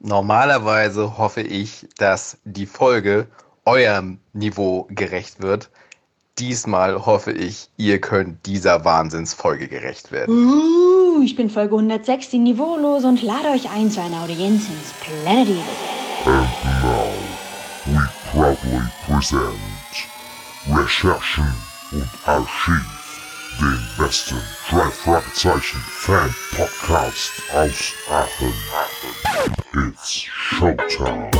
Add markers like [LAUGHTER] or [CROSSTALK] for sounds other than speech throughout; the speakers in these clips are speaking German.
Normalerweise hoffe ich, dass die Folge eurem Niveau gerecht wird. Diesmal hoffe ich, ihr könnt dieser Wahnsinnsfolge gerecht werden. Uh, ich bin Folge 106, die Niveaulose und lade euch ein zu einer Audienz ins Planet And now we proudly present Recherchen und Archiv, den besten drei Fragezeichen Fan Podcast aus Aachen. It's Showtime.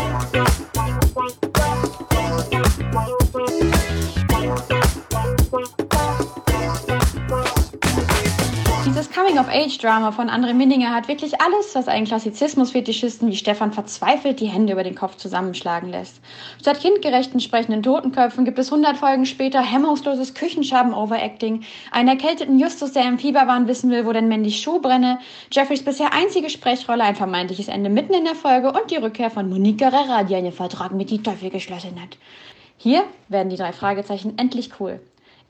Coming-of-Age-Drama von André Minninger hat wirklich alles, was einen Klassizismus-Fetischisten wie Stefan verzweifelt die Hände über den Kopf zusammenschlagen lässt. Statt kindgerechten sprechenden Totenköpfen gibt es 100 Folgen später hemmungsloses Küchenschaben-Overacting, einen erkälteten Justus, der im Fieberwahn wissen will, wo denn Mandy Schuh brenne, Jeffreys bisher einzige Sprechrolle, ein vermeintliches Ende mitten in der Folge und die Rückkehr von Monique Guerrera, die einen Vertrag mit die Teufel geschlossen hat. Hier werden die drei Fragezeichen endlich cool.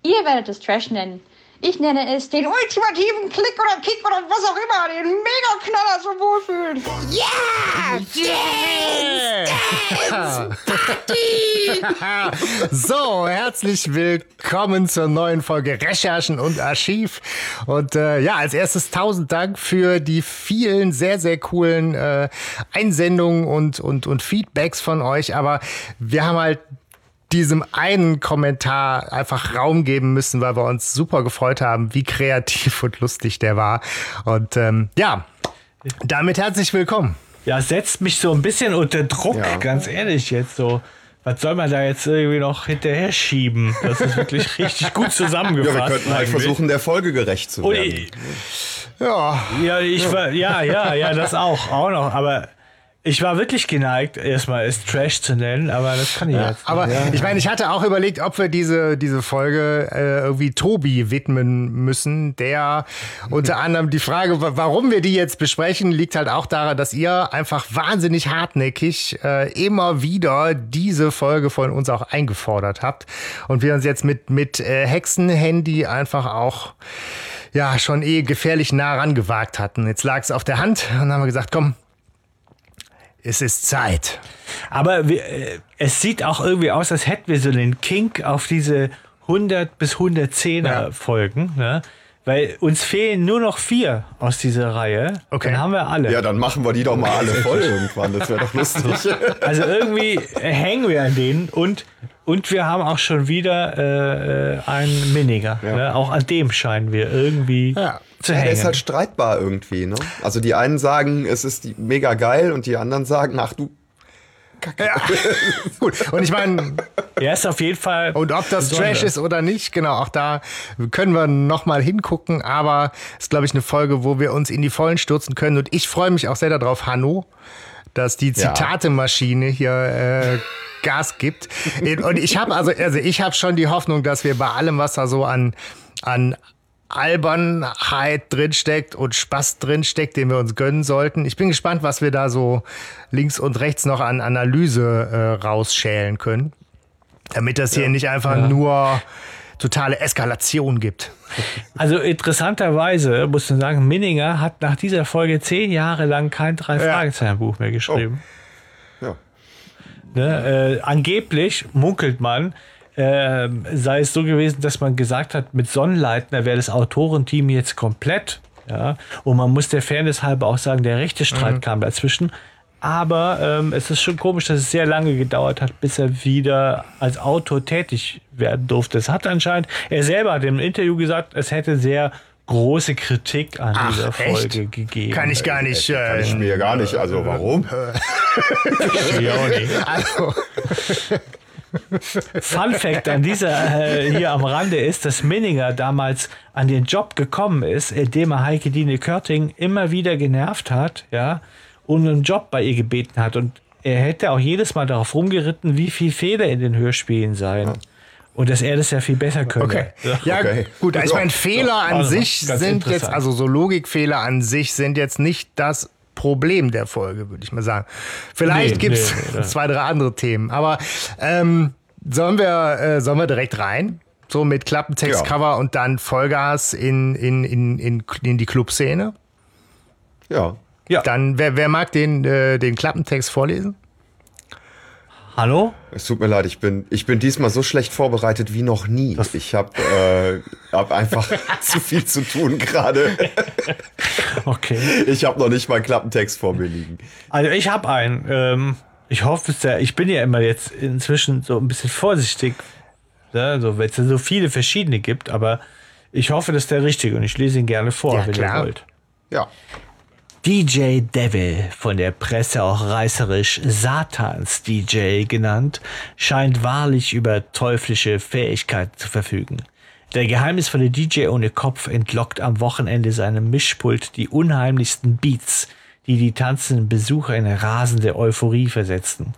Ihr werdet es Trash nennen. Ich nenne es den ultimativen Klick oder Kick oder was auch immer, den Mega-Knaller zum Wohlfühlen. [LAUGHS] [LAUGHS] So, herzlich willkommen zur neuen Folge Recherchen und Archiv. Und äh, ja, als erstes tausend Dank für die vielen sehr, sehr coolen äh, Einsendungen und, und, und Feedbacks von euch. Aber wir haben halt diesem einen Kommentar einfach Raum geben müssen, weil wir uns super gefreut haben, wie kreativ und lustig der war. Und ähm, ja, damit herzlich willkommen. Ja, setzt mich so ein bisschen unter Druck, Ja. ganz ehrlich jetzt so. Was soll man da jetzt irgendwie noch hinterher schieben? Das ist wirklich [LAUGHS] richtig gut zusammengefasst. Ja, wir könnten halt eigentlich. versuchen, der Folge gerecht zu werden. Ui, Ja, ja, ich war, ja, ja, ja, das auch, auch noch. Aber ich war wirklich geneigt, erstmal es Trash zu nennen, aber das kann ich jetzt. aber nicht. ich meine, ich hatte auch überlegt, ob wir diese, diese Folge äh, irgendwie Tobi widmen müssen, der unter [LAUGHS] anderem die Frage, wa- warum wir die jetzt besprechen, liegt halt auch daran, dass ihr einfach wahnsinnig hartnäckig äh, immer wieder diese Folge von uns auch eingefordert habt und wir uns jetzt mit, mit äh, Hexenhandy einfach auch ja schon eh gefährlich nah rangewagt hatten. Jetzt lag es auf der Hand und dann haben wir gesagt, komm, es ist Zeit. Aber wir, äh, es sieht auch irgendwie aus, als hätten wir so einen Kink auf diese 100 bis 110er Ja. Folgen, ne? Weil uns fehlen nur noch vier aus dieser Reihe. Okay. Dann haben wir alle. Ja, dann machen wir die doch mal alle voll irgendwann. Das wäre doch lustig. [LAUGHS] Also irgendwie hängen wir an denen und, und wir haben auch schon wieder äh, äh, einen Miniger. Ne? Auch an dem scheinen wir irgendwie Ja. Zu Ja, hängen. der ist halt streitbar irgendwie. Ne? Also die einen sagen, es ist mega geil und die anderen sagen, ach du Ja, [LAUGHS] gut. Und ich meine, er ist auf jeden Fall. und ob das Besonders. Trash ist oder nicht, genau, auch da können wir nochmal hingucken. Aber es ist, glaube ich, eine Folge, wo wir uns in die Vollen stürzen können. Und ich freue mich auch sehr darauf, Hanno, dass die Ja. Zitatemaschine hier äh, Gas gibt. Und ich habe also, also ich habe schon die Hoffnung, dass wir bei allem, was da so an, an Albernheit drinsteckt und Spaß drinsteckt, den wir uns gönnen sollten. Ich bin gespannt, was wir da so links und rechts noch an Analyse äh, rausschälen können. Damit das hier nicht einfach nur totale Eskalation gibt. [LAUGHS] Also interessanterweise muss man sagen, Minninger hat nach dieser Folge zehn Jahre lang kein Drei-Fragezeichen-Buch mehr geschrieben. Ja. Ne, äh, angeblich munkelt man, äh, sei es so gewesen, dass man gesagt hat, mit Sonnenleitner wäre das Autorenteam jetzt komplett. Ja? Und man muss der Fairness halber auch sagen, der rechte Streit kam dazwischen. Aber ähm, es ist schon komisch, dass es sehr lange gedauert hat, bis er wieder als Autor tätig werden durfte. Es hat anscheinend, er selber hat im Interview gesagt, es hätte sehr große Kritik an Ach, dieser echt? Folge gegeben. Kann ich gar nicht. Kann Äh, ich mir gar nicht. Also warum? [LAUGHS] Ja, auch nicht. [LAUGHS] also, Fun Fact an dieser äh, hier am Rande ist, dass Minninger damals an den Job gekommen ist, indem er Heike Dine Körting immer wieder genervt hat, ja, und einen Job bei ihr gebeten hat. Und er hätte auch jedes Mal darauf rumgeritten, wie viel Fehler in den Hörspielen seien. Und dass er das ja viel besser könne. Okay. Ja, Okay. gut. Ich meine, Fehler an Also, sich sind jetzt, also so Logikfehler an sich sind jetzt nicht das Problem der Folge, würde ich mal sagen. Vielleicht Nee, gibt es nee, [LAUGHS] nee. zwei, drei andere Themen. Aber ähm, sollen, wir, äh, sollen wir direkt rein? So mit Klappentext, Ja. Und dann Vollgas in, in, in, in, in die Clubszene? Ja. Ja. Dann, wer, wer mag den, äh, den Klappentext vorlesen? Hallo? Es tut mir leid, ich bin, ich bin diesmal so schlecht vorbereitet wie noch nie. ich habe äh, hab einfach [LAUGHS] zu viel zu tun gerade. [LAUGHS] Okay. Ich habe noch nicht mal einen Klappentext vor mir liegen. Also ich habe einen. Ähm, ich hoffe es ja, ich bin ja immer jetzt inzwischen so ein bisschen vorsichtig, ne, so, weil es ja so viele verschiedene gibt, aber ich hoffe, das ist der richtige und ich lese ihn gerne vor, Ja, wenn klar. ihr wollt. Ja. DJ Devil, von der Presse auch reißerisch Satans DJ genannt, scheint wahrlich über teuflische Fähigkeiten zu verfügen. Der geheimnisvolle DJ ohne Kopf entlockt am Wochenende seinem Mischpult die unheimlichsten Beats, die die tanzenden Besucher in rasende Euphorie versetzten.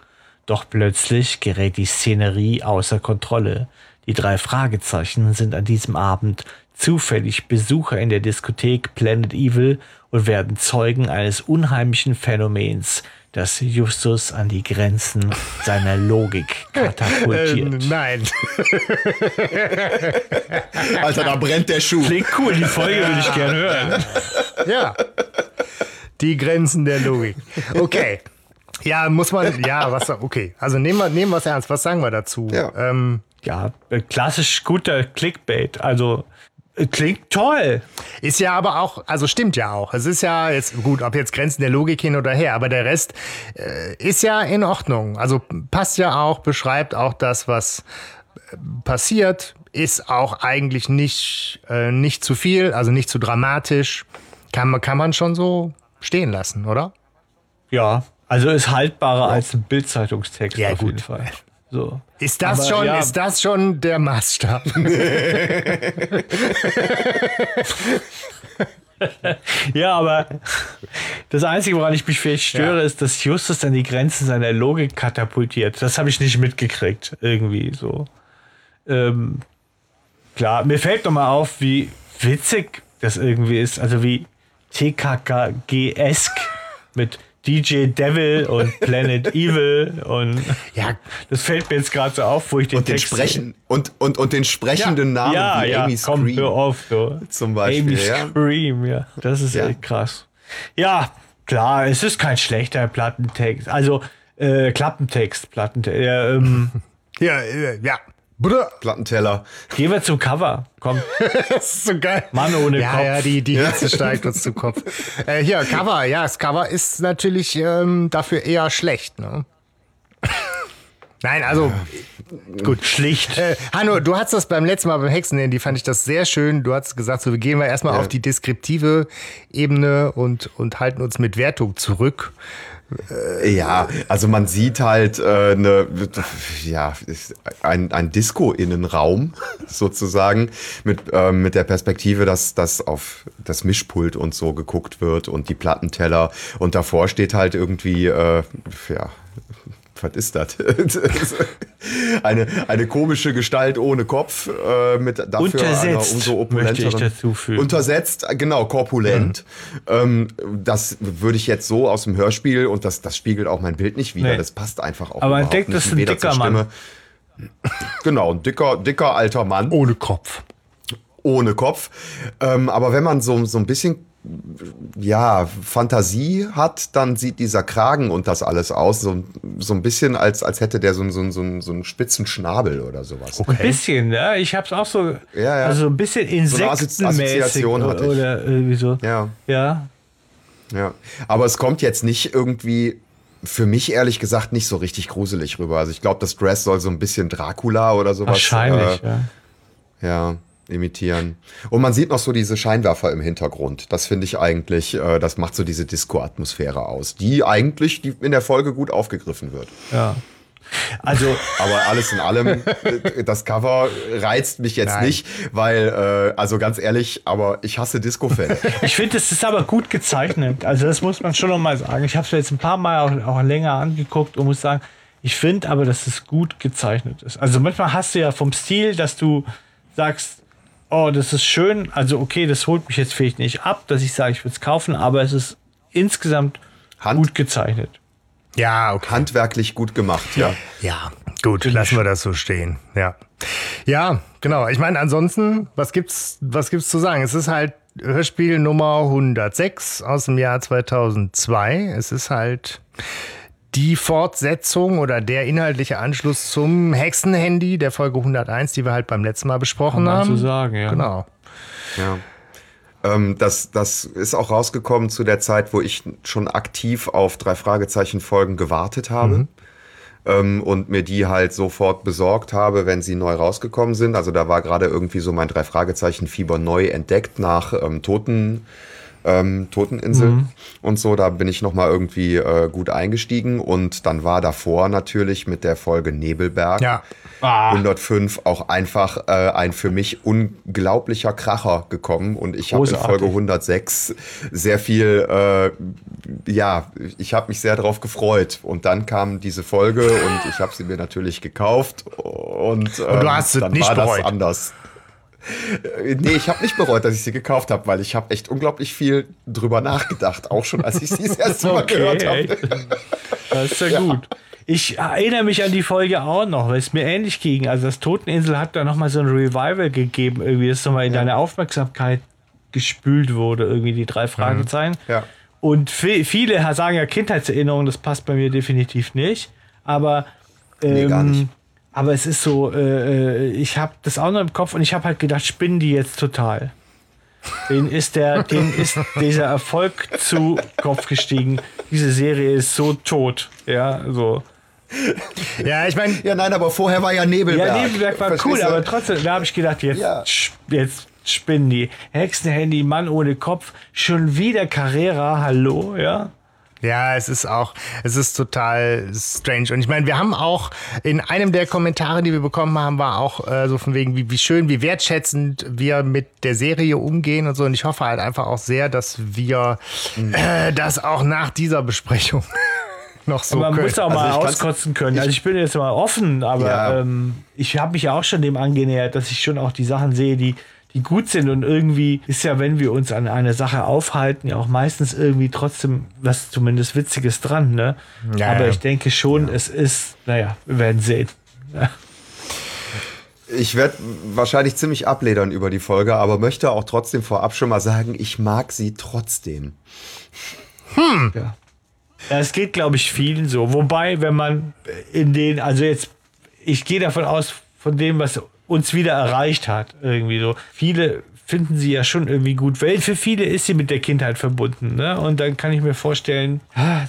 Doch plötzlich gerät die Szenerie außer Kontrolle. Die drei Fragezeichen sind an diesem Abend zufällig Besucher in der Diskothek Planet Evil und werden Zeugen eines unheimlichen Phänomens, das Justus an die Grenzen seiner Logik [LAUGHS] Äh, katapultiert. nein. [LAUGHS] Alter, da brennt der Schuh. Klingt cool, die Folge würde ich gerne hören. Ja. Die Grenzen der Logik. Okay. Ja, muss man, ja, was, okay. Also nehmen wir, nehmen wir es ernst. Was sagen wir dazu? Ja. Ähm, Ja, äh, klassisch guter Clickbait. Also äh, klingt toll. Ist ja aber auch, also stimmt ja auch. Es ist ja jetzt gut, ob jetzt Grenzen der Logik hin oder her, aber der Rest äh, ist ja in Ordnung. Also passt ja auch, beschreibt auch das, was äh, passiert, ist auch eigentlich nicht, äh, nicht zu viel, also nicht zu dramatisch. Kann, man- kann man schon so stehen lassen, oder? Ja, also ist haltbarer als ein Bildzeitungstext Ja, auf gut. jeden Fall. [LAUGHS] So. Ist das Aber schon, ja. ist das schon der Maßstab? [LAUGHS] Ja, aber das Einzige, woran ich mich vielleicht störe, Ja. ist, dass Justus dann die Grenzen seiner Logik katapultiert. Das habe ich nicht mitgekriegt, irgendwie so. Ähm, klar, mir fällt nochmal auf, wie witzig das irgendwie ist. Also wie TKKG-esk mit DJ Devil und Planet [LAUGHS] Evil und ja, das fällt mir jetzt gerade so auf, wo ich den Und den, Text Sprechen, und, und, und den sprechenden Namen ja, wie ja, Amy komm, Scream. hör auf, so. Zum Beispiel, Amy ja. Scream, ja. Das ist Ja. echt krass. Ja, klar, es ist kein schlechter Plattentext. Also, äh, Klappentext, Plattentext. Ja, ähm, [LAUGHS] ja, äh, ja. Bruder, Plattenteller. gehen wir zum Cover. Komm, [LAUGHS] das ist so geil. Mann ohne ja, Kopf. Ja, die, die Hitze steigt uns zu Kopf. Äh, hier, Cover, ja, das Cover ist natürlich ähm, dafür eher schlecht, ne? [LAUGHS] Nein, also gut. Schlicht. Äh, Hanno, du hast das beim letzten Mal beim Hexen, die fand ich das sehr schön. Du hast gesagt, so wir gehen wir erstmal auf die deskriptive Ebene und, und halten uns mit Wertung zurück. Ja, also man sieht halt äh, ne, ja, ein, ein Disco-Innenraum [LAUGHS] sozusagen mit, ähm, mit der Perspektive, dass, dass auf das Mischpult und so geguckt wird und die Plattenteller. Und davor steht halt irgendwie, äh, ja, was ist das? [LAUGHS] eine, eine komische Gestalt ohne Kopf äh, mit dafür Untersetzt, einer umso opulenteren. Untersetzt, genau, korpulent. Ähm, das würde ich jetzt so aus dem Hörspiel und das, das spiegelt auch mein Bild nicht wieder. Nee. Das passt einfach auch Aber man denkt, nicht das ist ein dicker Mann. Genau, ein dicker, dicker alter Mann Ohne Kopf. ohne Kopf. Ähm, aber wenn man so, so ein bisschen ja, Fantasie hat, dann sieht dieser Kragen und das alles aus, so, so ein bisschen, als, als hätte der so, so, so, so einen spitzen Schnabel oder sowas. Ein bisschen, ja. Ich hab's auch so, Ja, ja. also ein bisschen So insektenmäßig Assoziation hatte ich. oder irgendwie so. Ja. Ja. Ja, aber es kommt jetzt nicht irgendwie für mich ehrlich gesagt nicht so richtig gruselig rüber. Also ich glaube, das Dress soll so ein bisschen Dracula oder sowas Wahrscheinlich, äh, ja. ja, imitieren. Und man sieht noch so diese Scheinwerfer im Hintergrund. Das finde ich eigentlich, äh, das macht so diese Disco-Atmosphäre aus, die eigentlich die in der Folge gut aufgegriffen wird. ja. Also, [LAUGHS] Aber alles in allem, äh, das Cover reizt mich jetzt Nein. nicht, weil, äh, also ganz ehrlich, aber ich hasse Disco-Fans. [LAUGHS] Ich finde, es ist aber gut gezeichnet. Also das muss man schon noch mal sagen. Ich habe es mir jetzt ein paar Mal auch, auch länger angeguckt und muss sagen, ich finde aber, dass es gut gezeichnet ist. Also manchmal hast du ja vom Stil, dass du sagst, oh, das ist schön. Also okay, das holt mich jetzt vielleicht nicht ab, dass ich sage, ich würde es kaufen, aber es ist insgesamt Hand- gut gezeichnet. Ja, okay. Handwerklich gut gemacht, ja. Ja, gut, lassen wir das so stehen. Ja. Ja, genau. Ich meine, ansonsten, was gibt's, was gibt's zu sagen? Es ist halt Hörspiel Nummer 106 aus dem Jahr 2002. Es ist halt die Fortsetzung oder der inhaltliche Anschluss zum Hexenhandy der Folge 101, die wir halt beim letzten Mal besprochen Kann man haben. so sagen, ja. Genau. Ja. Ähm, das, das ist auch rausgekommen zu der Zeit, wo ich schon aktiv auf drei Fragezeichen Folgen gewartet habe. Ähm, und mir die halt sofort besorgt habe, wenn sie neu rausgekommen sind. Also da war gerade irgendwie so mein drei Fragezeichen Fieber neu entdeckt nach ähm, Toten, ähm, Toteninsel und so. Da bin ich noch mal irgendwie äh, gut eingestiegen und dann war davor natürlich mit der Folge Nebelberg. Ja. 105 auch einfach äh, ein für mich unglaublicher Kracher gekommen und ich habe in. Folge 106 sehr viel, äh, ja, ich habe mich sehr darauf gefreut und dann kam diese Folge und ich habe sie mir natürlich gekauft und, ähm, du hast sie dann nicht war das bereut. anders. Nee, ich habe nicht bereut, dass ich sie gekauft habe, weil ich habe echt unglaublich viel drüber nachgedacht, auch schon als ich sie das erste Mal gehört habe. Das ist ja, gut. Ich erinnere mich an die Folge auch noch, weil es mir ähnlich ging. Also das Toteninsel hat da nochmal so ein Revival gegeben, irgendwie, das nochmal in deine Aufmerksamkeit gespült wurde, irgendwie die drei Fragezeichen. Ja. Und vi- viele sagen ja Kindheitserinnerungen, das passt bei mir definitiv nicht. Aber, ähm, Nee, gar nicht. Aber es ist so, äh, äh, ich habe das auch noch im Kopf und ich habe halt gedacht, spinnen die jetzt total. Den ist der, [LAUGHS] den ist dieser Erfolg zu Kopf gestiegen. Diese Serie ist so tot. Ja, so. Ja, ich meine, Ja, nein, aber vorher war ja Nebelberg. Ja, Nebenwerk war Verstehst cool, du? aber trotzdem, da habe ich gedacht, jetzt, Ja. jetzt spinnen die. Hexenhandy, Mann ohne Kopf, schon wieder Carrera, hallo, ja. Ja, es ist auch, es ist total strange. Und ich meine, wir haben auch in einem der Kommentare, die wir bekommen haben, war auch äh, so von wegen, wie, wie schön, wie wertschätzend wir mit der Serie umgehen und so. Und ich hoffe halt einfach auch sehr, dass wir äh, das auch nach dieser Besprechung [LAUGHS] noch so Man können. muss auch Also mal kann's- auskotzen können. Also ich bin jetzt mal offen, aber Ja. ähm, ich habe mich ja auch schon dem angenähert, dass ich schon auch die Sachen sehe, die, die gut sind. Und irgendwie ist ja, wenn wir uns an einer Sache aufhalten, ja auch meistens irgendwie trotzdem was zumindest Witziges dran. Ne? Ja, aber ja. ich denke schon, es ist, naja, wir werden sehen. Ich werde wahrscheinlich ziemlich abledern über die Folge, aber möchte auch trotzdem vorab schon mal sagen, ich mag sie trotzdem. Ja, es geht, glaube ich, vielen so. Wobei, wenn man in den, also jetzt, ich gehe davon aus, von dem, was uns wieder erreicht hat, irgendwie so. Viele finden sie ja schon irgendwie gut, weil für viele ist sie mit der Kindheit verbunden. Ne? Und dann kann ich mir vorstellen,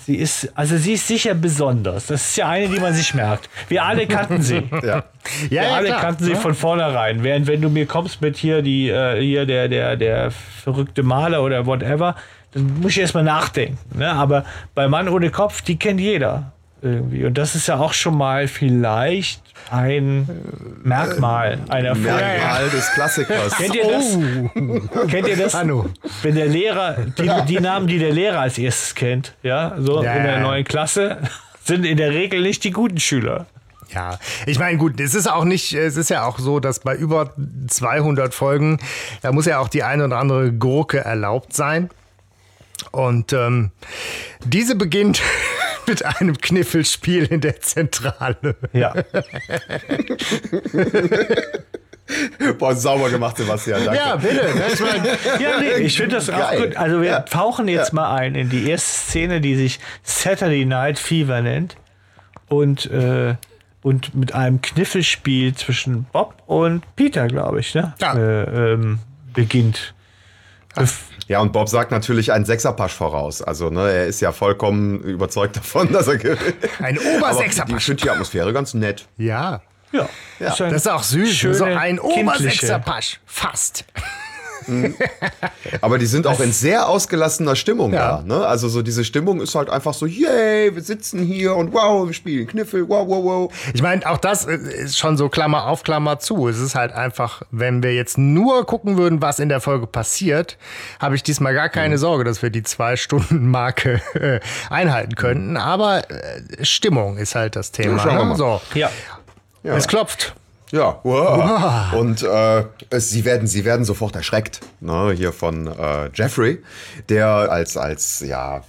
sie ist, also sie ist sicher besonders. Das ist ja eine, die man sich merkt. Wir alle kannten sie. [LAUGHS] Ja. ja, Wir ja, alle klar. kannten sie von vornherein. Während wenn du mir kommst mit hier die äh, hier der der der verrückte Maler oder whatever, dann muss ich erstmal nachdenken. Ne? Aber bei Mann ohne Kopf, die kennt jeder irgendwie. Und das ist ja auch schon mal vielleicht ein Merkmal einer Folge. Merkmal des Klassikers. Kennt ihr das? Kennt ihr das? Hanno. Wenn der Lehrer, die, die Namen, die der Lehrer als erstes kennt, ja, so Ja, in der neuen Klasse, sind in der Regel nicht die guten Schüler. Ja, ich meine, gut, es ist auch nicht, es ist ja auch so, dass bei über 200 Folgen, da muss ja auch die eine oder andere Gurke erlaubt sein. Und ähm, diese beginnt [LAUGHS] mit einem Kniffelspiel in der Zentrale. Ja. [LAUGHS] Boah, sauber gemacht, Sebastian. Danke. Ja, bitte. ne, Ich mein, Ja, nee, ich finde das auch gut. Also wir Ja. tauchen jetzt mal ein in die erste Szene, die sich Saturday Night Fever nennt. Und, äh, und mit einem Kniffelspiel zwischen Bob und Peter, glaube ich, ne? Ja. Äh, ähm, beginnt. Bef- Ja, und Bob sagt natürlich einen Sechserpasch voraus. Also, ne, er ist ja vollkommen überzeugt davon, dass er gewinnt. ein Aber ich Obersechserpasch. finde die Atmosphäre ganz nett. Ja, Ja, Ja. das ist auch süß. So ein. Obersechserpasch. Fast. [LAUGHS] Aber die sind auch in sehr ausgelassener Stimmung Ja. da. Ne? Also so diese Stimmung ist halt einfach so, yay, wir sitzen hier und wow, wir spielen Kniffel, wow, wow, wow. Ich meine, auch das äh, ist schon so Klammer auf, Klammer zu. Es ist halt einfach, wenn wir jetzt nur gucken würden, was in der Folge passiert, habe ich diesmal gar keine Sorge, dass wir die Zwei-Stunden-Marke äh, einhalten könnten. Aber äh, Stimmung ist halt das Thema. Ja, schauen wir ne? mal. So, ja. Ja. es klopft. Ja, wow. und äh, es- sie werden, sie werden sofort erschreckt, ne, hier von äh, Jeffrey, der als als ja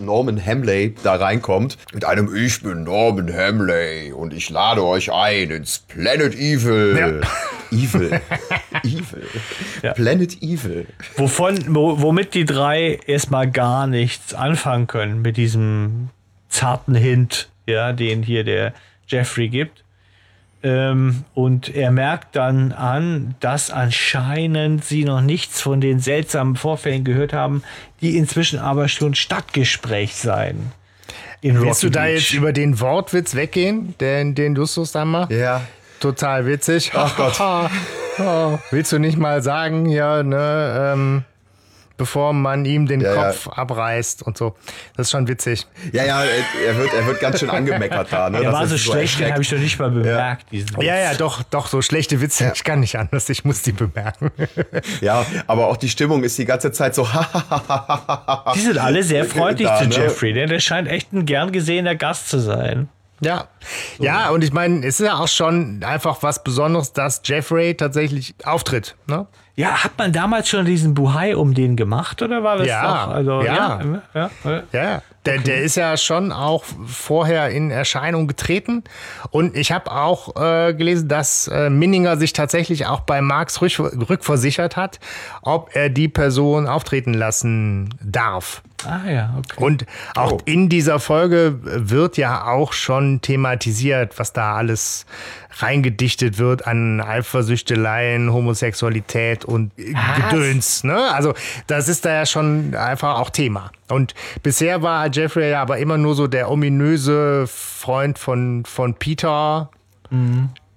Norman Hamley da reinkommt mit einem Ich bin Norman Hamley und ich lade euch ein ins Planet Evil. [LAUGHS] Evil, Evil, Ja. Planet Evil. Wovon, wo, womit die drei erstmal gar nichts anfangen können mit diesem zarten Hint, ja, den hier der Jeffrey gibt. Ähm, und er merkt dann an, dass anscheinend sie noch nichts von den seltsamen Vorfällen gehört haben, die inzwischen aber schon Stadtgespräch seien. In Willst du Rocky da Beach. jetzt über den Wortwitz weggehen, den, den Justus da macht? Ja, Total witzig. Ach Gott. [LAUGHS] willst du nicht mal sagen, ja, ne, ähm, bevor man ihm den Ja, ja. Kopf abreißt und so. Das ist schon witzig. ja, ja, er wird, er wird ganz schön angemeckert da. Ne? [LAUGHS] Das war so schlecht, den habe ich doch nicht mal bemerkt. Witz. Ja, ja, doch, doch, so schlechte Witze. Ich kann nicht anders, ich muss die bemerken. [LAUGHS] Ja, aber auch die Stimmung ist die ganze Zeit so. [LAUGHS] Die sind alle sehr freundlich Da, zu ne? Jeffrey, denn der scheint echt ein gern gesehener Gast zu sein. Ja, ja, und ich meine, es ist ja auch schon einfach was Besonderes, dass Jeffrey tatsächlich auftritt. Ne? Ja, hat man damals schon diesen Buhai um den gemacht oder war das Ja, doch? Also, ja. ja, ja, ja. Der, der ist ja schon auch vorher in Erscheinung getreten. Und ich habe auch äh, gelesen, dass äh, Minninger sich tatsächlich auch bei Marx rück, rückversichert hat, ob er die Person auftreten lassen darf. Ah ja, okay. Und auch Oh. in dieser Folge wird ja auch schon thematisiert, was da alles reingedichtet wird an Eifersüchteleien, Homosexualität und äh, Gedöns. Ne? Also das ist da ja schon einfach auch Thema. Und bisher war Jeffrey ja aber immer nur so der ominöse Freund von, von Peter.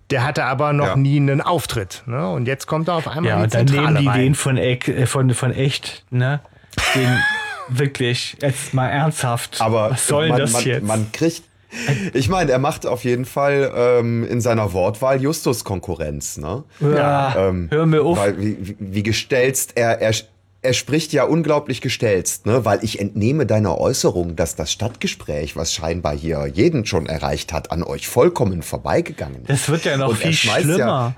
Der hatte aber noch Ja. nie einen Auftritt. Ne? Und jetzt kommt er auf einmal Ja, in und die dann Zentrale nehmen die rein. den von, Eck, äh, von, von echt, ne? Den [LAUGHS] wirklich, jetzt mal ernsthaft. Aber was soll man, das man, jetzt? man kriegt. Ich meine, er macht auf jeden Fall ähm, in seiner Wortwahl Justus Konkurrenz, ne? ja, Ähm, hör mir auf. Weil, wie, wie- gestelzt er, er, er spricht ja unglaublich gestelzt, ne? Weil ich entnehme deiner Äußerung, dass das Stadtgespräch, was scheinbar hier jeden schon erreicht hat, an euch vollkommen vorbeigegangen ist. Das wird ja noch Und viel schlimmer. Ja,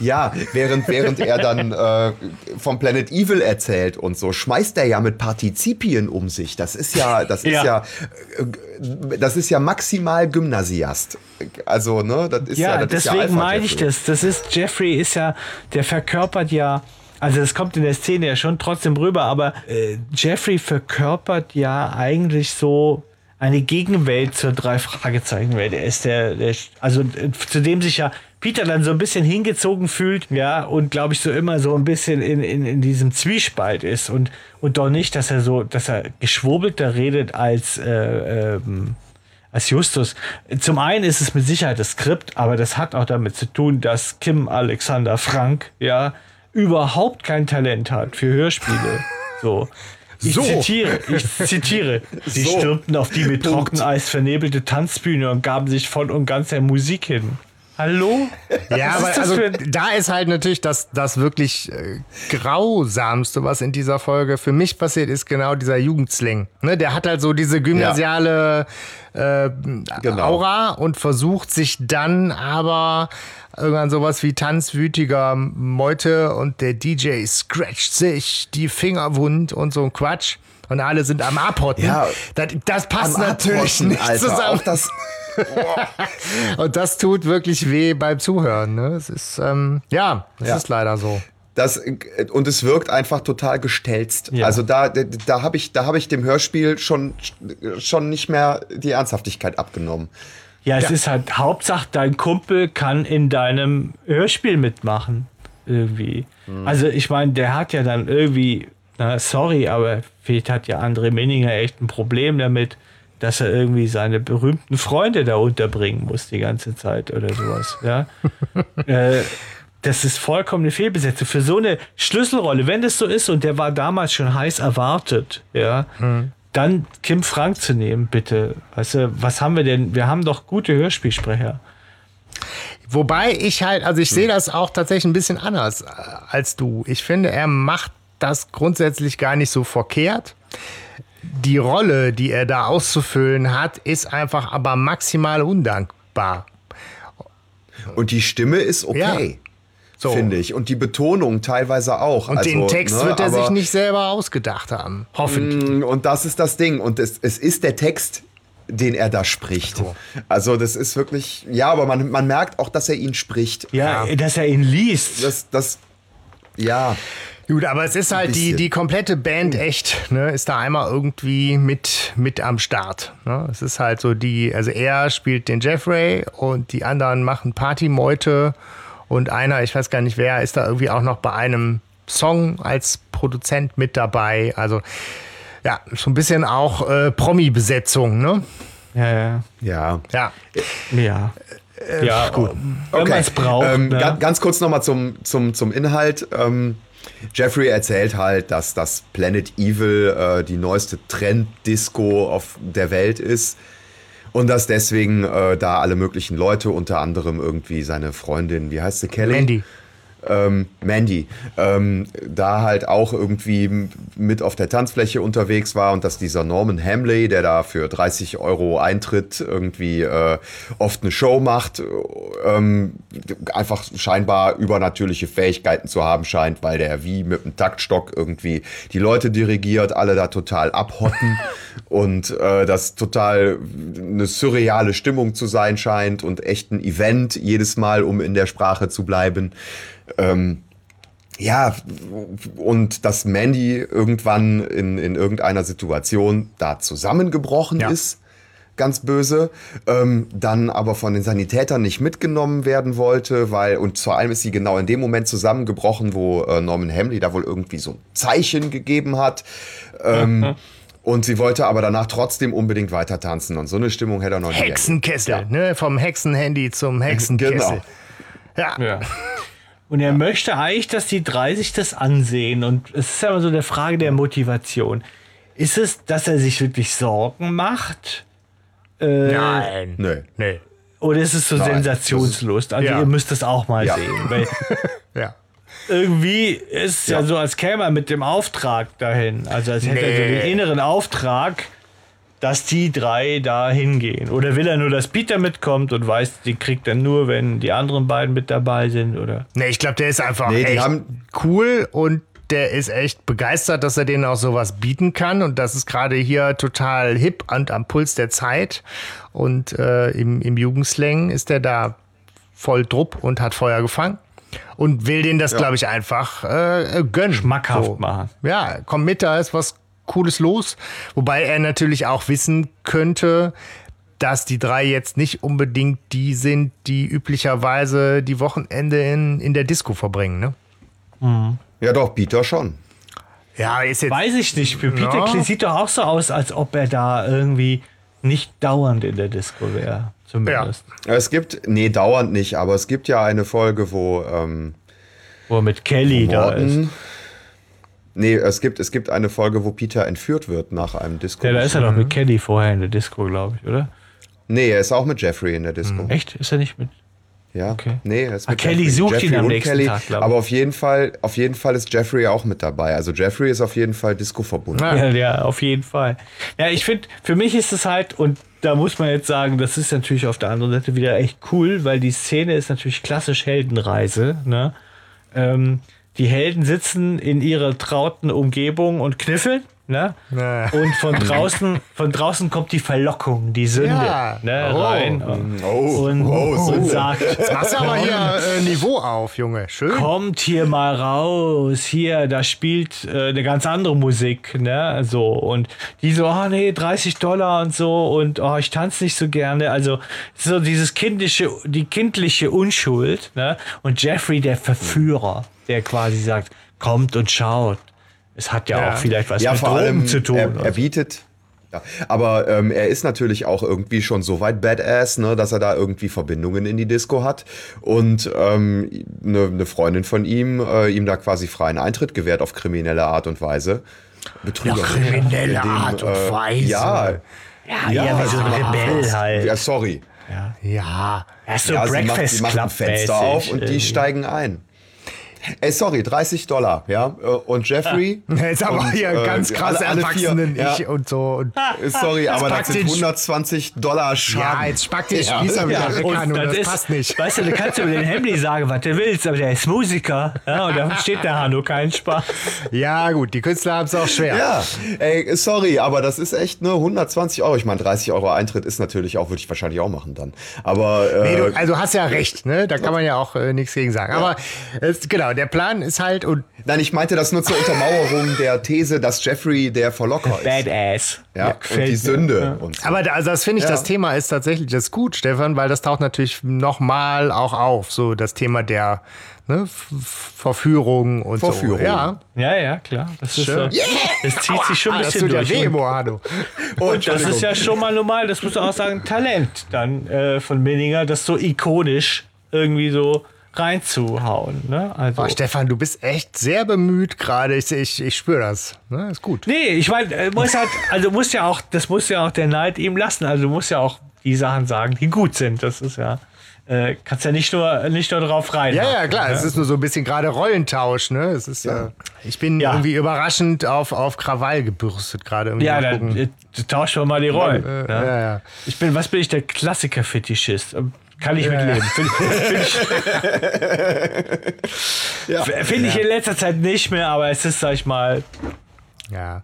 ja, während, während er dann äh, vom Planet Evil erzählt und so, schmeißt er ja mit Partizipien um sich. Das ist ja, das ist Ja. ja, äh, das ist ja maximal Gymnasiast. Also, ne, das ist ja, Ja, das ist ja deswegen meine ich das. Das ist, Jeffrey ist ja, der verkörpert ja, also das kommt in der Szene ja schon trotzdem rüber, aber äh, Jeffrey verkörpert ja eigentlich so eine Gegenwelt zur drei Fragezeichen Welt. Er ist der, der also äh, zu dem sich ja Peter dann so ein bisschen hingezogen fühlt, ja, und glaube ich so immer so ein bisschen in, in, in diesem Zwiespalt ist und, und doch nicht, dass er so, dass er geschwurbelter redet als äh, ähm, als Justus. Zum einen ist es mit Sicherheit das Skript, aber das hat auch damit zu tun, dass Kim Alexander Frank ja überhaupt kein Talent hat für Hörspiele. [LAUGHS] So. Ich So. zitiere, ich zitiere. [LAUGHS] Sie So. stürmten auf die mit Punkt. Trockeneis vernebelte Tanzbühne und gaben sich voll und ganz der Musik hin. Hallo? Ja, Was aber ist das also, da ist halt natürlich das, das wirklich äh, grausamste, was in dieser Folge für mich passiert, ist genau dieser Jugendsling. Ne, der hat halt so diese gymnasiale äh, Genau. Aura und versucht sich dann aber irgendwann sowas wie tanzwütiger Meute und der DJ scratcht sich die Finger wund und so ein Quatsch. Und alle sind am Abhotten. Ja. das, das passt Am natürlich Abrotten, nicht Alter. zusammen. Auch das, [LAUGHS] Und das tut wirklich weh beim Zuhören. Ne? Es ist, ähm, ja, es Ja. ist leider so. Das, und es wirkt einfach total gestelzt. Ja. Also da, da, habe ich, da hab ich dem Hörspiel schon, schon nicht mehr die Ernsthaftigkeit abgenommen. Ja, es ist halt Hauptsache, dein Kumpel kann in deinem Hörspiel mitmachen. Irgendwie. Also, ich meine, der hat ja dann irgendwie, na, sorry, aber vielleicht hat ja André Minninger echt ein Problem damit, dass er irgendwie seine berühmten Freunde da unterbringen muss die ganze Zeit oder sowas. Ja. [LAUGHS] äh, das ist vollkommen eine Fehlbesetzung. Für so eine Schlüsselrolle, wenn das so ist und der war damals schon heiß erwartet, ja, dann Kim Frank zu nehmen, bitte. Weißt du, was haben wir denn? Wir haben doch gute Hörspielsprecher. Wobei ich halt, also ich sehe das auch tatsächlich ein bisschen anders äh, als du. Ich finde, er macht das grundsätzlich gar nicht so verkehrt. Die Rolle, die er da auszufüllen hat, ist einfach aber maximal undankbar. Und die Stimme ist okay. So. Finde ich. Und die Betonung teilweise auch. Und also, den Text ne, wird er sich nicht selber ausgedacht haben. Hoffentlich. Mm, Und das ist das Ding. Und es, es ist der Text, den er da spricht. Also das ist wirklich, ja, aber man, man merkt auch, dass er ihn spricht. Ja, dass er ihn liest. Das, das, ja, Gut, aber es ist halt die, die komplette Band echt, ne, ist da einmal irgendwie mit, mit am Start. Ne? Es ist halt so die, also er spielt den Jeffrey und die anderen machen Partymeute und einer, ich weiß gar nicht wer, ist da irgendwie auch noch bei einem Song als Produzent mit dabei. Also ja, so ein bisschen auch äh, Promi-Besetzung, ne? Ja, ja. ja. Ja. Ja. ja, gut. Wenn man es braucht. Ähm, ne? ganz, ganz kurz nochmal zum, zum, zum Inhalt. Ähm, Jeffrey erzählt halt, dass das Planet Evil äh, die neueste Trend-Disco auf der Welt ist. Und dass deswegen äh, da alle möglichen Leute, unter anderem irgendwie seine Freundin, wie heißt sie, Kelly? Mandy. Ähm, Mandy, ähm, da halt auch irgendwie mit auf der Tanzfläche unterwegs war und dass dieser Norman Hamley, der da für 30 Euro Eintritt irgendwie äh, oft eine Show macht, ähm, einfach scheinbar übernatürliche Fähigkeiten zu haben scheint, weil der wie mit einem Taktstock irgendwie die Leute dirigiert, alle da total abhotten [LAUGHS] und äh, das total eine surreale Stimmung zu sein scheint und echt ein Event jedes Mal, um in der Sprache zu bleiben. Ähm, ja, und dass Mandy irgendwann in, in irgendeiner Situation da zusammengebrochen Ja. ist, ganz böse, ähm, dann aber von den Sanitätern nicht mitgenommen werden wollte, weil, und vor allem ist sie genau in dem Moment zusammengebrochen, wo äh, Norman Hamley da wohl irgendwie so ein Zeichen gegeben hat. Ähm, Und sie wollte aber danach trotzdem unbedingt weiter tanzen. Und so eine Stimmung hätte er noch nie erlebt. Hexenkessel, ne? Vom Hexenhandy zum [LAUGHS] Hexenkessel. Genau. Ja. Ja. [LAUGHS] Und er möchte eigentlich, dass die drei sich das ansehen. Und es ist ja immer so eine Frage der Motivation. Ist es, dass er sich wirklich Sorgen macht? Nein. Nö. Nee. Oder ist es so Nein, Sensationslust? Also Ja. ihr müsst das auch mal Ja. sehen. [LAUGHS] Weil Ja. irgendwie ist es ja. Ja. so, als käme er mit dem Auftrag dahin. Also als hätte er so Nee. den inneren Auftrag, dass die drei da hingehen. Oder will er nur, dass Peter mitkommt und weiß, die kriegt er nur, wenn die anderen beiden mit dabei sind? Oder? Nee, ich glaube, der ist einfach Nee, die echt haben- cool und der ist echt begeistert, dass er denen auch sowas bieten kann. Und das ist gerade hier total hip und am Puls der Zeit. Und äh, im, im Jugendslang ist der da voll drupp und hat Feuer gefangen. Und will denen das, glaube ich, einfach äh, gönnen. Schmackhaft machen. Ja, komm mit, da ist was Cooles los. Wobei er natürlich auch wissen könnte, dass die drei jetzt nicht unbedingt die sind, die üblicherweise die Wochenende in, in der Disco verbringen. Ne? Ja, doch, Peter schon. Ja, ist jetzt. Weiß ich nicht. Für Peter Ja. Klee sieht doch auch so aus, als ob er da irgendwie nicht dauernd in der Disco wäre. Zumindest. Es gibt, nee, dauernd nicht, aber es gibt ja eine Folge, wo, ähm, Wo er mit Kelly da ist. Nee, es gibt, es gibt eine Folge, wo Peter entführt wird nach einem Disco. Ja, da ist er doch mit Kelly vorher in der Disco, glaube ich, oder? Nee, er ist auch mit Jeffrey in der Disco. Echt? Ist er nicht mit? Ja, Okay. nee, er ist Ah, mit Kelly Jeffrey. sucht Jeffrey ihn am nächsten Kelly, Tag, glaub ich. Aber auf jeden Fall, auf jeden Fall ist Jeffrey auch mit dabei. Also Jeffrey ist auf jeden Fall Disco verbunden. Ja. Ja, [LAUGHS] ja, auf jeden Fall. Ja, ich finde, für mich ist es halt, und da muss man jetzt sagen, das ist natürlich auf der anderen Seite wieder echt cool, weil die Szene ist natürlich klassisch Heldenreise. Ne? Ähm, die Helden sitzen in ihrer trauten Umgebung und kniffeln. Ne? Ja. Und von draußen, von draußen kommt die Verlockung, die Sünde Ja. ne, Oh. rein Oh, und, oh, und so. sagt, Machst du aber hier äh, Niveau auf, Junge. Schön. kommt hier mal raus, hier, da spielt äh, eine ganz andere Musik, ne, so, und die so, ah nee, 30 Dollar und so, und oh, ich tanze nicht so gerne, also, so dieses kindliche, die kindliche Unschuld, ne, und Jeffrey, der Verführer, der quasi sagt, kommt und schaut. Es hat ja, Ja. auch vielleicht was ja, mit vor Drogen allem, zu tun. er, er so. bietet. Ja, aber ähm, er ist natürlich auch irgendwie schon so weit Badass, ne, dass er da irgendwie Verbindungen in die Disco hat und ähm, eine ne Freundin von ihm äh, ihm da quasi freien Eintritt gewährt auf kriminelle Art und Weise. Betrüger. kriminelle Art und Weise. Ja, ja, ja, wie so ein Rebell halt. ja, sorry. Ja. Ja, so Ja, sie macht, Breakfast sie macht ein Club Fenster auf und die mäßig. steigen ein. Ey, sorry, 30 Dollar, ja. Äh, Und Jeffrey. [LAUGHS] Jetzt aber und, hier äh, ganz krass alle- alle vier, Erwachsenen ja. ich und so. Und [LAUGHS] Äh, Sorry, aber das sind den- 120 Dollar Schaden. ja, jetzt spack den Ja. Spießer wieder Ja. weg, Und Hanno, das, ist, passt nicht. Weißt du, du kannst über den Hemley sagen, was du willst, aber der ist Musiker. Ja, und da steht der Hanno keinen Spaß. Ja, gut, die Künstler haben es auch schwer. Ja, ey, sorry, aber das ist echt ne 120 Euro. Ich meine, 30 Euro Eintritt ist natürlich auch, würde ich wahrscheinlich auch machen dann. Aber äh, Nee, du, also hast ja recht, ne? Da kann man ja auch äh, nichts gegen sagen. Aber es, genau, der Plan ist halt und nein, ich meinte das nur zur Untermauerung der These, dass Jeffrey der Verlocker ist. Badass. Ja, und gefällt die. Sünde. Und so. aber da, also das finde ich, Ja. das Thema ist tatsächlich das ist gut, Stefan, weil das taucht natürlich nochmal auch auf, so das Thema der ne, Verführung und Verführung. so. Ja, Ja, ja, klar. Das, ist, Schön. äh, das zieht sich schon ein das bisschen ja durch. weh, Und-. Oh, Und das ist ja schon mal normal, das muss man auch sagen, Talent dann äh, von Minninger, das so ikonisch irgendwie so reinzuhauen. Ne? Also, Boah, Stefan, du bist echt sehr bemüht gerade. Ich, ich, ich spüre das. Ne? Ist gut. nee, ich meine, äh, muss halt, also muss ja auch, das muss ja auch der Neid ihm lassen. Also du musst ja auch die Sachen sagen, die gut sind. Das ist ja, äh, kannst ja nicht nur, nicht nur drauf rein. Ja, ja, klar. Es ist nur so ein bisschen gerade Rollentausch. Ne? Es ist, äh, ich bin Ja. irgendwie überraschend auf, auf Krawall gebürstet gerade. Ja, dann äh, tauschen wir mal die Rollen. Ne? ja, ja. Ich bin, was bin ich, der Klassiker-Fetischist? Kann ich mitleben. Finde [LAUGHS] find ich, ja. find ich in letzter Zeit nicht mehr, aber es ist, sag ich mal, ja.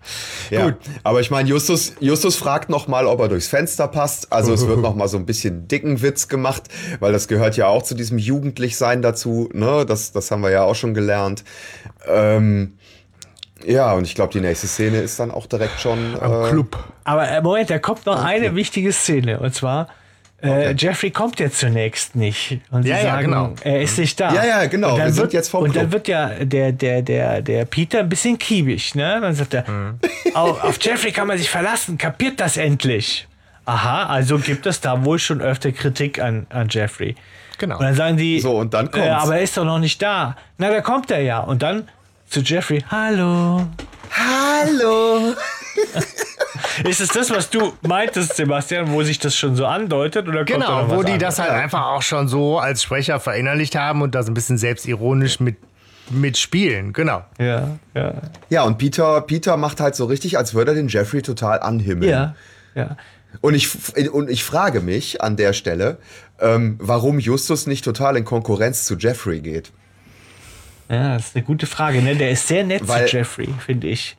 Ja, Gut. aber ich meine, Justus, Justus fragt noch mal, ob er durchs Fenster passt. Also es wird [LAUGHS] noch mal so ein bisschen dicken Witz gemacht, weil das gehört ja auch zu diesem Jugendlichsein dazu. Ne? Das, das haben wir ja auch schon gelernt. Ähm, ja, und ich glaube, die nächste Szene ist dann auch direkt schon. Am äh, Club. Aber äh, Moment, da kommt noch eine wichtige Szene. Und zwar, äh, Jeffrey kommt ja zunächst nicht. Und sie Ja, ja, sagen, genau. er ist nicht da. Ja, ja, genau. Und dann Wir sind wird, jetzt vom Und dann wird ja der, der, der, der Peter ein bisschen kiebig. Ne? Dann sagt er, Mhm. [LAUGHS] auf, auf Jeffrey kann man sich verlassen. Kapiert das endlich? Aha, also gibt es da wohl schon öfter Kritik an, an Jeffrey. Genau. Und dann sagen die, So, und dann äh, aber er ist doch noch nicht da. Na, da kommt er ja. Und dann zu Jeffrey, hallo. Hallo! [LAUGHS] Ist es das, was du meintest, Sebastian, wo sich das schon so andeutet? Oder kommt da Genau, noch wo was die anderes? das halt einfach auch schon so als Sprecher verinnerlicht haben und das ein bisschen selbstironisch mit mitspielen. Genau. Ja, ja. Ja, und Peter, Peter macht halt so richtig, als würde er den Jeffrey total anhimmeln. Ja, ja. Und ich, und ich frage mich an der Stelle, ähm, warum Justus nicht total in Konkurrenz zu Jeffrey geht. Ja, das ist eine gute Frage. Ne? Der ist sehr nett Weil- zu Jeffrey, finde ich.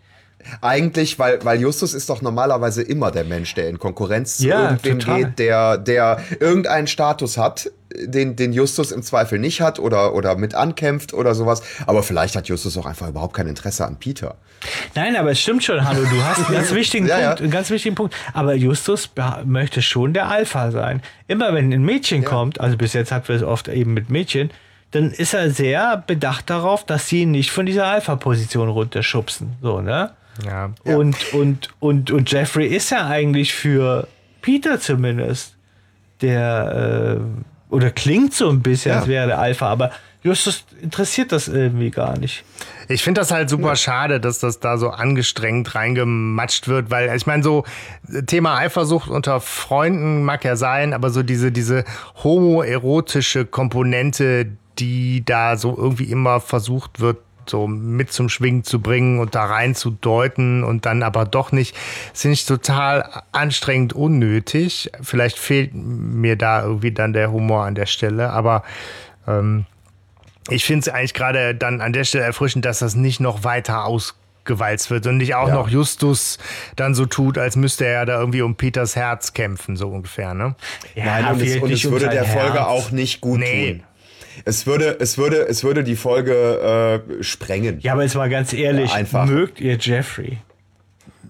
Eigentlich, weil, weil Justus ist doch normalerweise immer der Mensch, der in Konkurrenz zu Ja, irgendwem total. geht, der, der irgendeinen Status hat, den, den Justus im Zweifel nicht hat oder, oder mit ankämpft oder sowas. Aber vielleicht hat Justus auch einfach überhaupt kein Interesse an Peter. Nein, aber es stimmt schon, Hallo, du hast einen ganz [LAUGHS] wichtigen Ja, ja. Punkt, einen ganz wichtigen Punkt. Aber Justus möchte schon der Alpha sein. Immer wenn ein Mädchen kommt, also bis jetzt hatten wir es oft eben mit Mädchen, dann ist er sehr bedacht darauf, dass sie ihn nicht von dieser Alpha-Position runterschubsen. So, ne? Ja. Und, und, und, und Jeffrey ist ja eigentlich für Peter zumindest der, äh, oder klingt so ein bisschen, Ja. als wäre der Alpha, aber Justus interessiert das irgendwie gar nicht. Ich finde das halt super schade, dass das da so angestrengt reingematscht wird, weil ich meine, so Thema Eifersucht unter Freunden mag ja sein, aber so diese, diese homoerotische Komponente, die da so irgendwie immer versucht wird, so mit zum Schwingen zu bringen und da rein zu deuten und dann aber doch nicht, finde ich total anstrengend unnötig. Vielleicht fehlt mir da irgendwie dann der Humor an der Stelle, aber ähm, ich finde es eigentlich gerade dann an der Stelle erfrischend, dass das nicht noch weiter ausgewalzt wird und nicht auch Ja. noch Justus dann so tut, als müsste er ja da irgendwie um Peters Herz kämpfen, so ungefähr, ne? Ja, Nein, und es, und es würde der Folge Herz. auch nicht gut Nee. tun. Es würde, es würde, es würde die Folge äh, sprengen. Ja, aber jetzt mal ganz ehrlich, Ja, einfach. mögt ihr Jeffrey?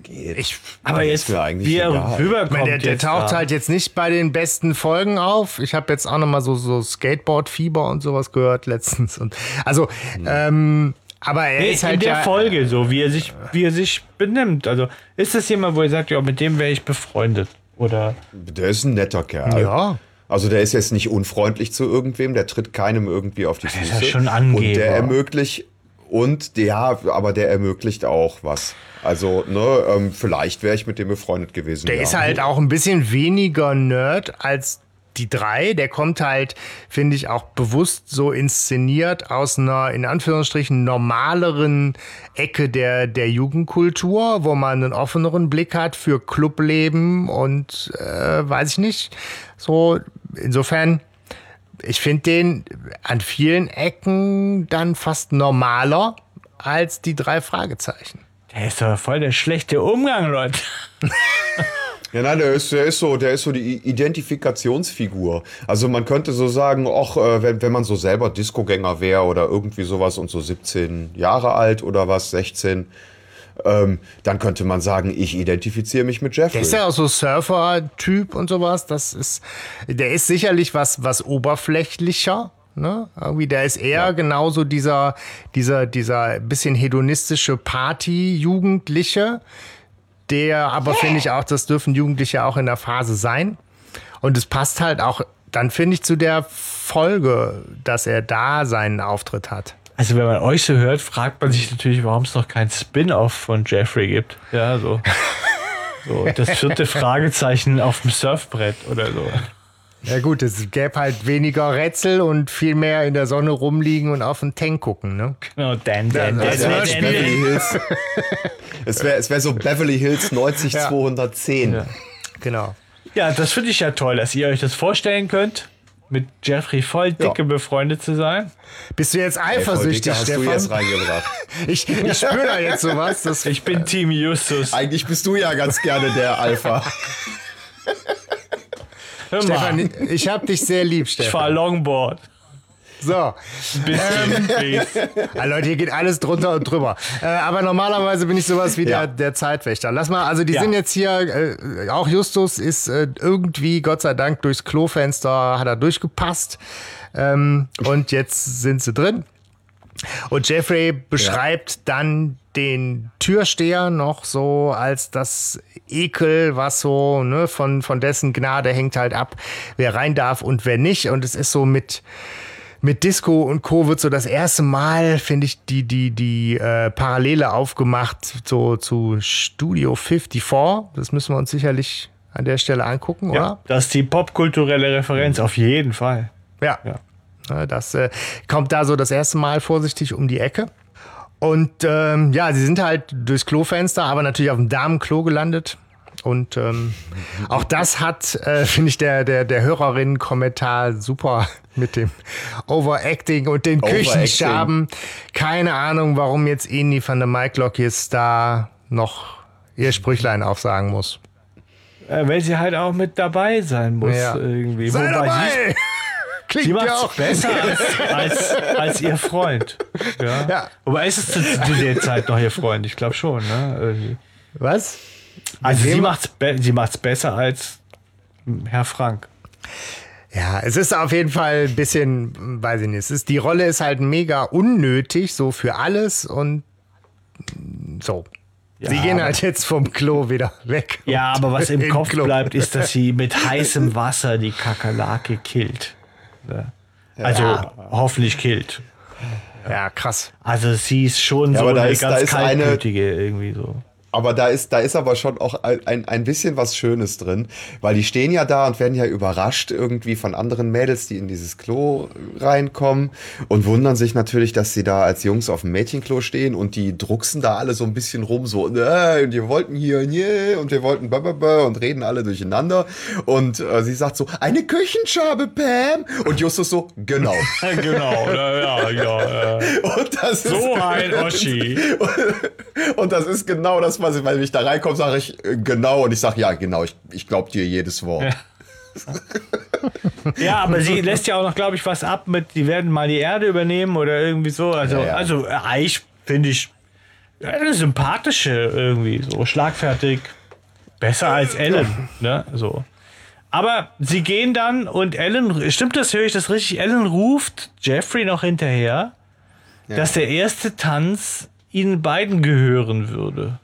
Ich, Aber ist jetzt, mir eigentlich wie er egal. rüberkommt, der, der jetzt taucht da. halt jetzt nicht bei den besten Folgen auf. Ich habe jetzt auch noch mal so, so Skateboard-Fieber und sowas gehört letztens. Und, also, ähm, aber er Nee, ist halt in der ja, Folge so, wie er sich, wie er sich benimmt. Also ist das jemand, wo er sagt, ja, mit dem wäre ich befreundet? Oder Der ist ein netter Kerl. Ja. Also der ist jetzt nicht unfreundlich zu irgendwem, der tritt keinem irgendwie auf die Füße. ist ja schon Angeber. Und der ermöglicht und ja, aber der ermöglicht auch was. Also, ne, ähm, vielleicht wäre ich mit dem befreundet gewesen. Der ja. ist halt auch ein bisschen weniger Nerd als die drei. Der kommt halt, finde ich, auch bewusst so inszeniert aus einer, in Anführungsstrichen, normaleren Ecke der, der Jugendkultur, wo man einen offeneren Blick hat für Clubleben und äh, weiß ich nicht. So, insofern, ich finde den an vielen Ecken dann fast normaler als die drei Fragezeichen. Der ist doch voll der schlechte Umgang, Leute. [LAUGHS] Ja, nein, der ist, der ist so, der ist so die Identifikationsfigur. Also man könnte so sagen, ach, äh, wenn, wenn man so selber Discogänger wäre oder irgendwie sowas und so 17 Jahre alt oder was, 16, ähm, dann könnte man sagen, ich identifiziere mich mit Jeffrey. Der ist ja auch so Surfer-Typ und sowas. Das ist, der ist sicherlich was, was oberflächlicher. Ne? Irgendwie, der ist eher genauso dieser, dieser, dieser bisschen hedonistische Party-Jugendliche, der aber finde ich auch, das dürfen Jugendliche auch in der Phase sein. Und es passt halt auch, dann finde ich, zu der Folge, dass er da seinen Auftritt hat. Also wenn man euch so hört, fragt man sich natürlich, warum es noch kein Spin-off von Jeffrey gibt. Ja, so. [LAUGHS] so das vierte Fragezeichen auf dem Surfbrett oder so. Ja gut, es gäbe halt weniger Rätsel und viel mehr in der Sonne rumliegen und auf den Tank gucken, ne? Oh, Dan, Dan, Dan, Es Dan, wäre Dan, Beverly Hills. [LAUGHS] es wäre es wär so Beverly Hills 90 Ja. 210. Ja. Genau. Ja, das finde ich ja toll, dass ihr euch das vorstellen könnt, mit Jeffrey voll dicke Ja. befreundet zu sein. Bist du jetzt eifersüchtig, dicke hast du jetzt Stefan? reingebracht. [LAUGHS] Ich, ich spüre da jetzt sowas. Das, Ich bin Team Justus. Eigentlich bist du ja ganz gerne der Alpha. [LAUGHS] Hör Stefan, ich hab dich sehr lieb, ich fahre Stefan. Longboard. So. Bisschen, please. [LAUGHS] Ja, Leute, hier geht alles drunter und drüber. Äh, aber normalerweise bin ich sowas wie Ja. der, der Zeitwächter. Lass mal, also die Ja. sind jetzt hier, äh, auch Justus ist äh, irgendwie, Gott sei Dank, durchs Klofenster hat er durchgepasst. Ähm, und jetzt sind sie drin. Und Jeffrey beschreibt dann den Türsteher noch so als das Ekel, was so ne, von, von dessen Gnade hängt halt ab, wer rein darf und wer nicht. Und es ist so mit, mit Disco und Co. wird so das erste Mal, finde ich, die, die, die äh, Parallele aufgemacht so zu Studio 54. Das müssen wir uns sicherlich an der Stelle angucken, Ja, oder? das ist die popkulturelle Referenz, auf jeden Fall. Ja. Ja. Das äh, kommt da so das erste Mal vorsichtig um die Ecke. Und ähm, ja, sie sind halt durchs Klofenster, aber natürlich auf dem Damenklo gelandet. Und ähm, auch das hat, äh, finde ich, der, der, der Hörerinnen-Kommentar super [LAUGHS] mit dem Overacting und den Overacting. Küchenschaben. Keine Ahnung, warum jetzt Eni van der Maiklock jetzt da noch ihr Sprüchlein aufsagen muss. Äh, weil sie halt auch mit dabei sein muss Ja. irgendwie. Sei Wobei dabei! Sie, Klingt sie ja macht auch es besser [LAUGHS] als, als, als ihr Freund. Ja. Ja. Wobei ist es zu, zu der Zeit noch ihr Freund? Ich glaube schon. Ne? Irgendwie. Was? Also sie macht es sie macht's besser als Herr Frank. Ja, es ist auf jeden Fall ein bisschen, weiß ich nicht, es ist, die Rolle ist halt mega unnötig, so für alles und so. Sie gehen halt jetzt vom Klo wieder weg. Ja, aber was [LAUGHS] im in Kopf Klo. bleibt, ist, dass sie mit heißem Wasser die Kakerlake killt. Ja. Also hoffentlich killt. Ja, krass. Also sie ist schon Ja, so aber da eine ist- da ganz eine- kaltblütige irgendwie so. Aber da ist, da ist aber schon auch ein, ein- bisschen was Schönes drin, weil die stehen ja da und werden ja überrascht irgendwie von anderen Mädels, die in dieses Klo reinkommen und wundern sich natürlich, dass sie da als Jungs auf dem Mädchenklo stehen und die drucksen da alle so ein bisschen rum, so, äh, und wir wollten hier, yeah, und wir wollten und reden alle durcheinander. Und äh, sie sagt so, eine Küchenschabe, Pam. Und Justus so, genau. [LAUGHS] genau, ja, ja, ja. [LAUGHS] Und das So ist, ein Oschi. [LAUGHS] Und das ist genau das, ich, wenn ich da reinkomme, sage ich äh, genau. Und ich sage, ja, genau, ich, ich glaube dir jedes Wort. Ja, aber sie lässt ja auch noch, glaube ich, was ab mit, die werden mal die Erde übernehmen oder irgendwie so. Also, Ja, ja. also äh, eigentlich finde ich ja, eine sympathische irgendwie, so schlagfertig. Besser als Ellen, ne? So. Aber sie gehen dann und Ellen, stimmt das, höre ich das richtig? Ellen ruft Jeffrey noch hinterher, dass der erste Tanz ihnen beiden gehören würde.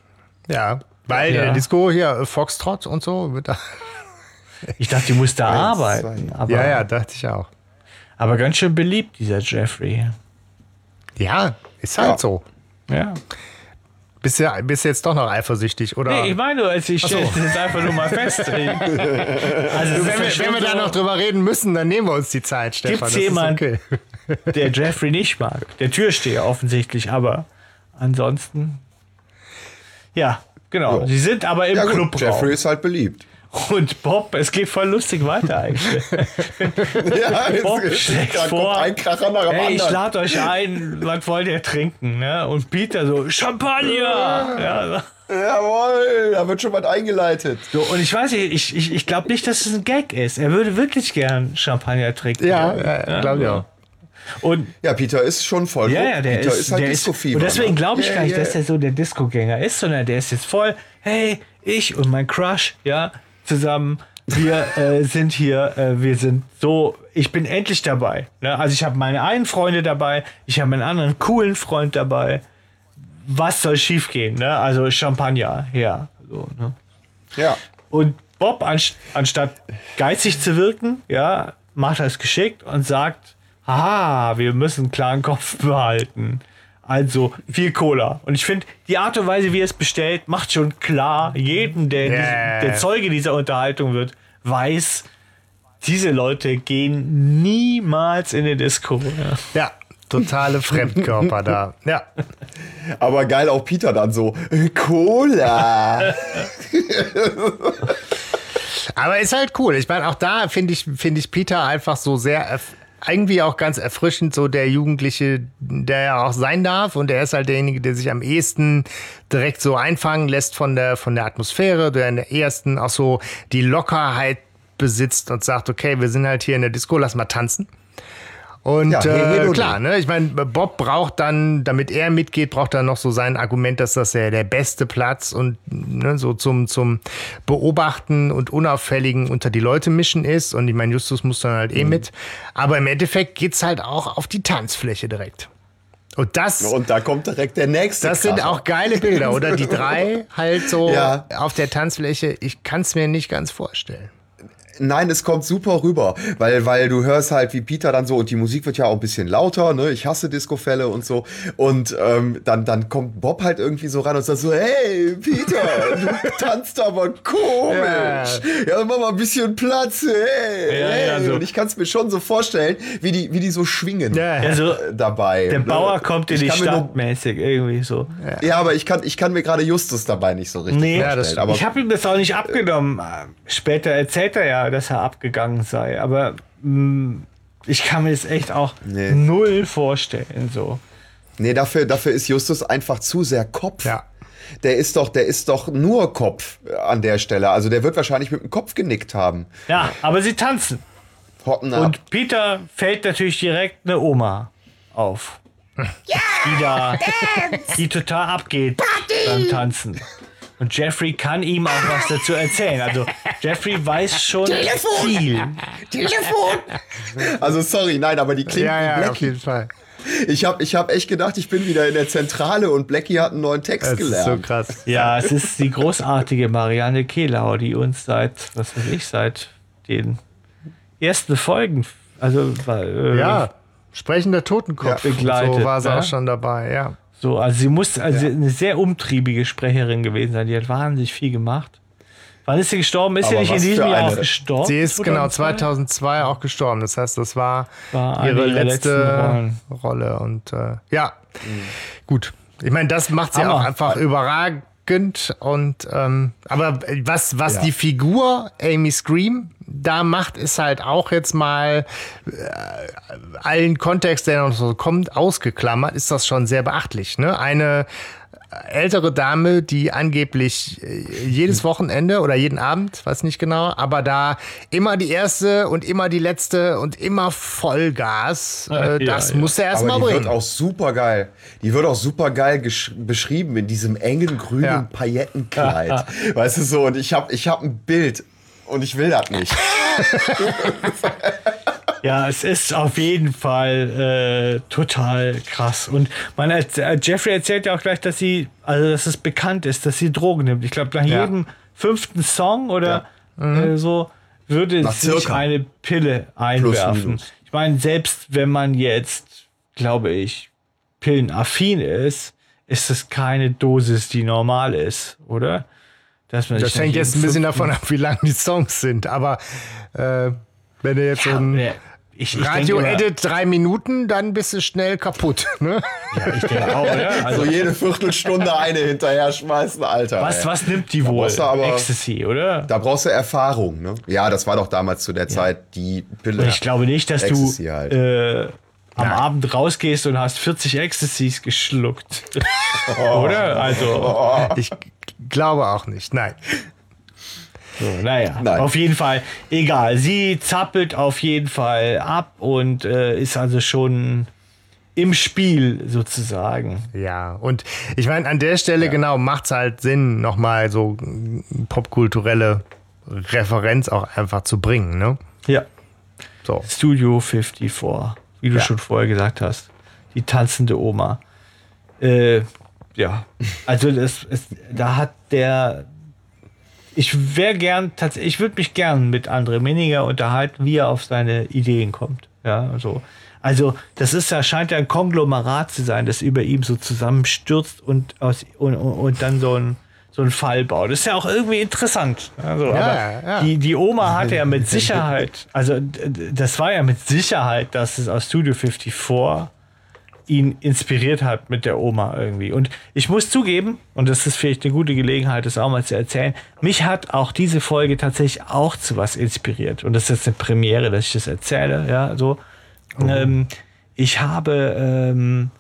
Ja, weil Ja. der Disco hier, äh, Foxtrot und so, wird da. Ich dachte, die muss da [LAUGHS] Eins, arbeiten. Aber, Ja, ja, dachte ich auch. aber ganz schön beliebt, dieser Jeffrey. Ja, ist halt Ja. so. Ja. Bist du, bist du jetzt doch noch eifersüchtig, oder? Nee, ich meine, nur, also ich stelle so. das jetzt einfach nur mal fest. [LAUGHS] also, es wenn wir, wenn wir da so- noch drüber reden müssen, dann nehmen wir uns die Zeit, Stefan. Gibt's das ist jemand- okay. der Jeffrey nicht mag. Der Türsteher offensichtlich, aber ansonsten. Ja, genau. Ja. Sie sind aber im Ja gut, Clubraum. Jeffrey ist halt beliebt. Und Bob, es geht voll lustig weiter eigentlich. [LAUGHS] Ja, Bob jetzt- schlägt vor, ein Kracher nach dem hey, ich lade euch ein, was wollt ihr trinken? Ne? Und Peter so, Champagner! Ja, Jawohl, da wird schon was eingeleitet. so, und ich weiß nicht, ich, ich, ich glaube nicht, dass es ein Gag ist. Er würde wirklich gern Champagner trinken. Ja, ja glaube ich auch. Und Ja, Peter ist schon voll. Ja, ja, der Peter ist, ist, halt der Disco-Fieber. Und deswegen ne? glaube ich Yeah, gar nicht, yeah. dass er so der Disco-Gänger ist, sondern der ist jetzt voll, hey, ich und mein Crush, ja, zusammen, wir äh, sind hier, äh, wir sind so, ich bin endlich dabei. Ne? Also ich habe meine einen Freunde dabei, ich habe einen anderen coolen Freund dabei. Was soll schiefgehen? Ne? Also Champagner her. So, ne? Ja. Und Bob, anst anstatt geizig zu wirken, ja, macht das geschickt und sagt, haha, wir müssen einen klaren Kopf behalten. Also viel Cola. Und ich finde, die Art und Weise, wie er es bestellt, macht schon klar, jeden, der, Yeah. diesen- der Zeuge dieser Unterhaltung wird, weiß, diese Leute gehen niemals in den Disco. Ja. Ja, totale Fremdkörper da. Ja. Aber geil auch Peter dann so, äh, Cola. [LAUGHS] Aber ist halt cool. Ich meine, auch da finde ich, finde ich Peter einfach so sehr, erf- irgendwie auch ganz erfrischend, so der Jugendliche, der ja auch sein darf. Und er ist halt derjenige, der sich am ehesten direkt so einfangen lässt von der, von der Atmosphäre, der in der ersten auch so die Lockerheit besitzt und sagt, okay, wir sind halt hier in der Disco, lass mal tanzen. Und Ja, äh, klar, ne? Ich meine, Bob braucht dann, damit er mitgeht, braucht er noch so sein Argument, dass das ja der beste Platz und ne, so zum, zum Beobachten und Unauffälligen unter die Leute mischen ist. Und ich meine, Justus muss dann halt eh Mhm. mit. Aber im Endeffekt geht's halt auch auf die Tanzfläche direkt. Und das, Und da kommt direkt der nächste. das sind Kracher. auch geile Bilder, oder? Die drei [LAUGHS] halt so Ja. auf der Tanzfläche. Ich kann es mir nicht ganz vorstellen. Nein, es kommt super rüber, weil, weil du hörst halt, wie Peter dann so, und die Musik wird ja auch ein bisschen lauter, ne? Ich hasse Disco-Fälle und so. Und ähm, dann, dann kommt Bob halt irgendwie so ran und sagt so, hey, Peter, du [LAUGHS] tanzt aber komisch. Ja, mach mal ein bisschen Platz, hey. Ja, hey. ja, so. Und ich kann es mir schon so vorstellen, wie die, wie die so schwingen Ja. Also, äh, dabei. der ne? Bauer kommt in Ich die Stadt mäßig, irgendwie so. Ja, aber ich kann, ich kann mir gerade Justus dabei nicht so richtig Nee, vorstellen. Ja, das aber ich habe ihm das auch nicht abgenommen. Später erzählt er ja, dass er abgegangen sei. Aber mh, ich kann mir das echt auch Nee. null vorstellen. So. Nee, dafür, dafür ist Justus einfach zu sehr Kopf. Ja. Der ist doch, der ist doch nur Kopf äh, an der Stelle. Also der wird wahrscheinlich mit dem Kopf genickt haben. Ja, aber sie tanzen. Hocken ab. Und Peter fällt natürlich direkt eine Oma auf. die da, die total abgeht beim Tanzen. Und Jeffrey kann ihm auch was dazu erzählen. Also Jeffrey weiß schon viel. Also sorry, nein, aber die klingt Ja, ja, auf Blackie. jeden Fall. Ich habe ich hab echt gedacht, ich bin wieder in der Zentrale und Blackie hat einen neuen Text Das ist gelernt. so krass. Ja, es ist die großartige Marianne Kehlau, die uns seit, was weiß ich, seit den ersten Folgen, also äh, Ja, sprechender Totenkopf. Ja. Begleitet, So war sie ne? auch schon dabei, ja. So, also sie muss also eine sehr umtriebige Sprecherin gewesen sein. Die hat wahnsinnig viel gemacht. Wann ist sie gestorben? Ist sie Aber nicht in diesem Jahr eine- auch gestorben? Sie ist genau 2002? 2002 auch gestorben. Das heißt, das war, War ihre letzte. Rolle. Und äh, ja, gut. Ich meine, das macht sie Hammer. auch einfach überragend. Und ähm, aber was, was Ja. die Figur Amy Scream da macht, ist halt auch jetzt mal äh, allen Kontext, der noch so kommt, ausgeklammert, ist das schon sehr beachtlich. Ne? Eine ältere Dame, die angeblich äh, jedes Wochenende oder jeden Abend, weiß nicht genau, aber da immer die erste und immer die letzte und immer Vollgas, äh, Ja, das ja. musste er erst Aber mal die bringen. wird auch super geil. Die wird auch super geil beschrieben in diesem engen grünen Ja. Paillettenkleid. [LAUGHS] weißt du so, und ich habe ich hab ein Bild und ich will das nicht. [LAUGHS] Ja, es ist auf jeden Fall äh, total krass. Und man äh, Jeffrey erzählt ja auch gleich, dass sie, also dass es bekannt ist, dass sie Drogen nimmt. Ich glaube, nach Ja. jedem fünften Song oder äh, so würde Nach sie sich circa. eine Pille einwerfen. Ich meine, selbst wenn man jetzt, glaube ich, pillenaffin ist, ist es keine Dosis, die normal ist, oder? Das hängt jetzt ein bisschen davon ab, wie lang die Songs sind. Aber äh, wenn du jetzt so ein Ja, ich, ich Radio-Edit drei Minuten, dann bist du schnell kaputt. Ne? Denke, ich denke auch, [LAUGHS] oder? Also, So jede Viertelstunde eine hinterher schmeißen, Alter. was, ey. was nimmt die wohl? aber- Ecstasy, oder? Da brauchst du Erfahrung, ne? Ja, das war doch damals zu der Zeit die Pille. Und ich glaube nicht, dass Ecstasy du halt. äh, am Abend rausgehst und hast 40 Ecstasies geschluckt. [LAUGHS] oder? Also, Ich g- glaube auch nicht. Nein. So, naja, Nein. auf jeden Fall, egal. Sie zappelt auf jeden Fall ab und äh, ist also schon im Spiel sozusagen. Ja, und ich meine, an der Stelle genau macht es halt Sinn, nochmal so popkulturelle Referenz auch einfach zu bringen. Ne? Ja. So. Studio 54, wie du Ja. schon vorher gesagt hast. Die tanzende Oma. Äh, ja, also das, es, da hat der. Ich wäre gern, tatsächlich, ich würde mich gern mit André Minninger unterhalten, wie er auf seine Ideen kommt. Ja, also, also das ist ja, scheint ja ein Konglomerat zu sein, das über ihm so zusammenstürzt und, aus, und, und, dann so ein, so ein Fall baut. Das ist ja auch irgendwie interessant. Also, aber ja. Die, die Oma hatte ja [LAUGHS] mit Sicherheit, also das war ja mit Sicherheit, dass es aus Studio 54 ihn inspiriert hat mit der Oma irgendwie. Und ich muss zugeben, und das ist vielleicht eine gute Gelegenheit, das auch mal zu erzählen, mich hat auch diese Folge tatsächlich auch zu was inspiriert. Und das ist jetzt eine Premiere, dass ich das erzähle, ja, so. Ähm, ich habe ähm,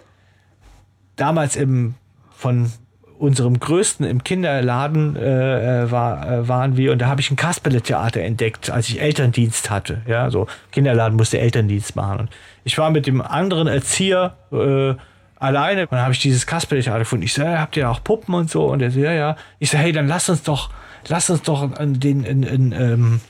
damals im von unserem größten im Kinderladen äh, äh, war, äh, waren wir und da habe ich ein Kasperle-Theater entdeckt, als ich Elterndienst hatte. Ja, so Kinderladen musste Elterndienst machen. Und ich war mit dem anderen Erzieher äh, alleine und dann habe ich dieses Kasperle-Theater gefunden. Ich ja, habt ihr auch Puppen und so? Und er so, ja, ja. Ich so, hey, dann lass uns doch, lass uns doch an den, in, in, ähm,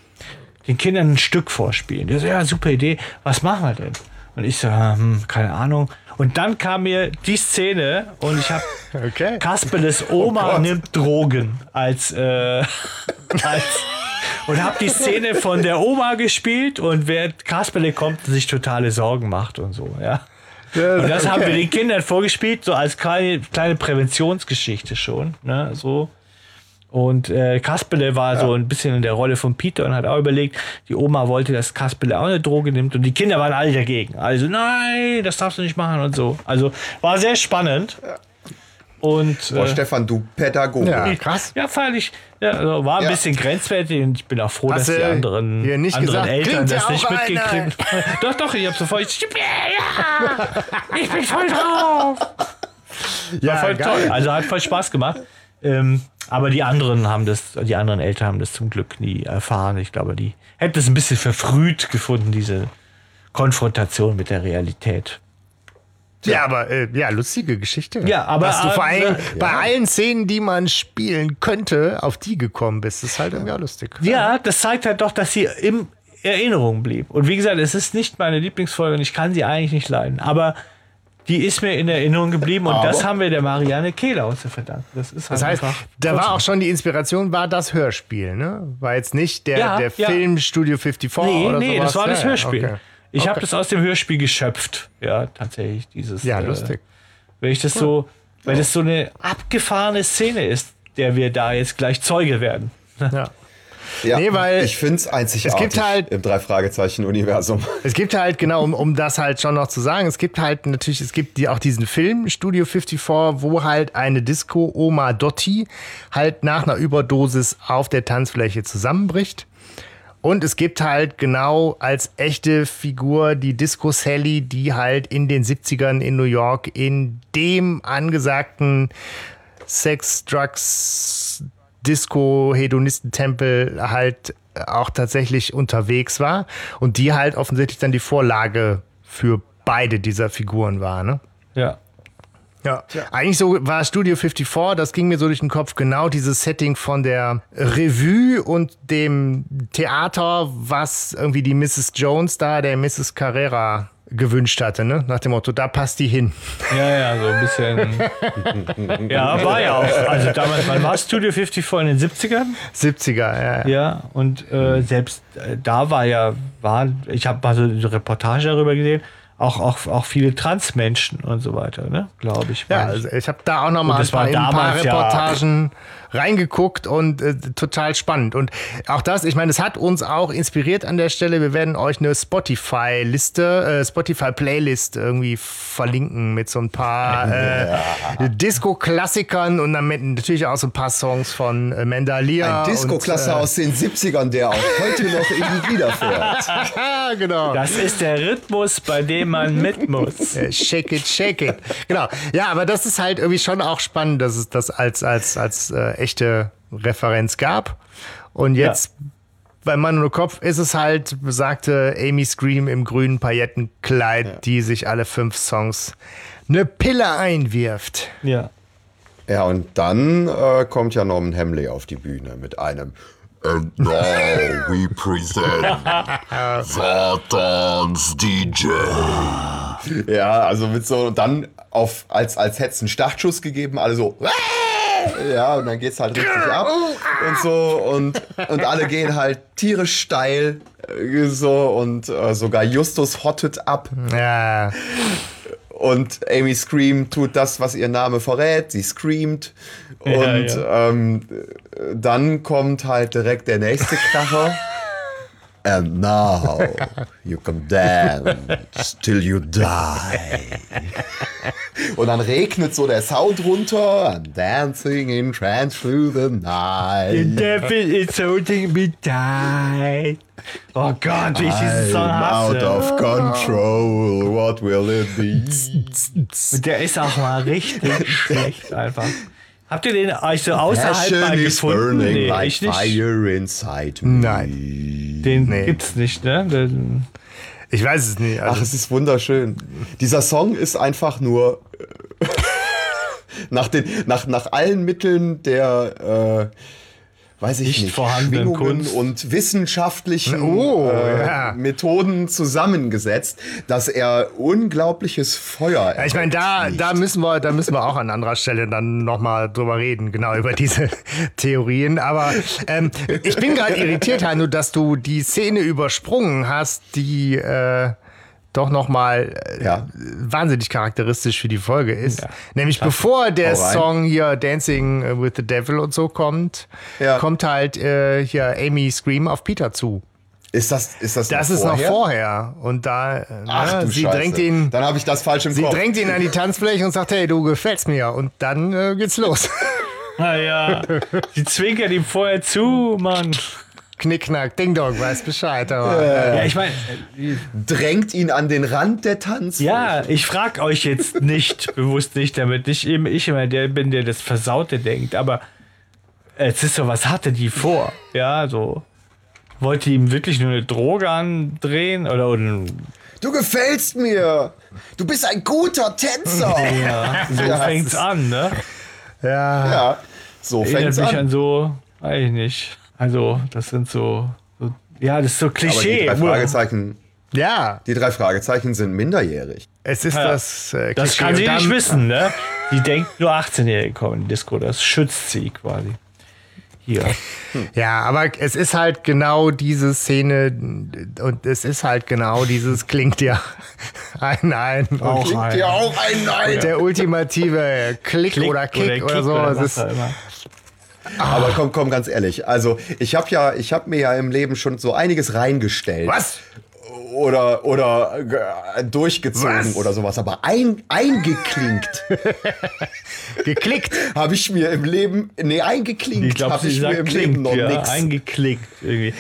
den Kindern ein Stück vorspielen. Der so, ja, super Idee. Was machen wir denn? Und ich so, hm, keine Ahnung. Und dann kam mir die Szene und ich habe [LAUGHS] Okay. Kasperles Oma nimmt Drogen als, äh, [LAUGHS] als und habe die Szene von der Oma gespielt und wer Kasperle kommt und sich totale Sorgen macht und so, ja. Und das haben wir den Kindern vorgespielt, so als kleine, kleine Präventionsgeschichte schon, ne, so. Und äh, Kasperle war so ein bisschen in der Rolle von Peter und hat auch überlegt, die Oma wollte, dass Kasperle auch eine Droge nimmt und die Kinder waren alle dagegen. Also nein, das darfst du nicht machen und so. Also war sehr spannend. Und Boah, äh, Stefan, du Pädagoge. Ja, krass. ja, fand ich, ja, also war ein Ja. bisschen grenzwertig und ich bin auch froh, Hast dass die anderen, hier nicht anderen gesagt, Eltern ja das nicht mitgekriegt [LAUGHS] Doch, doch, ich hab sofort, ich, ja, ich bin voll drauf. Ja, voll geil. toll. Also hat voll Spaß gemacht. Ähm, aber die anderen haben das, die anderen Eltern haben das zum Glück nie erfahren. Ich glaube, die hätten es ein bisschen verfrüht gefunden, diese Konfrontation mit der Realität. Ja, aber äh, ja, lustige Geschichte. Ja, aber- Dass du vor allem bei allen Szenen, die man spielen könnte, auf die gekommen bist. Das ist halt irgendwie auch lustig. Ja, das zeigt halt doch, dass sie im Erinnerung blieb. Und wie gesagt, es ist nicht meine Lieblingsfolge und ich kann sie eigentlich nicht leiden. Aber die ist mir in Erinnerung geblieben und das haben wir der Marianne Kehlau zu verdanken. Das ist halt Das heißt, einfach. da war auch schon die Inspiration, war das Hörspiel, ne? War jetzt nicht der, Ja, der ja. Film Studio 54 Nee, oder nee, sowas. das war das Ja, ja, Hörspiel. okay. Ich habe Okay. das aus dem Hörspiel geschöpft. Ja, tatsächlich. Dieses, Ja, äh, lustig. Weil ich das so, weil das so eine abgefahrene Szene ist, der wir da jetzt gleich Zeuge werden. Ja. Ja, Nee, weil ich finde es einzigartig es gibt halt- im Drei-Fragezeichen-Universum. Es gibt halt, genau, um, um das halt schon noch zu sagen, es gibt halt natürlich, es gibt die, auch diesen Film, Studio 54, wo halt eine Disco-Oma Dotti halt nach einer Überdosis auf der Tanzfläche zusammenbricht. Und es gibt halt genau als echte Figur die Disco Sally, die halt in den 70ern in New York in dem angesagten Sex, Drugs, Disco, Hedonistentempel halt auch tatsächlich unterwegs war und die halt offensichtlich dann die Vorlage für beide dieser Figuren war, ne? Ja. Ja, eigentlich so war Studio 54, das ging mir so durch den Kopf, genau dieses Setting von der Revue und dem Theater, was irgendwie die Mrs. Jones da, der Mrs. Carrera gewünscht hatte, ne? Nach dem Motto, da passt die hin. Ja, ja, so ein bisschen. [LAUGHS] ja, war ja auch. Also damals, wann war Studio 54 in den 70ern? 70er, ja. Ja, und äh, selbst äh, da war ja, war, ich habe mal so eine Reportage darüber gesehen, auch, auch, auch viele Transmenschen und so weiter, ne? glaube ich. Ja, also ich habe da auch noch mal ein ein paar damals ja- Reportagen reingeguckt und äh, total spannend. Und auch das, ich meine, es hat uns auch inspiriert an der Stelle. Wir werden euch eine Spotify-Liste, äh, Spotify-Playlist irgendwie verlinken mit so ein paar äh, Disco-Klassikern und dann mit natürlich auch so ein paar Songs von äh, Mandalia. Ein Disco-Klasse äh, aus den 70ern, der auch heute noch irgendwie wiederfährt. Ah, [LAUGHS] genau. Das ist der Rhythmus, bei dem man mit muss. [LAUGHS] Shake it, shake it. Genau. Ja, aber das ist halt irgendwie schon auch spannend, dass es das als, als, als äh, echte Referenz gab. Und jetzt bei Mann ohne Kopf ist es halt besagte Amy Scream im grünen Paillettenkleid, die sich alle fünf Songs eine Pille einwirft. Ja. Ja, und dann äh, kommt ja Norman Hamley auf die Bühne mit einem And now we present [LAUGHS] Satans DJ. Ja, also mit so, und dann auf, als, als hätte es einen Startschuss gegeben, alle so, ja, und dann geht's halt richtig ab. Und so und, und alle gehen halt tierisch steil, äh, so und äh, sogar Justus hottet ab. Ja, und Amy Scream tut das, was ihr Name verrät, sie screamt. Und Ja, Ähm, äh, dann kommt halt direkt der nächste Kracher. And now you can dance till you die. Und dann regnet so der Sound runter. I'm dancing in trance through the night. Devil is holding me tight. Oh Gott, wie ich diesen Song I'm out hasse. of control. What will it be? Und der ist auch mal richtig schlecht einfach. Habt ihr den euch so außerhalb Passion mal gefunden? burning Nee, like ich nicht. fire inside me. nein. Den Nee. gibt's nicht, ne? Den, Ich weiß es nicht. Ach, Also, es ist wunderschön. Dieser Song ist einfach nur äh, [LAUGHS] nach, den, nach, nach allen Mitteln der, äh, weiß ich Nicht nicht, vorhandenen Kunst. und wissenschaftlichen Oh, äh, ja. Methoden zusammengesetzt, dass er unglaubliches Feuer Ja, ich meine, da, da müssen wir, da müssen wir auch an anderer Stelle dann nochmal drüber reden, genau über diese [LAUGHS] Theorien. Aber ähm, ich bin gerade irritiert, Hanno, dass du die Szene übersprungen hast, die äh, doch nochmal äh, Ja. wahnsinnig charakteristisch für die Folge ist. Nämlich bevor der. Song hier Dancing with the Devil und so kommt, Ja. kommt halt äh, hier Amy Scream auf Peter zu. Ist das, ist das, Das noch ist vorher? noch vorher. Und da, Ach, ne, du sie Scheiße. drängt ihn. Dann habe ich das falsch im Sie Kopf. drängt ihn an die Tanzfläche und sagt, hey, du gefällst mir. Und dann äh, geht's los. [LAUGHS] naja, sie zwinkert ihm vorher zu, Mann. Knickknack, Ding Dong, weiß Bescheid. Aber, äh, Ja, ich meine, drängt ihn an den Rand der Tanz. ja, ich frag euch jetzt nicht, [LAUGHS] bewusst nicht, damit nicht eben ich immer der bin, der das Versaute denkt, aber es ist so, was hatte die vor? Ja, so. Wollte ihm wirklich nur eine Droge andrehen oder, oder Du gefällst mir. Du bist ein guter Tänzer. [LAUGHS] ja, so Ja, fängt's an, ne? ja. Ja, so Erinnert fängt's mich an. an so, weiß ich nicht. Also, das sind so, so ja, das ist so Aber die Klischee. drei Fragezeichen, ja, die drei Fragezeichen sind minderjährig. es ist Ja. das äh, Das Klischee. kann sie nicht wissen, ne? Die denkt nur 18-Jährige kommen in die Disco. Das schützt sie quasi. Hier. Ja, aber es ist halt genau diese Szene und es ist halt genau dieses klingt ja [LAUGHS] ein ein. Auch Klingt ein. ja auch ein Nein. Der ultimative Klick, Klick oder Kick oder, so. oder es was ist, auch immer. Aber komm, komm, ganz ehrlich. Also, ich habe ja, ich habe mir ja im Leben schon so einiges reingestellt. was? Oder, oder durchgezogen Was? oder sowas. Aber ein, eingeklinkt [LAUGHS] Geklickt. habe ich mir im Leben, nee, eingeklinkt habe ich mir im klingt, Leben noch ja, nichts. eingeklickt irgendwie.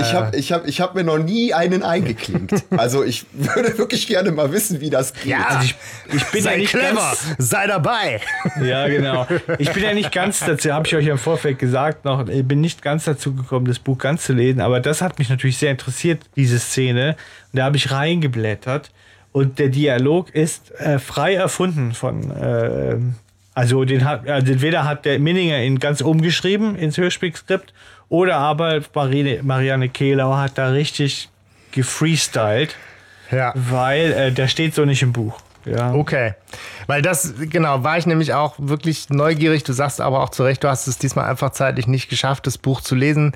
Ich habe ich hab, ich hab mir noch nie einen eingeklinkt. Also ich [LAUGHS] würde wirklich gerne mal wissen, wie das geht. Ja, Also ich, ich bin ja sei nicht clever, ganz, sei dabei. [LAUGHS] Ja, genau. Ich bin ja nicht ganz dazu, habe ich euch ja im Vorfeld gesagt noch, ich bin nicht ganz dazu gekommen, das Buch ganz zu lesen, aber das hat mich natürlich sehr interessiert, diese Szene. Und da habe ich reingeblättert und der Dialog ist äh, frei erfunden von, äh, also den hat, also entweder hat der Minninger ihn ganz umgeschrieben ins Hörspielskript oder aber Marine, Marianne Kehlau hat da richtig gefreestylt, Ja. weil äh, der steht so nicht im Buch. Ja. Okay. Weil das, genau, war ich nämlich auch wirklich neugierig. Du sagst aber auch zu Recht, du hast es diesmal einfach zeitlich nicht geschafft, das Buch zu lesen.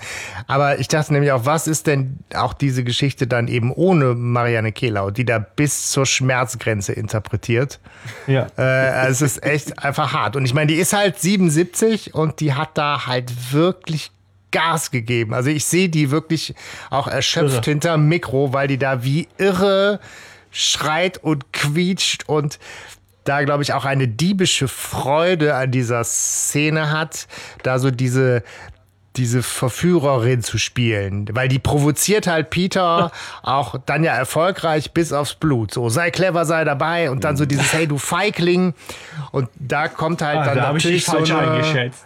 Aber ich dachte nämlich auch, was ist denn auch diese Geschichte dann eben ohne Marianne Kehlau, die da bis zur Schmerzgrenze interpretiert? Ja. Äh, es ist echt einfach hart. Und ich meine, die ist halt 77 und die hat da halt wirklich Gas gegeben. Also ich sehe die wirklich auch erschöpft Irre. hinterm Mikro, weil die da wie irre schreit und quietscht und da, glaube ich, auch eine diebische Freude an dieser Szene hat, da so diese, diese Verführerin zu spielen. Weil die provoziert halt Peter [LAUGHS] auch dann ja erfolgreich bis aufs Blut. So, sei clever, sei dabei und dann so dieses, hey, du Feigling. Und da kommt halt Ah, dann da habe ich natürlich so eine, eingeschätzt.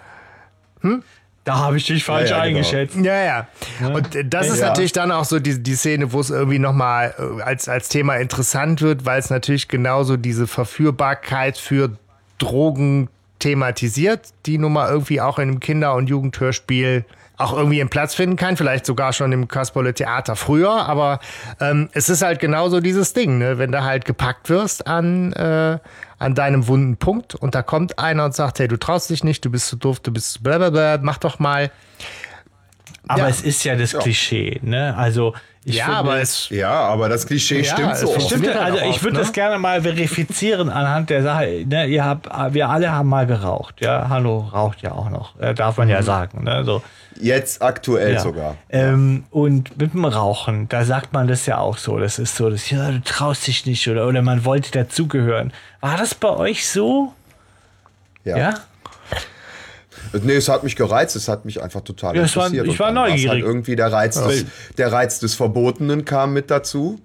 Da habe ich dich falsch Ja, ja, genau. eingeschätzt. Ja, ja. Und äh, das ist Ja. natürlich dann auch so die, die Szene, wo es irgendwie nochmal äh, als, als Thema interessant wird, weil es natürlich genauso diese Verführbarkeit für Drogen thematisiert, die nun mal irgendwie auch in einem Kinder- und Jugendhörspiel auch irgendwie einen Platz finden kann, vielleicht sogar schon im Kasperle Theater früher, aber ähm, es ist halt genauso dieses Ding, ne? wenn du halt gepackt wirst an, äh, an deinem wunden Punkt und da kommt einer und sagt, hey, du traust dich nicht, du bist zu doof, du bist blablabla, mach doch mal. Aber Ja. es ist ja das Klischee, ne? Also ich ja, finde, aber es Ja, aber das Klischee Ja, stimmt so. stimmt. Stimmt, halt also auch ich würde ne? das gerne mal verifizieren anhand der Sache. Ne, ihr habt, wir alle haben mal geraucht. Ja, Hanno raucht ja auch noch. Äh, darf man ja sagen. Ne, so. Jetzt aktuell Ja. sogar. Ähm, und mit dem Rauchen, da sagt man das ja auch so. Das ist so, das, ja, du traust dich nicht oder, oder man wollte dazugehören. War das bei euch so? Ja. Ja? Nee, es hat mich gereizt, es hat mich einfach total Ja, es war- interessiert. ich war dann war's neugierig. Halt irgendwie der Reiz, des, der Reiz des Verbotenen kam mit dazu.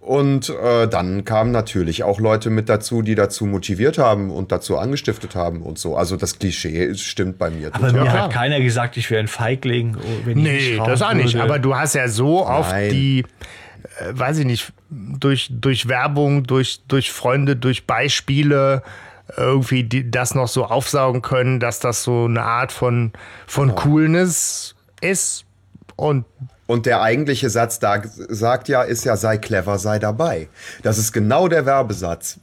Und äh, dann kamen natürlich auch Leute mit dazu, die dazu motiviert haben und dazu angestiftet haben und so. Also das Klischee stimmt bei mir. Aber total. mir hat keiner gesagt, ich wäre ein Feigling. oh, Wenn ich Nee, das auch nicht. würde. Aber du hast ja so auf Nein. die, äh, weiß ich nicht, durch, durch Werbung, durch, durch Freunde, durch Beispiele irgendwie die, das noch so aufsaugen können, dass das so eine Art von, von Coolness ist. Und Und der eigentliche Satz da sagt ja, ist ja, sei clever, sei dabei. Das ist genau der Werbesatz.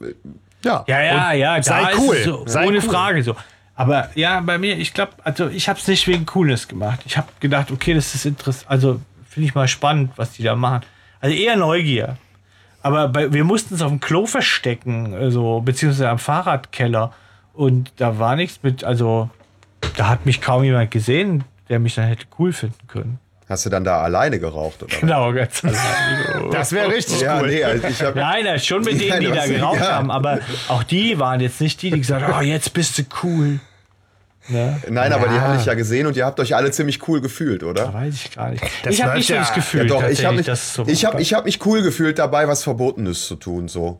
ja, Ja, ja, und ja, sei cool. So, sei ohne cool. Frage so. Aber ja, bei mir, ich glaube, also ich habe es nicht wegen Coolness gemacht. Ich habe gedacht, okay, das ist interessant, also finde ich mal spannend, was die da machen. Also eher Neugier. Aber bei, wir mussten es auf dem Klo verstecken, also beziehungsweise am Fahrradkeller. Und da war nichts mit, also da hat mich kaum jemand gesehen, der mich dann hätte cool finden können. Hast du dann da alleine geraucht? Oder? Genau, ganz allein. Das wäre richtig Ja, cool. nee, also ich habe Nein, nein, schon mit denen, die da geraucht ja. haben, aber auch die waren jetzt nicht die, die gesagt haben, oh, jetzt bist du cool. Ne? Nein, aber die Ja. habe ich ja gesehen und ihr habt euch alle ziemlich cool gefühlt, oder? Weiß ich gar nicht. Das ich habe nicht so ja- das ja Gefühl, Ja, doch, ich habe mich, so ich hab, ich hab mich cool gefühlt dabei, was Verbotenes zu tun. So.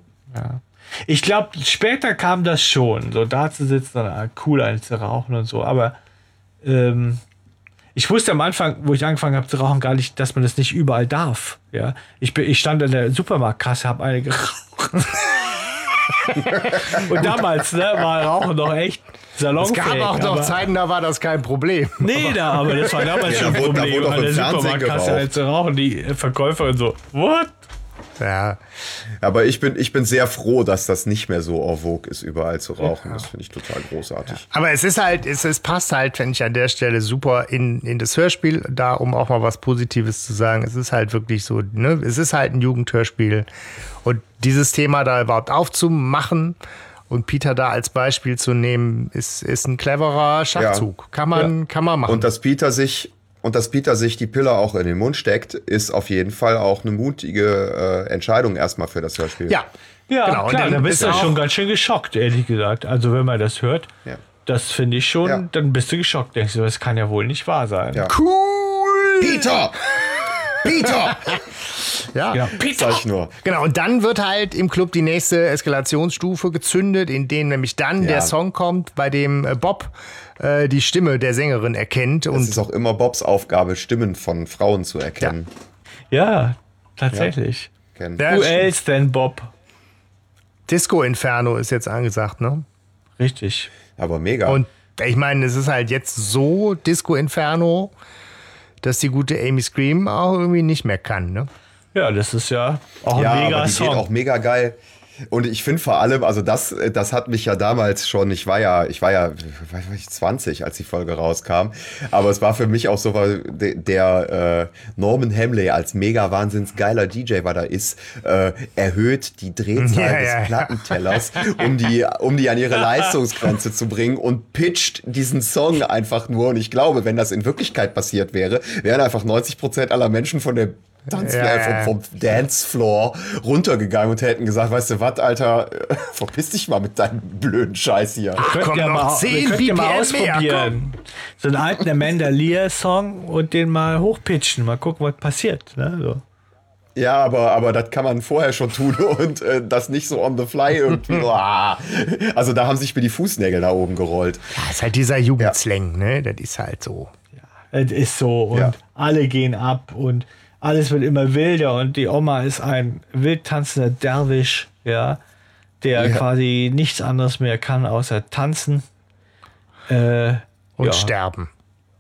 Ich glaube, später kam das schon, so da zu sitzen ah, cool einen zu rauchen und so. Aber ähm, ich wusste am Anfang, wo ich angefangen habe zu rauchen, gar nicht, dass man das nicht überall darf. Ja, ich, bin, ich stand an der Supermarktkasse, habe eine geraucht. [LAUGHS] und damals ne, war Rauchen doch echt Es salonfähig. gab auch noch Zeiten, da war das kein Problem. [LAUGHS] Nee, da, aber das war damals Ja, schon da ein wurde- da Problem. wurde auch An der im Fernsehen Supermarktkasse halt zu rauchen, die Verkäuferin so, what? Ja, Aber ich bin, ich bin sehr froh, dass das nicht mehr so en vogue ist, überall zu rauchen. Das finde ich total großartig. Aber es ist halt, es, es passt halt, finde ich, an der Stelle super in, in das Hörspiel, da um auch mal was Positives zu sagen. Es ist halt wirklich so, ne, es ist halt ein Jugendhörspiel. Und dieses Thema da überhaupt aufzumachen und Peter da als Beispiel zu nehmen, ist, ist ein cleverer Schachzug. Kann man, kann man machen. Und dass Peter sich und dass Peter sich die Pille auch in den Mund steckt, ist auf jeden Fall auch eine mutige äh, Entscheidung erstmal für das Hörspiel. ja, Ja, Genau, und klar, dann da bist ist du schon ganz schön geschockt, ehrlich gesagt. Also wenn man das hört, Ja. das finde ich schon, Ja. dann bist du geschockt. Denkst du, das kann ja wohl nicht wahr sein. Ja. cool. Peter! Peter! [LAUGHS] Ja. Ja, Peter! Sag ich nur. Genau, und dann wird halt im Club die nächste Eskalationsstufe gezündet, in dem nämlich dann Ja. der Song kommt, bei dem äh, Bob äh, die Stimme der Sängerin erkennt. Es Und ist auch immer Bobs Aufgabe, Stimmen von Frauen zu erkennen. Ja, tatsächlich. Kennen. Ja, Who else denn Bob? Disco Inferno ist jetzt angesagt, ne? Richtig. Aber mega. Und ich meine, es ist halt jetzt so Disco Inferno, dass die gute Amy Scream auch irgendwie nicht mehr kann, ne? Ja, das ist ja auch ja, ein mega aber die Song. geht auch mega geil. Und ich finde vor allem, also das, das hat mich ja damals schon, ich war ja, ich war ja, weiß ich, 20, als die Folge rauskam, aber es war für mich auch so, weil der, äh, Norman Hamley als mega wahnsinns geiler DJ, was er ist, äh, erhöht die Drehzahl [LAUGHS] Ja, des ja, ja. Plattentellers, um die, um die an ihre Leistungsgrenze zu bringen und pitcht diesen Song einfach nur. Und ich glaube, wenn das in Wirklichkeit passiert wäre, wären einfach 90 Prozent aller Menschen von der Tanzfloor, Ja, ja. vom, vom Dancefloor runtergegangen und hätten gesagt, weißt du was, Alter, äh, verpiss dich mal mit deinem blöden Scheiß hier. Könnt komm, ihr noch mal, 10 wir könnt ihr mal BPM mehr, ausprobieren. So einen alten Amanda Lear-Song und den mal hochpitchen. Mal gucken, was passiert. Ne? So. Ja, aber, aber das kann man vorher schon tun [LAUGHS] und äh, das nicht so on the fly irgendwie. [LAUGHS] Also da haben sich mir die Fußnägel nach oben gerollt. Ja, ist halt dieser Jugendslang, ne? Das ist halt so. Es ist so und Ja. alle gehen ab und alles wird immer wilder und die Oma ist ein wild tanzender Derwisch, ja, der Ja. quasi nichts anderes mehr kann außer tanzen. Äh, Und ja, sterben.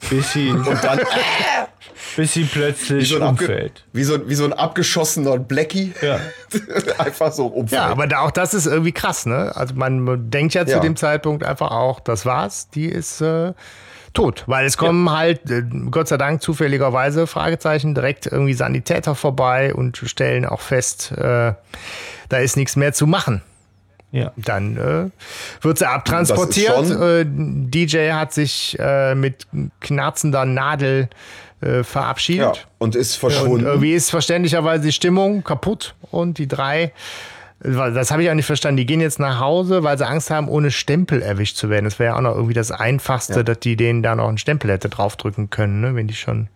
bis sie, [LAUGHS] Und dann bis sie wie plötzlich so, ein abge umfällt. wie, so, wie so ein abgeschossener Blackie. Ja. [LAUGHS] Einfach so umfällt. Ja, aber da, auch das ist irgendwie krass, ne? Also man denkt ja zu Ja. dem Zeitpunkt einfach auch, das war's, die ist äh, tot. Weil es kommen halt, äh, Gott sei Dank, zufälligerweise, Fragezeichen, direkt irgendwie Sanitäter vorbei und stellen auch fest, äh, da ist nichts mehr zu machen. Ja. Dann äh, wird sie abtransportiert. Äh, DJ hat sich äh, mit knarzender Nadel äh, ja. verabschiedet. Und ist Und verschwunden. irgendwie ist verständlicherweise die Stimmung kaputt und die drei, das habe ich auch nicht verstanden, die gehen jetzt nach Hause, weil sie Angst haben, ohne Stempel erwischt zu werden. Das wäre ja auch noch irgendwie das Einfachste, dass die denen da noch einen Stempel hätte draufdrücken können, ne, wenn die schon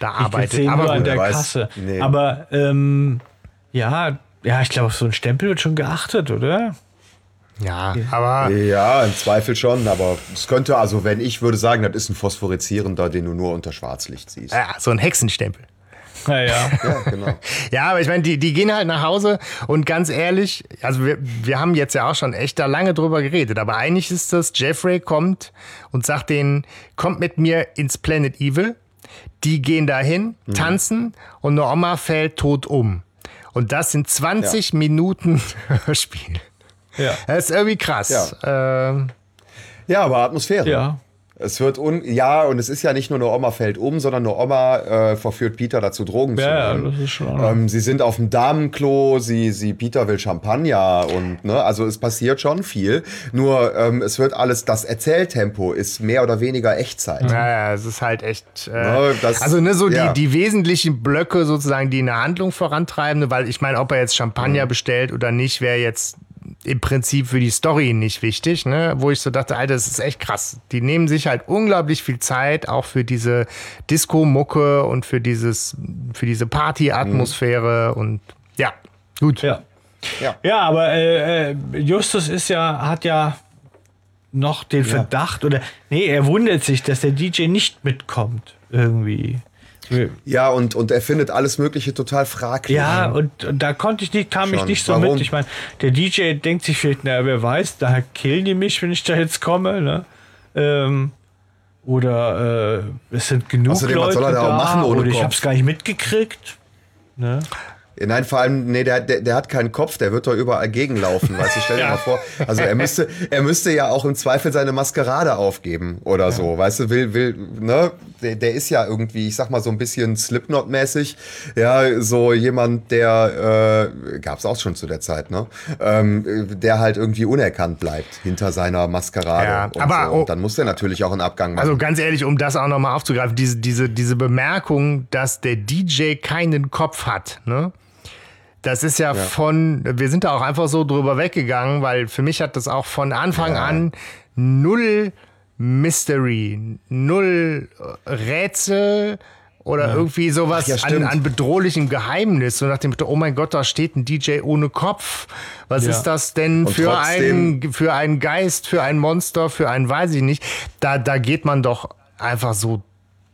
da Ich arbeitet. sehe nur Aber an der weiß. Kasse. Nee. Aber ähm, ja, ja, ich glaube, so ein Stempel wird schon geachtet, oder? ja, aber Ja, im Zweifel schon, aber es könnte, also wenn ich würde sagen, das ist ein phosphorezierender, den du nur unter Schwarzlicht siehst. ja, so ein Hexenstempel. Naja. [LAUGHS] Ja, genau. Ja, aber ich meine, die, die gehen halt nach Hause und ganz ehrlich, also wir, wir haben jetzt ja auch schon echt da lange drüber geredet, aber eigentlich ist das, Jeffrey kommt und sagt denen, kommt mit mir ins Planet Evil. Die gehen dahin, tanzen und eine Oma fällt tot um. Und das sind 20 Minuten [LAUGHS] Hörspiel. ja. Das ist irgendwie krass. Ähm, Ja, aber Atmosphäre. Ja. Es wird un ja, und es ist ja nicht nur eine Oma fällt um, sondern eine Oma äh, verführt Peter dazu, Drogen Ja, zu ja, nehmen. das ist schon. Ähm, sie sind auf dem Damenklo, sie, sie, Peter will Champagner und, ne, also es passiert schon viel. Nur, ähm, es wird alles, das Erzähltempo ist mehr oder weniger Echtzeit. Ja, ja, es ist halt echt. Äh, Ja, das- also, ne, so ja. die, die wesentlichen Blöcke sozusagen, die eine Handlung vorantreiben, ne, weil ich meine, ob er jetzt Champagner Mhm. bestellt oder nicht, wäre jetzt im Prinzip für die Story nicht wichtig, ne? Wo ich so dachte, Alter, das ist echt krass. Die nehmen sich halt unglaublich viel Zeit, auch für diese Disco-Mucke und für dieses, für diese Party-Atmosphäre und ja, gut. Ja. Ja. Ja, aber äh, äh, Justus ist ja, hat ja noch den Verdacht, oder nee, er wundert sich, dass der DJ nicht mitkommt. Irgendwie. Ja, und, und er findet alles Mögliche total fraglich. Ja, und, und da konnte ich nicht, kam ich Schon. nicht so Warum? mit. Ich meine, der DJ denkt sich vielleicht, na, wer weiß, da killen die mich, wenn ich da jetzt komme, ne? Ähm, oder äh, es sind genug Außerdem, was Leute soll er da da, auch machen ohne oder ich Kopf? hab's gar nicht mitgekriegt. Ne? Nein, vor allem, nee, der, der, der hat keinen Kopf, der wird doch überall gegenlaufen, weißt du, stell dir [LAUGHS] Ja. mal vor. Also er müsste, er müsste ja auch im Zweifel seine Maskerade aufgeben oder so, weißt du, will, will, ne, der, der ist ja irgendwie, ich sag mal so ein bisschen Slipknot-mäßig, ja, so jemand, der, äh, gab's auch schon zu der Zeit, ne, ähm, der halt irgendwie unerkannt bleibt hinter seiner Maskerade. Ja, und aber- so. und dann muss der natürlich auch einen Abgang machen. Also ganz ehrlich, um das auch nochmal aufzugreifen, diese, diese, diese Bemerkung, dass der DJ keinen Kopf hat, ne? Das ist ja, von, wir sind da auch einfach so drüber weggegangen, weil für mich hat das auch von Anfang an null Mystery, null Rätsel oder irgendwie sowas Ach ja, an, an bedrohlichem Geheimnis. So nach dem oh mein Gott, da steht ein DJ ohne Kopf. Was Ja. ist das denn Und für ein, für einen Geist, für ein Monster, für einen, weiß ich nicht. Da, da geht man doch einfach so,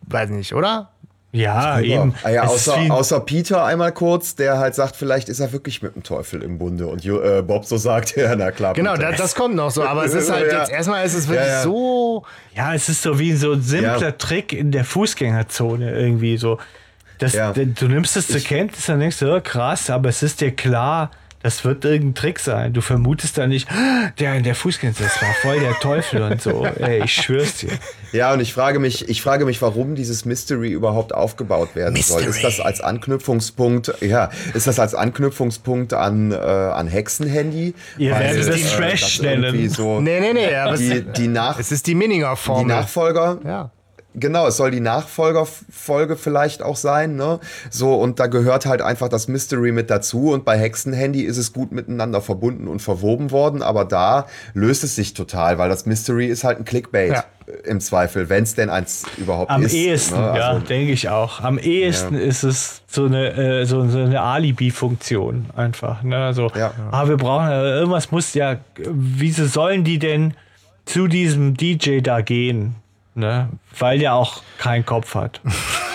weiß nicht, oder? Ja, eben. Ah ja, außer, außer Peter einmal kurz, der halt sagt, vielleicht ist er wirklich mit dem Teufel im Bunde. Und äh, Bob so sagt, [LAUGHS] ja, na klar. Genau, das, das kommt noch so. Aber es ist halt [LAUGHS] Ja. jetzt, erstmal ist es wirklich Ja, ja. so. Ja, es ist so wie so ein simpler Ja. Trick in der Fußgängerzone irgendwie so. Das, Ja. Du nimmst es zur Kenntnis und denkst, oh, krass, aber es ist dir klar, Das wird irgendein Trick sein. Du vermutest da nicht, "Ah, der in der Fußgänger, das war voll der Teufel und so. Ey, ich schwör's dir. Ja, und ich frage mich, ich frage mich, warum dieses Mystery überhaupt aufgebaut werden soll. Ist das als Anknüpfungspunkt, ja, ist das als Anknüpfungspunkt an, äh, an Hexenhandy? Ihr Weil, werdet es äh, Trash nennen. So Nee, nee, nee. Aber die, es, die, Nach es ist die Minninger-Formel. die Nachfolger, Ja. Genau, es soll die Nachfolgerfolge vielleicht auch sein, ne? So, und da gehört halt einfach das Mystery mit dazu. Und bei Hexenhandy ist es gut miteinander verbunden und verwoben worden, aber da löst es sich total, weil das Mystery ist halt ein Clickbait Ja. äh, im Zweifel, wenn es denn eins überhaupt Am ist. ehesten, ne? ja, Also, denke ich auch. Am ehesten ist es so eine, äh, so, so eine Alibi-Funktion einfach. Ne? So, Ja. ah, wir brauchen, äh, irgendwas muss ja, wieso sollen die denn zu diesem DJ da gehen? Ne? Weil der auch keinen Kopf hat. [LAUGHS]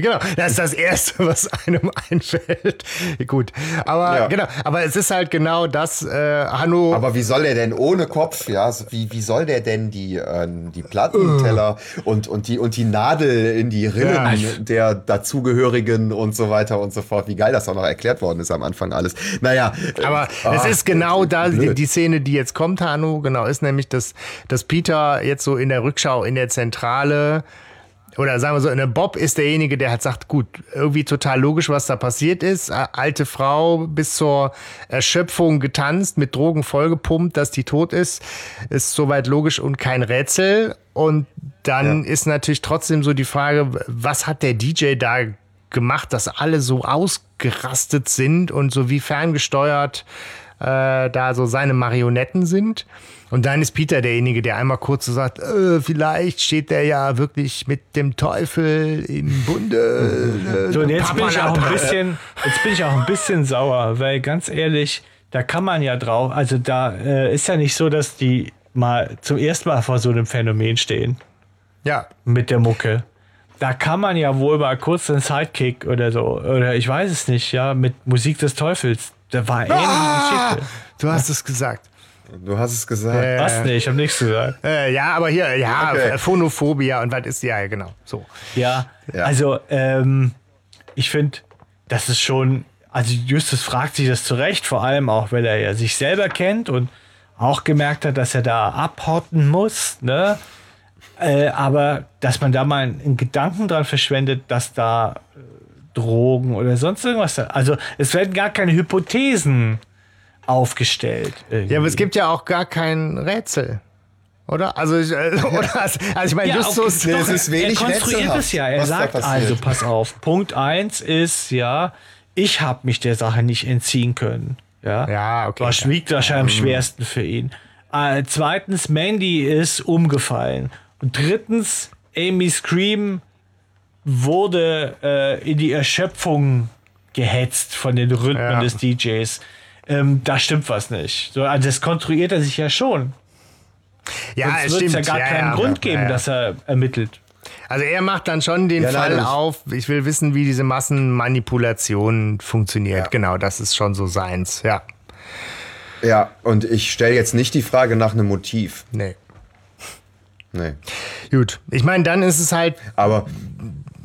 Genau, das ist das Erste, was einem [LAUGHS] einfällt. Gut, aber Ja. genau, aber es ist halt genau das, äh, Hanno. Aber wie soll der denn ohne Kopf, ja, wie, wie soll der denn die, äh, die Plattenteller und, und, die, und die Nadel in die Rinnen Ja. der dazugehörigen und so weiter und so fort, wie geil das auch noch erklärt worden ist am Anfang alles. Naja. äh, Aber ah, es ist genau da, die, die Szene, die jetzt kommt, Hanno, genau, ist nämlich, dass, dass Peter jetzt so in der Rückschau in der Zentrale oder sagen wir so, eine Bob ist derjenige, der halt sagt, gut, irgendwie total logisch, was da passiert ist. Alte Frau bis zur Erschöpfung getanzt, mit Drogen vollgepumpt, dass die tot ist, ist soweit logisch und kein Rätsel. Und dann ist natürlich trotzdem so die Frage, was hat der DJ da gemacht, dass alle so ausgerastet sind und so wie ferngesteuert äh, da so seine Marionetten sind. Und dann ist Peter derjenige, der einmal kurz so sagt, äh, vielleicht steht der ja wirklich mit dem Teufel im Bunde. Äh, [LAUGHS] So, und jetzt bin ich auch ein bisschen, jetzt bin ich auch ein bisschen sauer, weil ganz ehrlich, da kann man ja drauf, also da äh, ist ja nicht so, dass die mal zum ersten Mal vor so einem Phänomen stehen Ja, mit der Mucke. Da kann man ja wohl mal kurz einen Sidekick oder so, oder ich weiß es nicht, ja, mit Musik des Teufels. Da war ähnliche Ah, Geschichte. du hast es gesagt. Du hast es gesagt. Äh, Was? Nee, ich habe nichts gesagt. Äh, ja, aber hier, ja, Okay. Phonophobia und was ist ja, genau, so. Ja, Ja. also ähm, ich finde, das ist schon, also Justus fragt sich das zurecht, vor allem auch, weil er ja sich selber kennt und auch gemerkt hat, dass er da abhotten muss, ne? Äh, aber dass man da mal einen Gedanken dran verschwendet, dass da äh, Drogen oder sonst irgendwas, also es werden gar keine Hypothesen aufgestellt. irgendwie. Ja, aber es gibt ja auch gar kein Rätsel. Oder? Also, ich, äh, [LAUGHS] oder, also ich meine, Ja, Justus. okay, doch, ist wenig er konstruiert es ja. Er sagt also, pass auf, Punkt 1 ist, ja, ich habe mich der Sache nicht entziehen können. Ja, Ja, okay, Was ja. wiegt wahrscheinlich am schwersten für ihn. Äh, zweitens, Mandy ist umgefallen. Und drittens, Amy Scream wurde äh, in die Erschöpfung gehetzt von den Rhythmen Ja. des DJs. Ähm, da stimmt was nicht. So, also das konstruiert er sich ja schon. ja, Sonst es stimmt. ja gar ja, keinen ja, Grund ja, geben, ja. dass er ermittelt. Also er macht dann schon den nein, Fall auf, ich will wissen, wie diese Massenmanipulation funktioniert. Ja. Genau, das ist schon so seins. Ja, Ja, und ich stelle jetzt nicht die Frage nach einem Motiv. nee. Nee. Gut, ich meine, dann ist es halt, Aber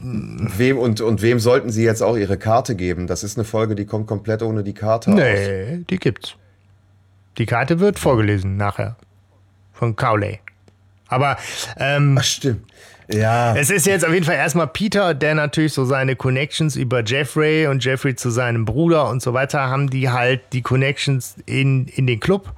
wem und, und wem sollten sie jetzt auch ihre Karte geben? Das ist eine Folge, die kommt komplett ohne die Karte aus. nee, die gibt's. Die Karte wird vorgelesen nachher von Cowley. Aber ähm, Ach, stimmt. Ja. Es ist jetzt auf jeden Fall erstmal Peter, der natürlich so seine Connections über Jeffrey und Jeffrey zu seinem Bruder und so weiter haben, die halt die Connections in, in den Club.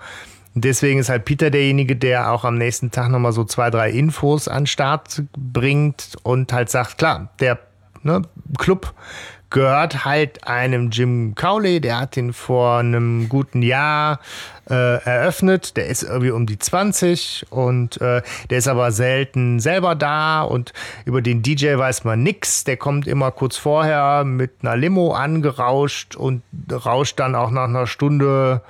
Deswegen ist halt Peter derjenige, der auch am nächsten Tag nochmal so zwei, drei Infos an den Start bringt und halt sagt, klar, der ne, Club gehört halt einem Jim Cowley, der hat ihn vor einem guten Jahr äh, eröffnet. Der ist irgendwie um die 20 und äh, der ist aber selten selber da und über den DJ weiß man nix. Der kommt immer kurz vorher mit einer Limo angerauscht und rauscht dann auch nach einer Stunde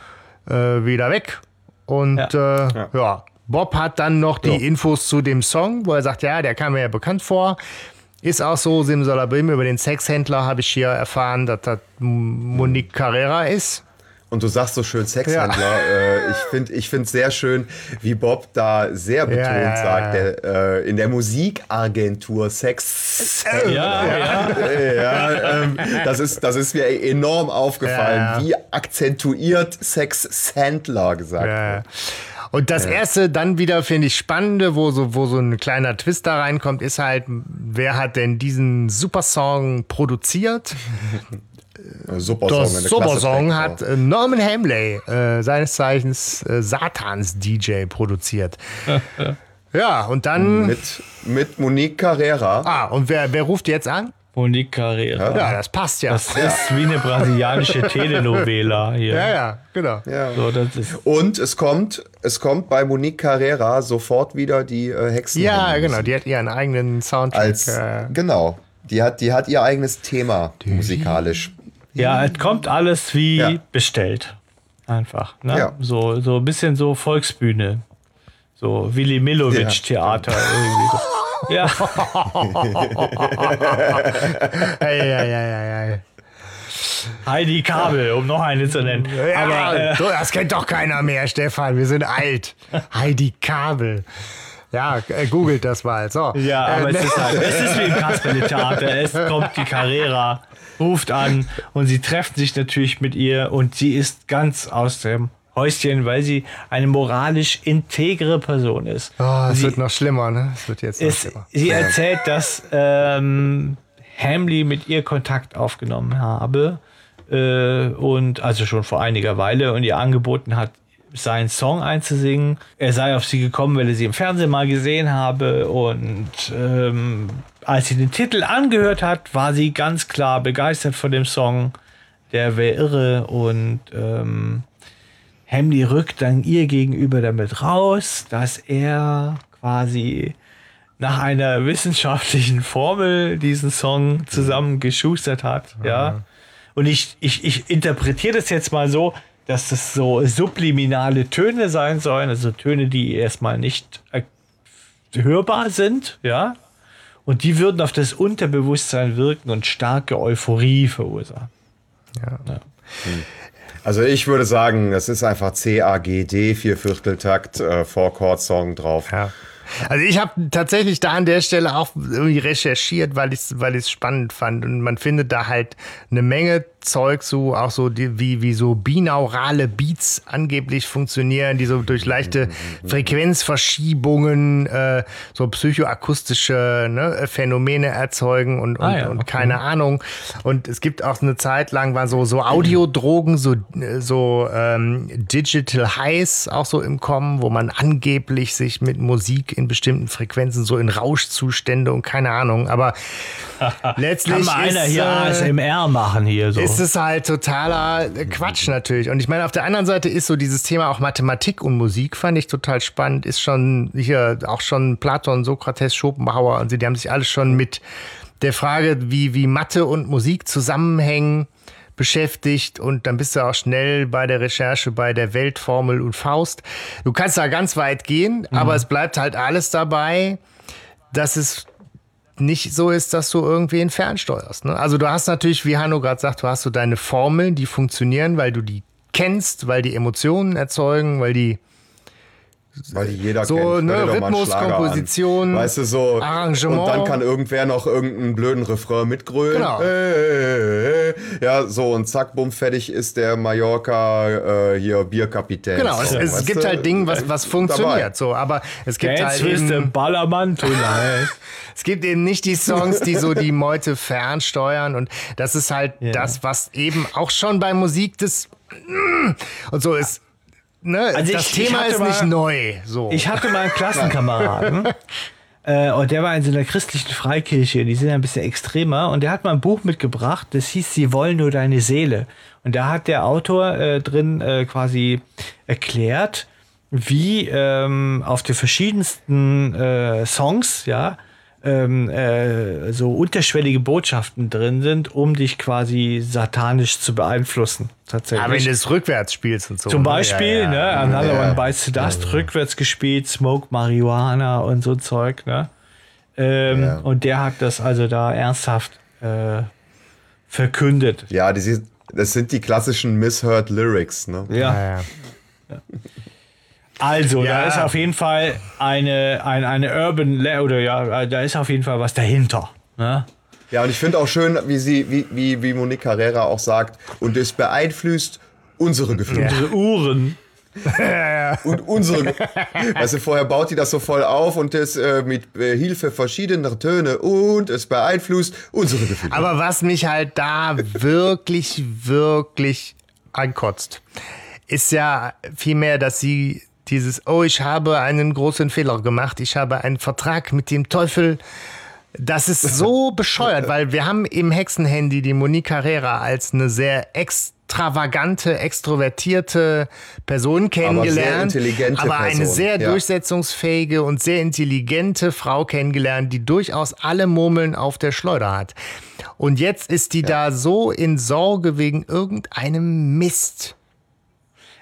äh, wieder weg. Und Ja. Äh, ja. Bob hat dann noch die Infos zu dem Song, wo er sagt, ja, der kam mir ja bekannt vor. Ist auch so, Simsalabim, über den Sexhändler habe ich hier erfahren, dass das Monique Carrera ist. Und du sagst so schön Sexhändler. Äh, ich finde ich finde sehr schön, wie Bob da sehr betont Ja, ja, ja, sagt, der, äh, in der Musikagentur Sex. Ja, ja. ja, ähm, das, ist, das ist mir enorm aufgefallen, Ja, ja. wie akzentuiert Sex-Sandler gesagt Ja. wird. Und das erste dann wieder, finde ich, spannende, wo so, wo so ein kleiner Twist da reinkommt, ist halt, wer hat denn diesen Supersong produziert? [LAUGHS] Ein Super Das Song, eine Supersong hat äh, Norman Hamley, äh, seines Zeichens äh, Satans-DJ, produziert. [LAUGHS] ja, und dann. Mit, mit Monique Carrera. ah, und wer, wer ruft jetzt an? Monique Carrera. Ja, das passt ja. Das ist wie eine brasilianische [LAUGHS] Telenovela hier. ja, ja, genau. Ja. So, das ist, Und es kommt, es kommt bei Monique Carrera sofort wieder die äh, Hexen. Ja, genau. Die hat ihren eigenen Soundtrack. Als, äh, genau. Die hat, die hat ihr eigenes Thema musikalisch. Ja, es kommt alles wie Ja. bestellt. Einfach. Ne? Ja. So, so ein bisschen so Volksbühne. So Willy Milovic Theater [LAUGHS] irgendwie. So. Ja, ja, ja, ja, ja, ja. Heidi Kabel, um noch eine zu nennen. Ja, Aber äh, das kennt doch keiner mehr, Stefan. Wir sind alt. Heidi Kabel. Ja, äh, googelt das mal. So. Ja, aber Äh, es ist halt, es ist wie im [LAUGHS] Kasperle-Theater. Es kommt die Carrera, ruft an und sie treffen sich natürlich mit ihr und sie ist ganz aus dem Häuschen, weil sie eine moralisch integre Person ist. Oh, es wird noch schlimmer, ne? Es wird jetzt noch es, schlimmer. sie erzählt, dass ähm, Hamley mit ihr Kontakt aufgenommen habe äh, und also schon vor einiger Weile und ihr angeboten hat, seinen Song einzusingen. Er sei auf sie gekommen, weil er sie im Fernsehen mal gesehen habe und ähm, als sie den Titel angehört hat, war sie ganz klar begeistert von dem Song. Der wäre irre und ähm, Hamley rückt dann ihr gegenüber damit raus, dass er quasi nach einer wissenschaftlichen Formel diesen Song zusammengeschustert hat, ja. Und ich, ich, ich interpretiere das jetzt mal so, dass das so subliminale Töne sein sollen, also Töne, die erstmal nicht äh, hörbar sind, ja. Und die würden auf das Unterbewusstsein wirken und starke Euphorie verursachen. Also ich würde sagen, das ist einfach C-A-G-D, Viervierteltakt, äh, Four-Chord-Song drauf. Ja. Also ich habe tatsächlich da an der Stelle auch irgendwie recherchiert, weil ich es weil ich's spannend fand. Und man findet da halt eine Menge Zeug zu, auch so die, wie, wie so binaurale Beats angeblich funktionieren, die so durch leichte Frequenzverschiebungen äh, so psychoakustische ne, Phänomene erzeugen und, und, Ah ja, und okay. keine Ahnung. Und es gibt auch eine Zeit lang, waren so, so Audiodrogen, so, so ähm, Digital Highs auch so im Kommen, wo man angeblich sich mit Musik in bestimmten Frequenzen so in Rauschzustände und keine Ahnung. Aber [LAUGHS] letztlich Kann mal ist, einer hier äh, ASMR machen hier so. ist es halt totaler Quatsch natürlich. Und ich meine, auf der anderen Seite ist so dieses Thema auch Mathematik und Musik, fand ich total spannend. Ist schon hier auch schon Platon, Sokrates, Schopenhauer und sie, die haben sich alle schon mit der Frage, wie, wie Mathe und Musik zusammenhängen, beschäftigt und dann bist du auch schnell bei der Recherche bei der Weltformel und Faust. Du kannst da ganz weit gehen, aber es bleibt halt alles dabei, dass es nicht so ist, dass du irgendwen fernsteuerst. Ne? Also du hast natürlich, wie Hanno gerade sagt, du hast so deine Formeln, die funktionieren, weil du die kennst, weil die Emotionen erzeugen, weil die Weil die jeder So, kennt. Ne, Rhythmus. Komposition, weißt du, so. Arrangement. Und dann kann irgendwer noch irgendeinen blöden Refrain mitgrölen. Genau. Äh, äh, äh. Ja, so, und zack, bumm, fertig ist der Mallorca äh, hier Bierkapitän. Genau, es, So, es weißt gibt du? halt Dinge, was, was funktioniert. So, aber es gibt Dance halt eben, Ballermann tonight. [LAUGHS] es gibt eben nicht die Songs, die so die Meute fernsteuern und das ist halt das, was eben auch schon bei Musik das und so ist. Ne, Also das ich- ich Thema hatte ist mal- nicht neu. So. Ich hatte mal einen Klassenkameraden. [LAUGHS] Äh, und der war in so einer christlichen Freikirche, die sind ein bisschen extremer. Und der hat mal ein Buch mitgebracht, das hieß Sie wollen nur deine Seele. Und da hat der Autor äh, drin äh, quasi erklärt, wie ähm, auf den verschiedensten äh, Songs, ja, ähm, äh, so unterschwellige Botschaften drin sind, um dich quasi satanisch zu beeinflussen. Tatsächlich. aber wenn du es rückwärts spielst und so. Zum ne? Beispiel, Ja, ja. ne, Another Ja. One Bites the Dust, rückwärts gespielt, Smoke Marihuana und so Zeug, ne? Ähm, Ja. Und der hat das also da ernsthaft äh, verkündet. Ja, Das sind die klassischen misheard Lyrics, ne? Ja. Ja, ja. Also, da Ja. ist auf jeden Fall eine, eine, eine Urban, Le oder ja, da ist auf jeden Fall was dahinter. Ne? Ja, und ich finde auch schön, wie sie, wie, wie, wie Monique Carrera auch sagt, und es beeinflusst unsere Gefühle. Diese Uhren. [LAUGHS] Und unsere. weißt du, vorher baut die das so voll auf und das äh, mit äh, Hilfe verschiedener Töne und es beeinflusst unsere Gefühle. Aber was mich halt da wirklich, wirklich ankotzt, ist ja vielmehr, dass sie dieses, oh, ich habe einen großen Fehler gemacht, ich habe einen Vertrag mit dem Teufel. Das ist so [LAUGHS] bescheuert, weil wir haben im Hexenhandy die Monique Carrera als eine sehr extravagante, extrovertierte Person kennengelernt. intelligente aber eine Person, sehr ja. durchsetzungsfähige und sehr intelligente Frau kennengelernt, die durchaus alle Murmeln auf der Schleuder hat. Und jetzt ist die da so in Sorge wegen irgendeinem Mist.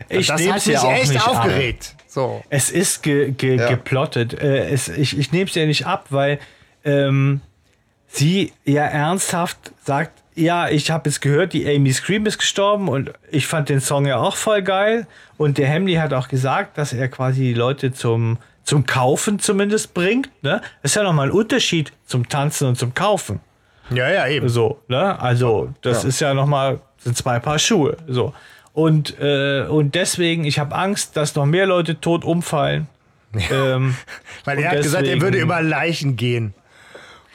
Ich das hat mich ja echt ab. aufgeregt. So. Es ist ge, ge, Ja. geplottet. Äh, es, ich ich nehme es ja nicht ab, weil ähm, sie ja ernsthaft sagt, ja, ich habe jetzt gehört, die Amy Scream ist gestorben und ich fand den Song ja auch voll geil. Und der Hamley hat auch gesagt, dass er quasi die Leute zum, zum Kaufen zumindest bringt. Ne? Das ist ja nochmal ein Unterschied zum Tanzen und zum Kaufen. Ja, ja, eben. So, ne? Also, das ist ja nochmal, sind zwei Paar Schuhe. So. Und, äh, und deswegen, ich habe Angst, dass noch mehr Leute tot umfallen. Ähm, [LAUGHS] Weil er hat gesagt, er deswegen- würde über Leichen gehen.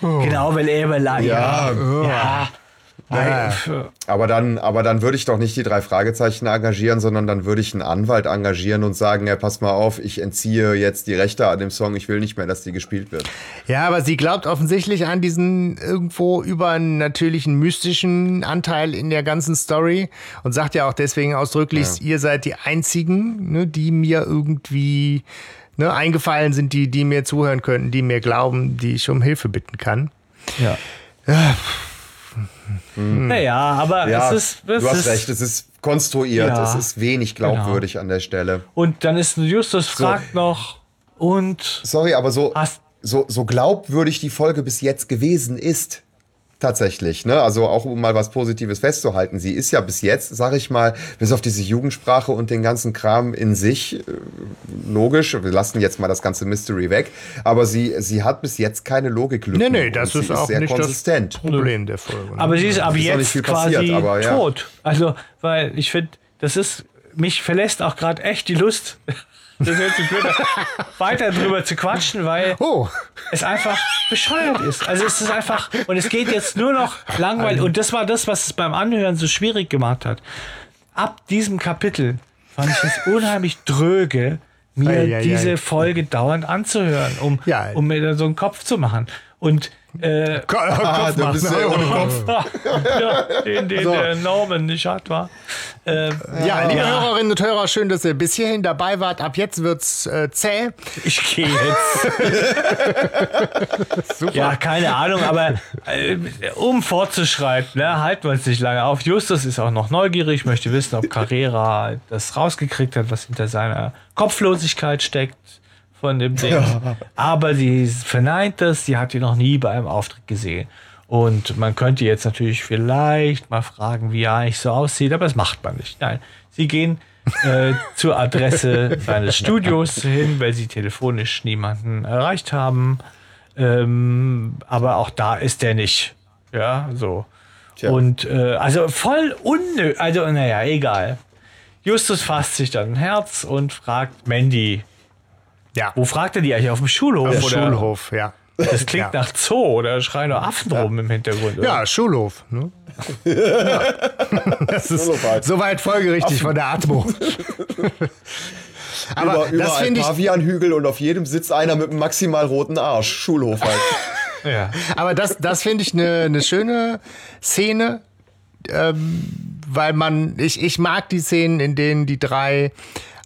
Genau, weil er über Leichen. Ja. ja. Weil, Aber dann, aber dann würde ich doch nicht die drei Fragezeichen engagieren, sondern dann würde ich einen Anwalt engagieren und sagen, ja, pass mal auf, ich entziehe jetzt die Rechte an dem Song, ich will nicht mehr, dass die gespielt wird. Ja, aber sie glaubt offensichtlich an diesen irgendwo übernatürlichen, mystischen Anteil in der ganzen Story und sagt ja auch deswegen ausdrücklich, ihr seid die Einzigen, ne, die mir irgendwie ne, eingefallen sind, die, die mir zuhören könnten, die mir glauben, die ich um Hilfe bitten kann. ja. Naja, aber Ja, es ist. Es du hast ist, recht, es ist konstruiert, Ja. es ist wenig glaubwürdig an der Stelle. Und dann ist Justus fragt noch und Sorry, aber so, so, so glaubwürdig die Folge bis jetzt gewesen ist, tatsächlich, ne? Also auch um mal was Positives festzuhalten, sie ist ja bis jetzt, sag ich mal, bis auf diese Jugendsprache und den ganzen Kram in sich, äh, logisch, wir lassen jetzt mal das ganze Mystery weg, aber sie, sie hat bis jetzt keine Logiklücken. Nee, nee, das ist auch sehr nicht konsistent. das Problem der Folge. Ne? Aber sie ist ab ist jetzt viel quasi passiert, aber ja. tot. Also, weil ich finde, das ist, mich verlässt auch gerade echt die Lust, das hört sich blöd an, weiter drüber zu quatschen, weil oh, es einfach bescheuert ist. Also es ist einfach, und es geht jetzt nur noch langweilig. Und das war das, was es beim Anhören so schwierig gemacht hat. Ab diesem Kapitel fand ich es unheimlich dröge, mir Ei, ei, ei. diese Folge dauernd anzuhören, um, Ja. um mir so einen Kopf zu machen. Und äh, [LAUGHS] Kopf du machen. bist ja ohne Kopf. [LAUGHS] ja, den, den So. der Norman nicht hat, war. Ähm, Ja, liebe Ja. Hörerinnen und Hörer, schön, dass ihr bis hierhin dabei wart. Ab jetzt wird's äh, zäh. ich gehe jetzt. [LAUGHS] Ja, keine Ahnung, aber äh, um fortzuschreiten, ne, halten wir uns nicht lange auf. Justus ist auch noch neugierig, möchte wissen, ob Carrera das rausgekriegt hat, was hinter seiner Kopflosigkeit steckt von dem Ding. Aber sie verneint das, sie hat ihn noch nie bei einem Auftritt gesehen. Und man könnte jetzt natürlich vielleicht mal fragen, wie er eigentlich so aussieht, aber das macht man nicht. Nein, sie gehen äh, [LAUGHS] zur Adresse seines Studios hin, weil sie telefonisch niemanden erreicht haben. Ähm, aber auch da ist er nicht. Ja, so. Tja. Und äh, also voll unnö. Also, naja, egal. Justus fasst sich dann ein Herz und fragt Mandy. Ja, Wo fragt er die eigentlich? Auf dem Schulhof? der oder? Schulhof, ja. Das klingt Ja. nach Zoo oder schreien nur Affen rum im Hintergrund. oder? Ja, Schulhof. Ne? Ja. [LAUGHS] Das ist halt. soweit folgerichtig von der Atmo. [LAUGHS] Aber über das finde ich, Pavianhügel und auf jedem sitzt einer mit einem maximal roten Arsch. Schulhof halt. ja. aber das, das finde ich eine eine schöne Szene, ähm, weil man, ich, ich mag die Szenen, in denen die drei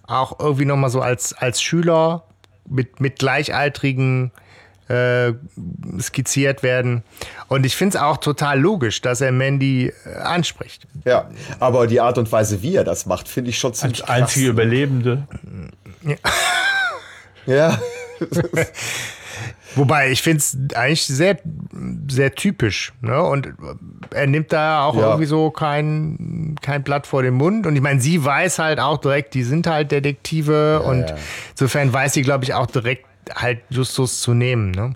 auch irgendwie nochmal so als, als Schüler mit, mit Gleichaltrigen äh, skizziert werden. Und ich finde es auch total logisch, dass er Mandy äh, anspricht. Ja, aber die Art und Weise, wie er das macht, finde ich schon ziemlich Als einzige Überlebende. Ja, [LAUGHS] Wobei, ich finde es eigentlich sehr, sehr typisch. Ne? Und er nimmt da auch Ja. irgendwie so kein, kein Blatt vor den Mund. Und ich meine, sie weiß halt auch direkt, die sind halt Detektive. und ja. insofern weiß sie, glaube ich, auch direkt halt Justus zu nehmen. Ne?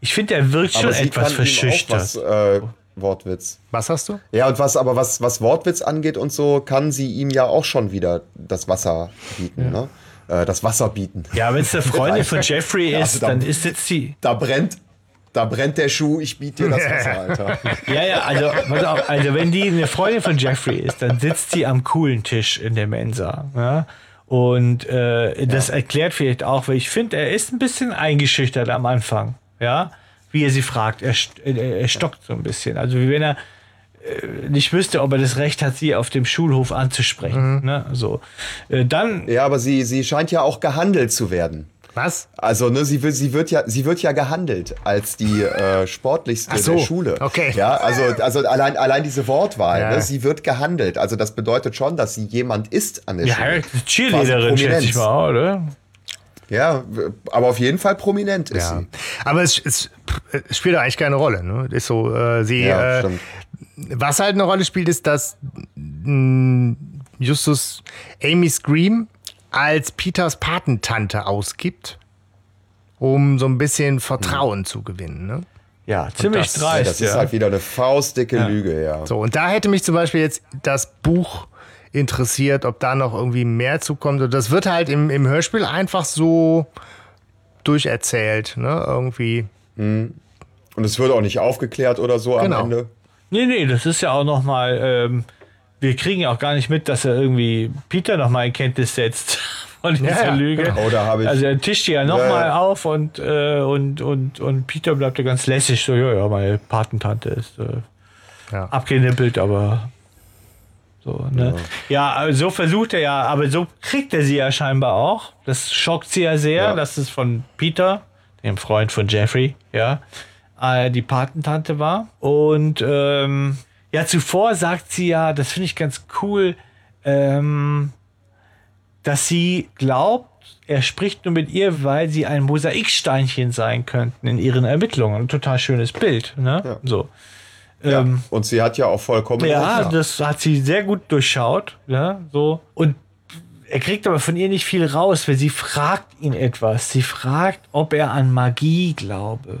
Ich finde, er wirkt schon etwas verschüchtert. was, äh, Wortwitz. Was hast du? Ja, und was, aber was, was Wortwitz angeht und so, kann sie ihm ja auch schon wieder das Wasser bieten, ne? Äh, das Wasser bieten. Ja, wenn es eine [LAUGHS] Freundin von Jeffrey Ja, ist, also da- dann [LAUGHS] ist jetzt die. Da brennt, da brennt der Schuh, ich biete dir das [LAUGHS] Wasser, Alter. Ja, ja, also, auf, also wenn die eine Freundin von Jeffrey ist, dann sitzt sie am coolen Tisch in der Mensa. Ja? Und äh, das erklärt vielleicht auch, weil ich finde, er ist ein bisschen eingeschüchtert am Anfang. Ja, wie er sie fragt. Er, st- er, er stockt so ein bisschen. Also wie wenn er äh, nicht wüsste, ob er das Recht hat, sie auf dem Schulhof anzusprechen. Ne? So. Äh, dann Ja, aber sie, sie scheint ja auch gehandelt zu werden. Was? Also, ne, sie wird, sie wird ja, sie wird ja gehandelt als die äh, sportlichste so, der Schule. okay. Ja, also, also allein, allein diese Wortwahl, Ja. ne, sie wird gehandelt. Also, das bedeutet schon, dass sie jemand ist an der ja, Schule. Cheerleaderin, Quasi schätze ich mal, oder? Ja, aber auf jeden Fall prominent ist Ja. sie. Aber es, es, es spielt eigentlich keine Rolle. Ne? Ist so, äh, sie, Ja, äh, stimmt. Was halt eine Rolle spielt, ist, dass mh, Justus Amy Scream als Peters Patentante ausgibt, um so ein bisschen Vertrauen zu gewinnen. Ne? Ja, ziemlich das- Ja, dreist. das ist halt wieder eine faustdicke Lüge, ja. So, und da hätte mich zum Beispiel jetzt das Buch interessiert, ob da noch irgendwie mehr zukommt. Und das wird halt im, im Hörspiel einfach so durcherzählt, ne? Irgendwie. Und es wird auch nicht aufgeklärt oder so Genau. am Ende. Nee, nee, das ist ja auch nochmal, ähm, wir kriegen ja auch gar nicht mit, dass er irgendwie Peter nochmal in Kenntnis setzt [LAUGHS] von dieser Ja, ja, Lüge. genau. Oh, da hab ich- also er tischt die ja nochmal Ja. auf und, äh, und, und, und Peter bleibt ja ganz lässig, so, ja, ja, meine Patentante ist äh, Ja. abgenippelt, aber so, ne? Ja, also so versucht er ja, aber so kriegt er sie ja scheinbar auch. Das schockt sie ja sehr, Ja. dass es von Peter, dem Freund von Jeffrey, ja, äh, die Patentante war. Und ähm, ja, zuvor sagt sie ja, das finde ich ganz cool, ähm, dass sie glaubt, er spricht nur mit ihr, weil sie ein Mosaiksteinchen sein könnten in ihren Ermittlungen. Ein total schönes Bild, ne? Ja. So. Ja. Ähm, Und sie hat ja auch vollkommen ja, recht. das hat sie sehr gut durchschaut. Ja, so. Und er kriegt aber von ihr nicht viel raus, weil sie fragt ihn etwas. Sie fragt, ob er an Magie glaube.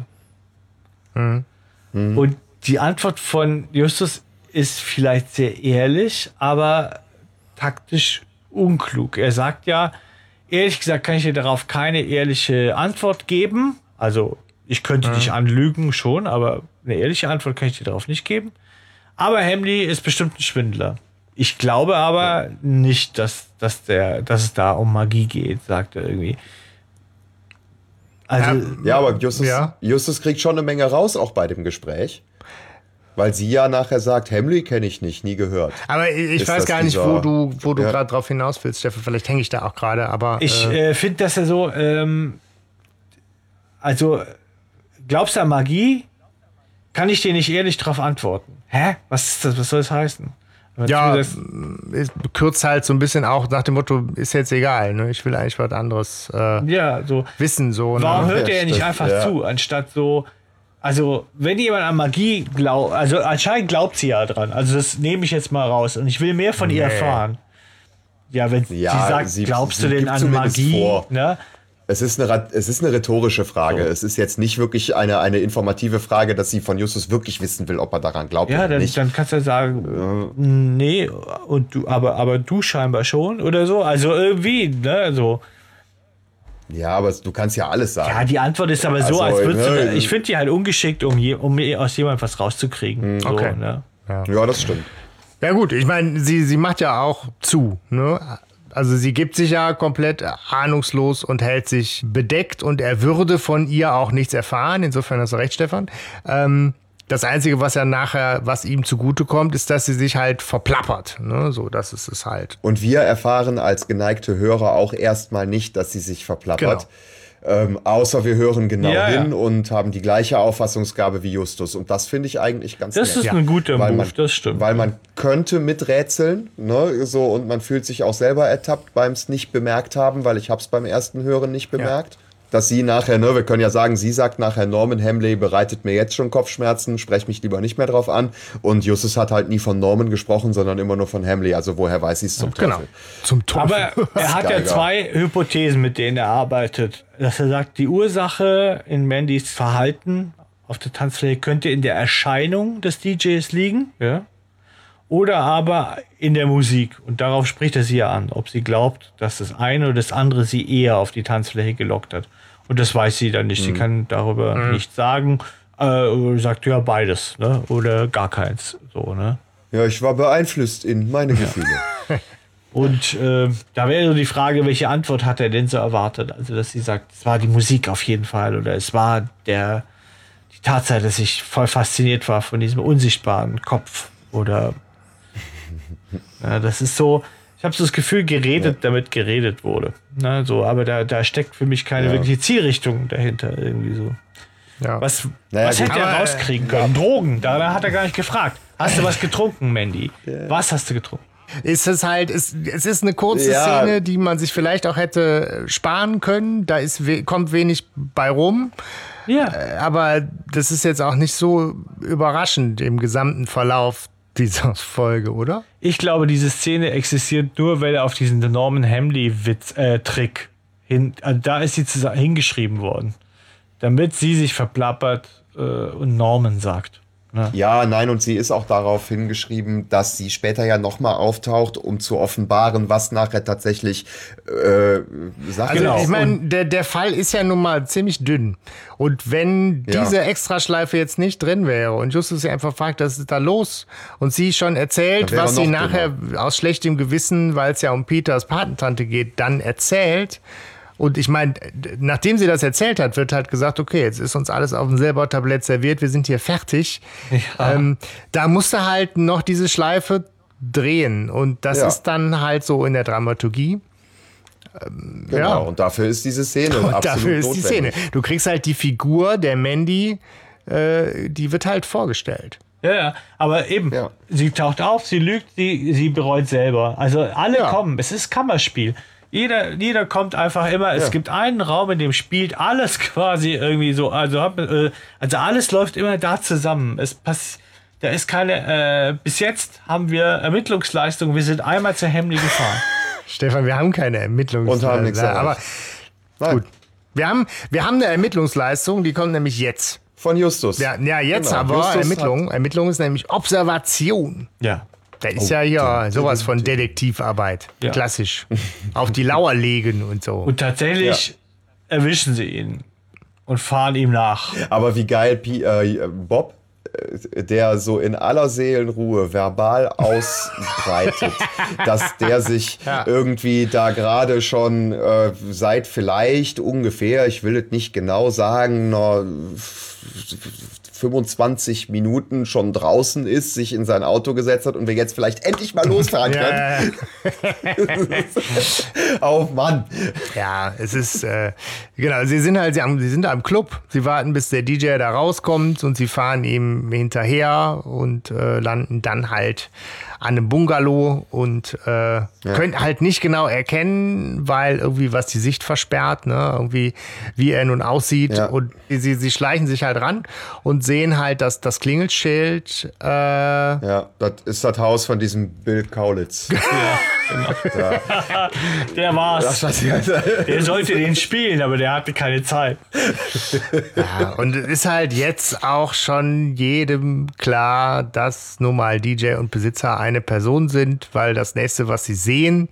Und die Antwort von Justus ist vielleicht sehr ehrlich, aber taktisch unklug. Er sagt ja, ehrlich gesagt kann ich dir darauf keine ehrliche Antwort geben. Also ich könnte dich anlügen schon, aber eine ehrliche Antwort kann ich dir darauf nicht geben. Aber Hamley ist bestimmt ein Schwindler. Ich glaube aber nicht, dass, dass, der, dass es da um Magie geht, sagt er irgendwie. Also, Ja, aber Justus, Ja. Justus kriegt schon eine Menge raus, auch bei dem Gespräch. Weil sie ja nachher sagt, Hamley kenne ich nicht, nie gehört. Aber ich, Ist weiß gar nicht, dieser- wo du, wo du Ja. gerade drauf hinaus willst, Stefan. Vielleicht hänge ich da auch gerade, aber. Ich äh, äh, finde, dass er so, ähm, also, glaubst du an Magie? Kann ich dir nicht ehrlich darauf antworten. Hä? Was ist das? Was soll das heißen? Ja, das- es kürzt halt so ein bisschen auch nach dem Motto, ist jetzt egal, ne? Ich will eigentlich was anderes äh, ja, so. wissen, so. Warum Ne? hört Ja, er nicht einfach ja. zu, anstatt so, also, wenn jemand an Magie glaubt, also anscheinend glaubt sie ja dran. Also, das nehme ich jetzt mal raus und ich will mehr von ihr Nee. erfahren. Ja, wenn Ja, sie sagt, sie- glaubst sie du denn an Magie? vor. Ne? Es ist eine, es ist eine rhetorische Frage. So. Es ist jetzt nicht wirklich eine, eine informative Frage, dass sie von Justus wirklich wissen will, ob er daran glaubt Ja, oder dann, nicht. dann kannst du ja sagen, nee, und du, aber, aber du scheinbar schon oder so. Also irgendwie, ne, so. Ja, aber du kannst ja alles sagen. Ja, die Antwort ist aber so, Also, als würdest ne, du, ich finde die halt ungeschickt, um, je, um aus jemandem was rauszukriegen. So, Okay. ne? ja, das stimmt. Ja gut, ich meine, sie, sie macht ja auch zu, ne? Also sie gibt sich ja komplett ahnungslos und hält sich bedeckt und er würde von ihr auch nichts erfahren. Insofern hast du recht, Stefan. Ähm, das Einzige, was ja nachher, was ihm zugutekommt, ist, dass sie sich halt verplappert. Ne? So, das ist es halt. Und wir erfahren als geneigte Hörer auch erstmal nicht, dass sie sich verplappert. Ähm, außer wir hören genau Ja, ja. hin und haben die gleiche Auffassungsgabe wie Justus. Und das finde ich eigentlich ganz Das nett. ist ein guter weil Move, man, das stimmt. Weil man könnte miträtseln, ne, so, und man fühlt sich auch selber ertappt beim es nicht bemerkt haben, weil ich hab's beim ersten Hören nicht bemerkt. Dass sie nachher, ne, wir können ja sagen, sie sagt nachher, Norman Hamley bereitet mir jetzt schon Kopfschmerzen, sprech mich lieber nicht mehr drauf an. Und Justus hat halt nie von Norman gesprochen, sondern immer nur von Hamley. Also woher weiß sie es zum Genau. Teufel? Zum Teufel. Aber er hat ja zwei Hypothesen, mit denen er arbeitet. Dass er sagt, die Ursache in Mandys Verhalten auf der Tanzfläche könnte in der Erscheinung des DJs liegen, ja. Oder aber in der Musik. Und darauf spricht er sie ja an, ob sie glaubt, dass das eine oder das andere sie eher auf die Tanzfläche gelockt hat. Und das weiß sie dann nicht. Sie kann darüber nichts sagen. Äh, sagt ja beides, ne? Oder gar keins. So, ne? Ja, ich war beeinflusst in meine Gefühle. [LAUGHS] Und äh, da wäre so die Frage, welche Antwort hat er denn so erwartet? Also, dass sie sagt, es war die Musik auf jeden Fall oder es war der, die Tatsache, dass ich voll fasziniert war von diesem unsichtbaren Kopf oder [LAUGHS] ja, das ist so, habe so das Gefühl, geredet, damit geredet wurde. Na, so, aber da, da steckt für mich keine Ja. wirkliche Zielrichtung dahinter irgendwie so. ja. Was, Naja, was hätte er rauskriegen können? Drogen, da, da hat er gar nicht gefragt. Hast du was getrunken, Mandy? Was hast du getrunken? ist es halt, es, es ist eine kurze Ja. Szene, die man sich vielleicht auch hätte äh, sparen können. Da ist, kommt wenig bei rum. Ja. Aber das ist jetzt auch nicht so überraschend im gesamten Verlauf dieser Folge, oder? Ich glaube, diese Szene existiert nur, weil er auf diesen Norman Hamley-Witz, äh, Trick hin, also da ist sie hingeschrieben worden. Damit sie sich verplappert äh, und Norman sagt. Ja, nein, und sie ist auch darauf hingeschrieben, dass sie später ja nochmal auftaucht, um zu offenbaren, was nachher tatsächlich äh, Sache Also Genau. ich meine, der, der Fall ist ja nun mal ziemlich dünn. Und wenn Ja. diese Extraschleife jetzt nicht drin wäre und Justus sie einfach fragt, was ist da los? Und sie schon erzählt, was sie nachher aus schlechtem Gewissen, weil es ja um Peters Patentante geht, dann erzählt. Und ich meine, nachdem sie das erzählt hat, wird halt gesagt, okay, jetzt ist uns alles auf dem Silbertablett serviert, wir sind hier fertig. Ähm, da musste halt noch diese Schleife drehen. Und das Ja. ist dann halt so in der Dramaturgie. Genau, Ja. und dafür ist diese Szene [LAUGHS] Und absolut dafür ist die notwendig. Szene. Du kriegst halt die Figur der Mandy, äh, die wird halt vorgestellt. Ja, ja, aber eben, Ja. sie taucht auf, sie lügt, sie, sie bereut selber. Also alle Ja. kommen, es ist Kammerspiel. Jeder, jeder kommt einfach immer, es Ja. gibt einen Raum, in dem spielt alles [LAUGHS] quasi irgendwie so, also, äh, also alles läuft immer da zusammen. Es pass da ist keine, äh, bis jetzt haben wir Ermittlungsleistung, wir sind einmal zu Hemley gefahren. [LAUGHS] Stefan, wir haben keine Ermittlungs... Und haben nichts aber. Nein, gut. Wir haben, wir haben eine Ermittlungsleistung, die kommt nämlich jetzt. Von Justus. Ja, ja jetzt Genau, aber Justus Ermittlung. Ermittlung ist nämlich Observation. Ja. Da ist ja hier sowas von Detektivarbeit. Ja. Klassisch. Auf die Lauer legen und so. Und tatsächlich erwischen sie ihn und fahren ihm nach. Aber wie geil Pi äh, Bob, äh, der so in aller Seelenruhe verbal ausbreitet, [LAUGHS] dass der sich irgendwie da gerade schon äh, seit vielleicht ungefähr, ich will es nicht genau sagen, noch 25 Minuten schon draußen ist, sich in sein Auto gesetzt hat und wir jetzt vielleicht endlich mal losfahren [LAUGHS] können. ja, [LAUGHS] Oh Mann. Ja, es ist, äh, genau, sie sind halt, sie, haben, sie sind da im Club, sie warten, bis der DJ da rauskommt und sie fahren ihm hinterher und äh, landen dann halt an einem Bungalow und äh, können halt nicht genau erkennen, weil irgendwie was die Sicht versperrt, ne, irgendwie wie er nun aussieht Ja. und sie, sie schleichen sich halt ran und sehen halt, dass das Klingelschild, äh, Ja, das ist das Haus von diesem Bill Kaulitz. [LAUGHS] [LAUGHS] Der war's. Das war Der sollte den spielen, aber der hatte keine Zeit. Ja, und es ist halt jetzt auch schon jedem klar, dass nun mal DJ und Besitzer eine Person sind, weil das nächste, was sie sehen,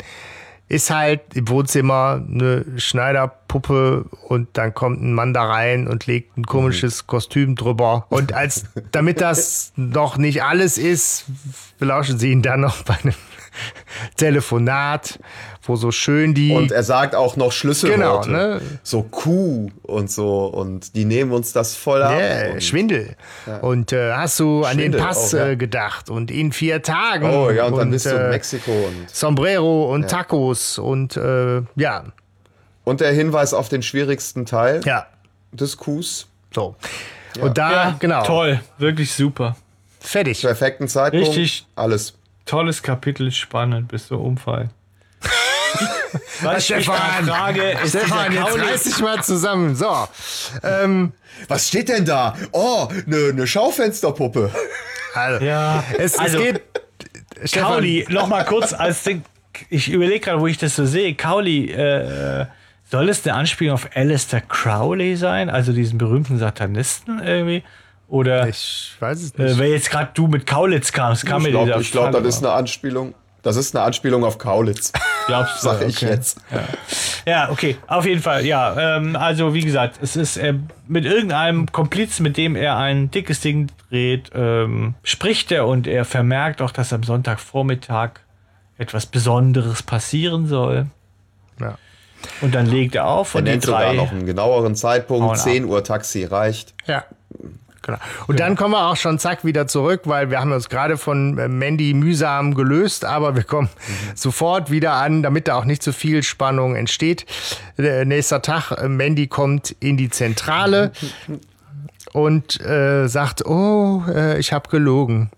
ist halt im Wohnzimmer eine Schneiderpuppe und dann kommt ein Mann da rein und legt ein komisches Kostüm drüber. Und als damit das [LAUGHS] noch nicht alles ist, belauschen sie ihn dann noch bei einem [LAUGHS] Telefonat, wo so schön die Und er sagt auch noch Schlüsselworte. Genau, ne? So Kuh und so. Und die nehmen uns das voll ab. Ja, und, Schwindel. Und äh, hast du an den Schwindel Pass auch, ja. äh, gedacht und in vier Tagen. oh ja, und dann bist du in äh, Mexiko. Und, Sombrero und Tacos und äh, ja, und der Hinweis auf den schwierigsten Teil ja, des Coups. so. Und da, genau, Toll, wirklich super. fertig. Perfekten Zeitpunkt. Richtig. Alles. Tolles Kapitel, spannend bis zum Umfallen. [LAUGHS] Was gerade frage, Stefan, jetzt reiß dich mal zusammen. So. Ähm, Was steht denn da? Oh, eine ne Schaufensterpuppe. also, Ja, es, also- es geht. Stefan, Kauli, noch mal kurz als. Ich überlege gerade, wo ich das so sehe. Kauli, äh, soll es eine Anspielung auf Alistair Crowley sein? Also diesen berühmten Satanisten irgendwie? Oder Ich weiß es äh, nicht. weil jetzt gerade du mit Kaulitz kamst, kam Ich mir glaube, dieser ich glaub, Fall das ist eine Anspielung. Das ist eine Anspielung auf Kaulitz, [LAUGHS] Glaubst du? sag ich Okay. jetzt. Ja, okay, auf jeden Fall, ja. Ähm, also, wie gesagt, es ist äh, mit irgendeinem Komplizen, mit dem er ein dickes Ding dreht, ähm, spricht er und er vermerkt auch, dass am Sonntagvormittag etwas Besonderes passieren soll. Ja. Und dann legt er auf Er und die nennt sogar drei. noch einen genaueren Zeitpunkt. ab. 10 Uhr Taxi reicht. Ja. Genau. Und dann kommen wir auch schon zack wieder zurück, weil wir haben uns gerade von äh, Mandy mühsam gelöst, aber wir kommen sofort wieder an, damit da auch nicht so viel Spannung entsteht. Äh, nächster Tag, äh, Mandy kommt in die Zentrale [LAUGHS] und äh, sagt, oh, äh, ich habe gelogen.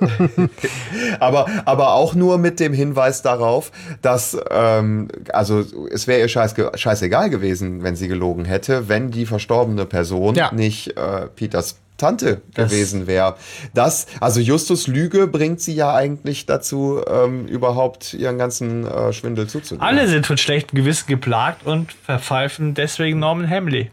[LAUGHS] Aber, aber auch nur mit dem Hinweis darauf, dass, ähm, also es wäre ihr scheiß, scheißegal gewesen, wenn sie gelogen hätte, wenn die verstorbene Person Ja. nicht äh, Peters Tante gewesen wäre. Das, also Justus Lüge bringt sie ja eigentlich dazu, ähm, überhaupt ihren ganzen äh, Schwindel zuzugeben. Alle sind von schlechtem Gewissen geplagt und verpfeifen deswegen Norman Hamley.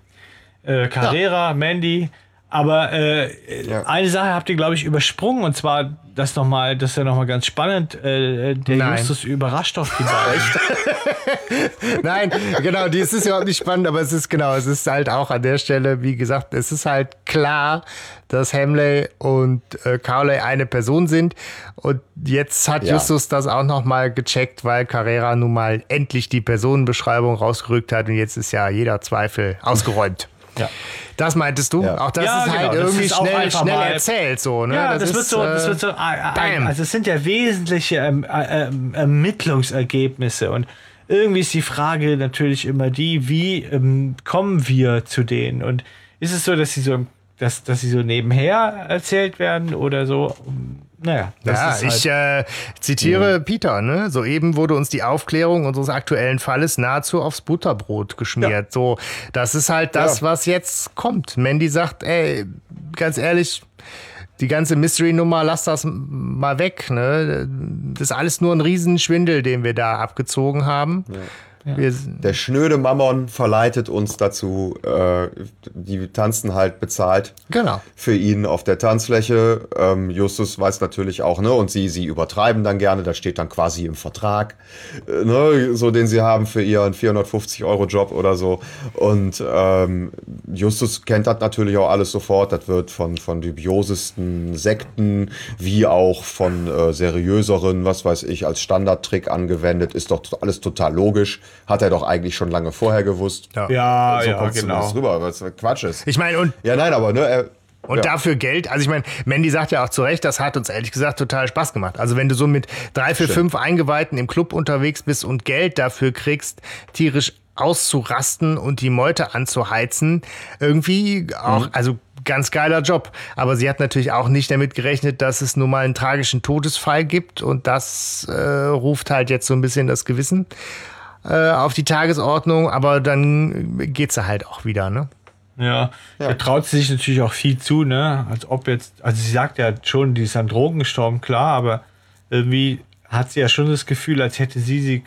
Äh, Carrera, Mandy. Aber äh, Ja. eine Sache habt ihr, glaube ich, übersprungen und zwar das nochmal, das ist ja nochmal ganz spannend. Äh, der Nein. Justus überrascht doch die beiden. [LAUGHS] Nein, genau, die es ist überhaupt nicht spannend, aber es ist genau, es ist halt auch an der Stelle, wie gesagt, es ist halt klar, dass Hamley und äh, Cowley eine Person sind. Und jetzt hat Ja. Justus das auch nochmal gecheckt, weil Carrera nun mal endlich die Personenbeschreibung rausgerückt hat und jetzt ist ja jeder Zweifel ausgeräumt. Ja. Das meintest du? Ja. Auch das Ja, ist halt genau, das irgendwie ist schnell, schnell erzählt so, ne? Ja, das, wird ist, so, das äh, wird so, äh, äh, bam. also es sind ja wesentliche ähm, äh, ähm, Ermittlungsergebnisse und irgendwie ist die Frage natürlich immer die, wie ähm, kommen wir zu denen und ist es so, dass sie so, dass, dass sie so nebenher erzählt werden oder so? Naja, das ja, ist halt, ich äh, zitiere Peter, ne? Soeben wurde uns die Aufklärung unseres aktuellen Falles nahezu aufs Butterbrot geschmiert. So, das ist halt das, Ja. was jetzt kommt. Mandy sagt, ey, ganz ehrlich, die ganze Mystery-Nummer, lass das mal weg, ne? Das ist alles nur ein Riesenschwindel, den wir da abgezogen haben. Wir, Der schnöde Mammon verleitet uns dazu, äh, die tanzen halt bezahlt. genau. für ihn auf der Tanzfläche. Ähm, Justus weiß natürlich auch, ne, und sie, sie übertreiben dann gerne, das steht dann quasi im Vertrag, äh, ne, so den sie haben für ihren 450 Euro Job oder so. Und ähm, Justus kennt das natürlich auch alles sofort. Das wird von, von dubiosesten Sekten wie auch von äh, seriöseren, was weiß ich, als Standardtrick angewendet. Ist doch alles total logisch. Hat er doch eigentlich schon lange vorher gewusst. Ja. ja, so ja, genau. rüber, was Quatsch ist. Ich meine, und Ja, nein, aber ne, er, Und ja. dafür Geld, also ich meine, Mandy sagt ja auch zu Recht, das hat uns ehrlich gesagt total Spaß gemacht. Also wenn du so mit drei, vier, fünf Eingeweihten im Club unterwegs bist und Geld dafür kriegst, tierisch auszurasten und die Meute anzuheizen, irgendwie auch, also ganz geiler Job. Aber sie hat natürlich auch nicht damit gerechnet, dass es nun mal einen tragischen Todesfall gibt und das äh, ruft halt jetzt so ein bisschen das Gewissen äh, auf die Tagesordnung, aber dann geht sie halt auch wieder, ne? Ja, da traut sie sich natürlich auch viel zu, ne? Als ob jetzt, also sie sagt ja schon, die ist an Drogen gestorben, klar, aber irgendwie hat sie ja schon das Gefühl, als hätte sie sie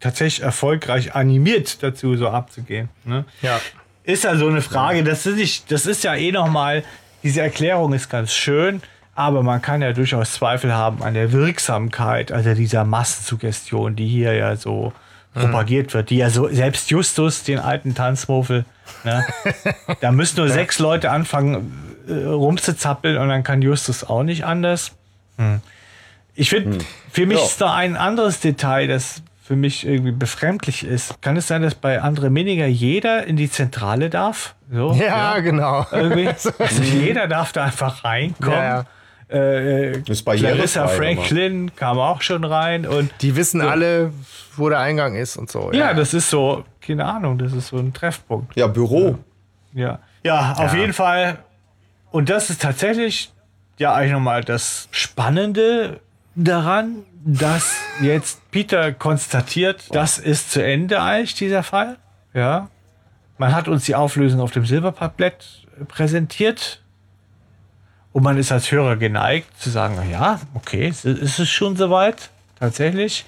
tatsächlich erfolgreich animiert dazu, so abzugehen. Ne? Ja. Ist ja so eine Frage, das ist, nicht, das ist ja eh nochmal, diese Erklärung ist ganz schön, aber man kann ja durchaus Zweifel haben an der Wirksamkeit, also dieser Massensuggestion, die hier ja so propagiert wird, die ja so, selbst Justus, den alten Tanzmuffel, ne, da müssen nur [LAUGHS] sechs Leute anfangen äh, rumzuzappeln und dann kann Justus auch nicht anders. Hm. Ich finde, für mich Ja. ist da ein anderes Detail, das für mich irgendwie befremdlich ist. Kann es sein, dass bei Andre Miniger jeder in die Zentrale darf? So, Ja, genau. Irgendwie. [LAUGHS] Also jeder darf da einfach reinkommen. Ja, Äh, Clarissa Franklin kam auch schon rein und Die wissen alle, wo der Eingang ist und so. ja, das ist so, keine Ahnung, das ist so ein Treffpunkt. Ja, Büro. Ja, ja auf Ja. jeden Fall. Und das ist tatsächlich ja eigentlich nochmal das Spannende daran, dass jetzt Peter konstatiert, das ist zu Ende eigentlich, dieser Fall. Ja. Man hat uns die Auflösung auf dem Silbertablett präsentiert. Und man ist als Hörer geneigt zu sagen, na ja, okay, ist ist es schon soweit, tatsächlich.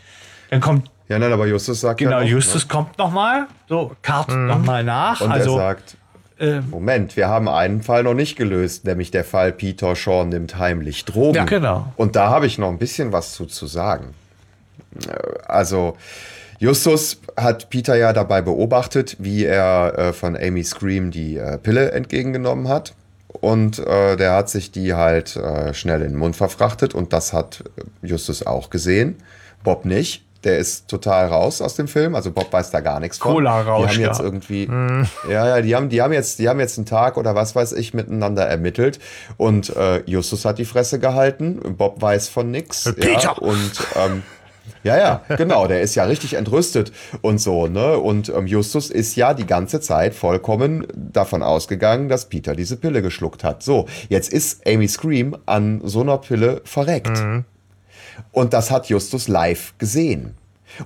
Dann kommt, Ja, nein, aber Justus sagt genau, ja noch, Justus kommt nochmal, so, kartet noch nochmal nach. Ne? Und also, er sagt, ähm, Moment, wir haben einen Fall noch nicht gelöst, nämlich der Fall Peter Shaw nimmt heimlich Drogen. Ja, genau. Und da habe ich noch ein bisschen was zu, zu sagen. Äh, Also, Justus hat Peter ja dabei beobachtet, wie er äh, von Amy Scream die äh, Pille entgegengenommen hat. Und äh, der hat sich die halt äh, schnell in den Mund verfrachtet und das hat Justus auch gesehen. Bob nicht. Der ist total raus aus dem Film. Also Bob weiß da gar nichts von. Cola-Rausch, Die haben jetzt ja. irgendwie, ja, ja, die haben, die haben jetzt, die haben jetzt einen Tag oder was weiß ich miteinander ermittelt und äh, Justus hat die Fresse gehalten. Bob weiß von nix. Ja, Peter! und ähm, ja, ja, genau, der ist ja richtig entrüstet und so, ne? Und ähm, Justus ist ja die ganze Zeit vollkommen davon ausgegangen, dass Peter diese Pille geschluckt hat. So, jetzt ist Amy Scream an so einer Pille verreckt. Und das hat Justus live gesehen.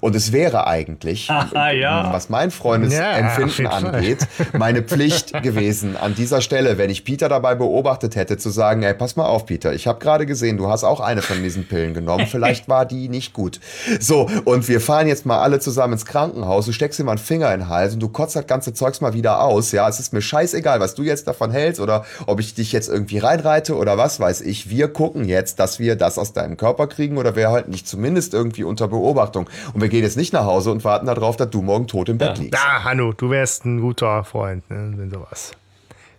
Und es wäre eigentlich, [LAUGHS] Ah, ja. was mein Freundesempfinden Ja, angeht, [LAUGHS] meine Pflicht gewesen, an dieser Stelle, wenn ich Peter dabei beobachtet hätte, zu sagen, ey, pass mal auf, Peter, ich habe gerade gesehen, du hast auch eine von diesen Pillen genommen, [LAUGHS] vielleicht war die nicht gut. So, und wir fahren jetzt mal alle zusammen ins Krankenhaus, du steckst dir mal einen Finger in den Hals und du kotzt das ganze Zeugs mal wieder aus, ja, es ist mir scheißegal, was du jetzt davon hältst oder ob ich dich jetzt irgendwie reinreite oder was weiß ich, wir gucken jetzt, dass wir das aus deinem Körper kriegen oder wir halten dich zumindest irgendwie unter Beobachtung. Und wir gehen jetzt nicht nach Hause und warten darauf, dass du morgen tot im Bett liegst. Da, Hanno, du wärst ein guter Freund, ne, wenn sowas.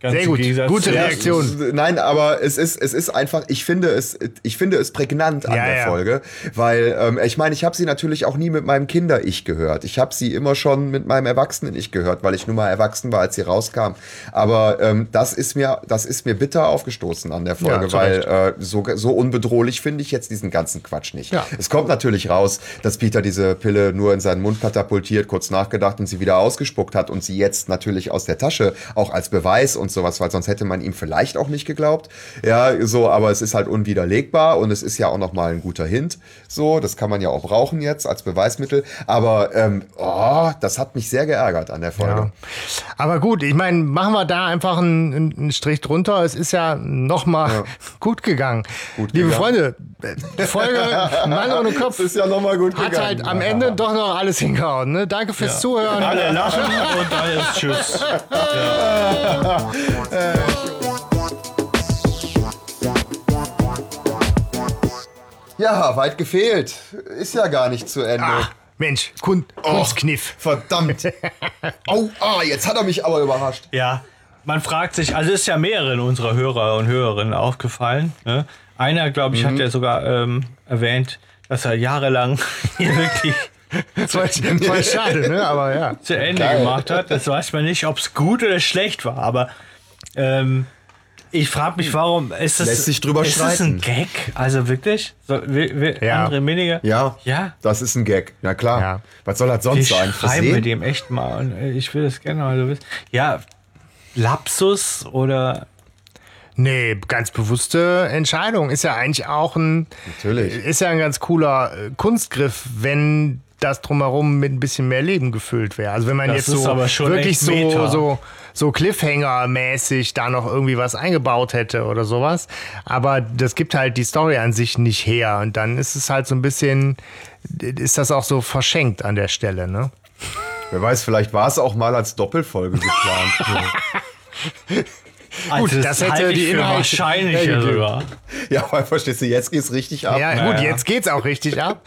Ganz Sehr gut. Gegensatz Gute Reaktion. Nein, aber es ist, es ist einfach, ich finde es, ich finde es prägnant an Ja, der ja. Folge, weil ähm, ich meine, ich habe sie natürlich auch nie mit meinem Kinder-Ich gehört. Ich habe sie immer schon mit meinem Erwachsenen-Ich gehört, weil ich nun mal erwachsen war, als sie rauskam. Aber ähm, das ist mir, das ist mir bitter aufgestoßen an der Folge, Ja, weil äh, so, so unbedrohlich finde ich jetzt diesen ganzen Quatsch nicht. Ja. Es kommt natürlich raus, dass Peter diese Pille nur in seinen Mund katapultiert, kurz nachgedacht und sie wieder ausgespuckt hat und sie jetzt natürlich aus der Tasche auch als Beweis und sowas, weil sonst hätte man ihm vielleicht auch nicht geglaubt. Ja, so, aber es ist halt unwiderlegbar und es ist ja auch nochmal ein guter Hint. So, das kann man ja auch brauchen jetzt als Beweismittel. Aber ähm, oh, das hat mich sehr geärgert an der Folge. Ja. Aber gut, ich meine, machen wir da einfach einen, einen Strich drunter. Es ist ja nochmal [LAUGHS] gut gegangen. Gut Liebe gegangen. Freunde, äh, Folge Mann ohne Kopf Das ist ja nochmal gut hat gegangen. halt am Ende doch noch alles hingehauen. Ne? Danke fürs Zuhören. Alle lachen und alles Tschüss. Ja, [LAUGHS] weit gefehlt. Ist ja gar nicht zu Ende. Ah, Mensch, Kun Kunstkniff. Verdammt. [LAUGHS] Au, ah, jetzt hat er mich aber überrascht. Ja, man fragt sich, also ist ja mehreren unserer Hörer und Hörerinnen aufgefallen. Ne? Einer, glaube ich, Mhm. hat ja sogar ähm, erwähnt, dass er jahrelang [LAUGHS] hier wirklich [LAUGHS] Voll, voll schade, ne? Aber ja. zu Ende gemacht hat. Das weiß man nicht, ob es gut oder schlecht war, aber ähm, ich frage mich, warum ist das, Lässt sich drüber ist das ein. Gag? Also wirklich? So, will, will Ja. andere Minige? Ja, Ja. das ist ein Gag. Ja klar. Ja. Was soll das Wir sonst sein? schreiben Versehen? mit dem echt mal. Und äh, ich will das gerne mal wissen. Ja, Lapsus oder Nee, ganz bewusste Entscheidung. Ist ja eigentlich auch ein, Natürlich. ist ja ein ganz cooler äh, Kunstgriff, wenn das drumherum mit ein bisschen mehr Leben gefüllt wäre. Also wenn man Das jetzt so aber schon wirklich so, Meta. so, so Cliffhanger-mäßig da noch irgendwie was eingebaut hätte oder sowas. Aber das gibt halt die Story an sich nicht her. Und dann ist es halt so ein bisschen, ist das auch so verschenkt an der Stelle, ne? Wer weiß, vielleicht war es auch mal als Doppelfolge geplant. [LAUGHS] [LAUGHS] also Gut, das hätte halte ich die für Inhalte wahrscheinlicher hergegeben. sogar. ja, weil verstehst du, jetzt geht's richtig ab. Ja, gut, ja. jetzt geht's auch richtig ab.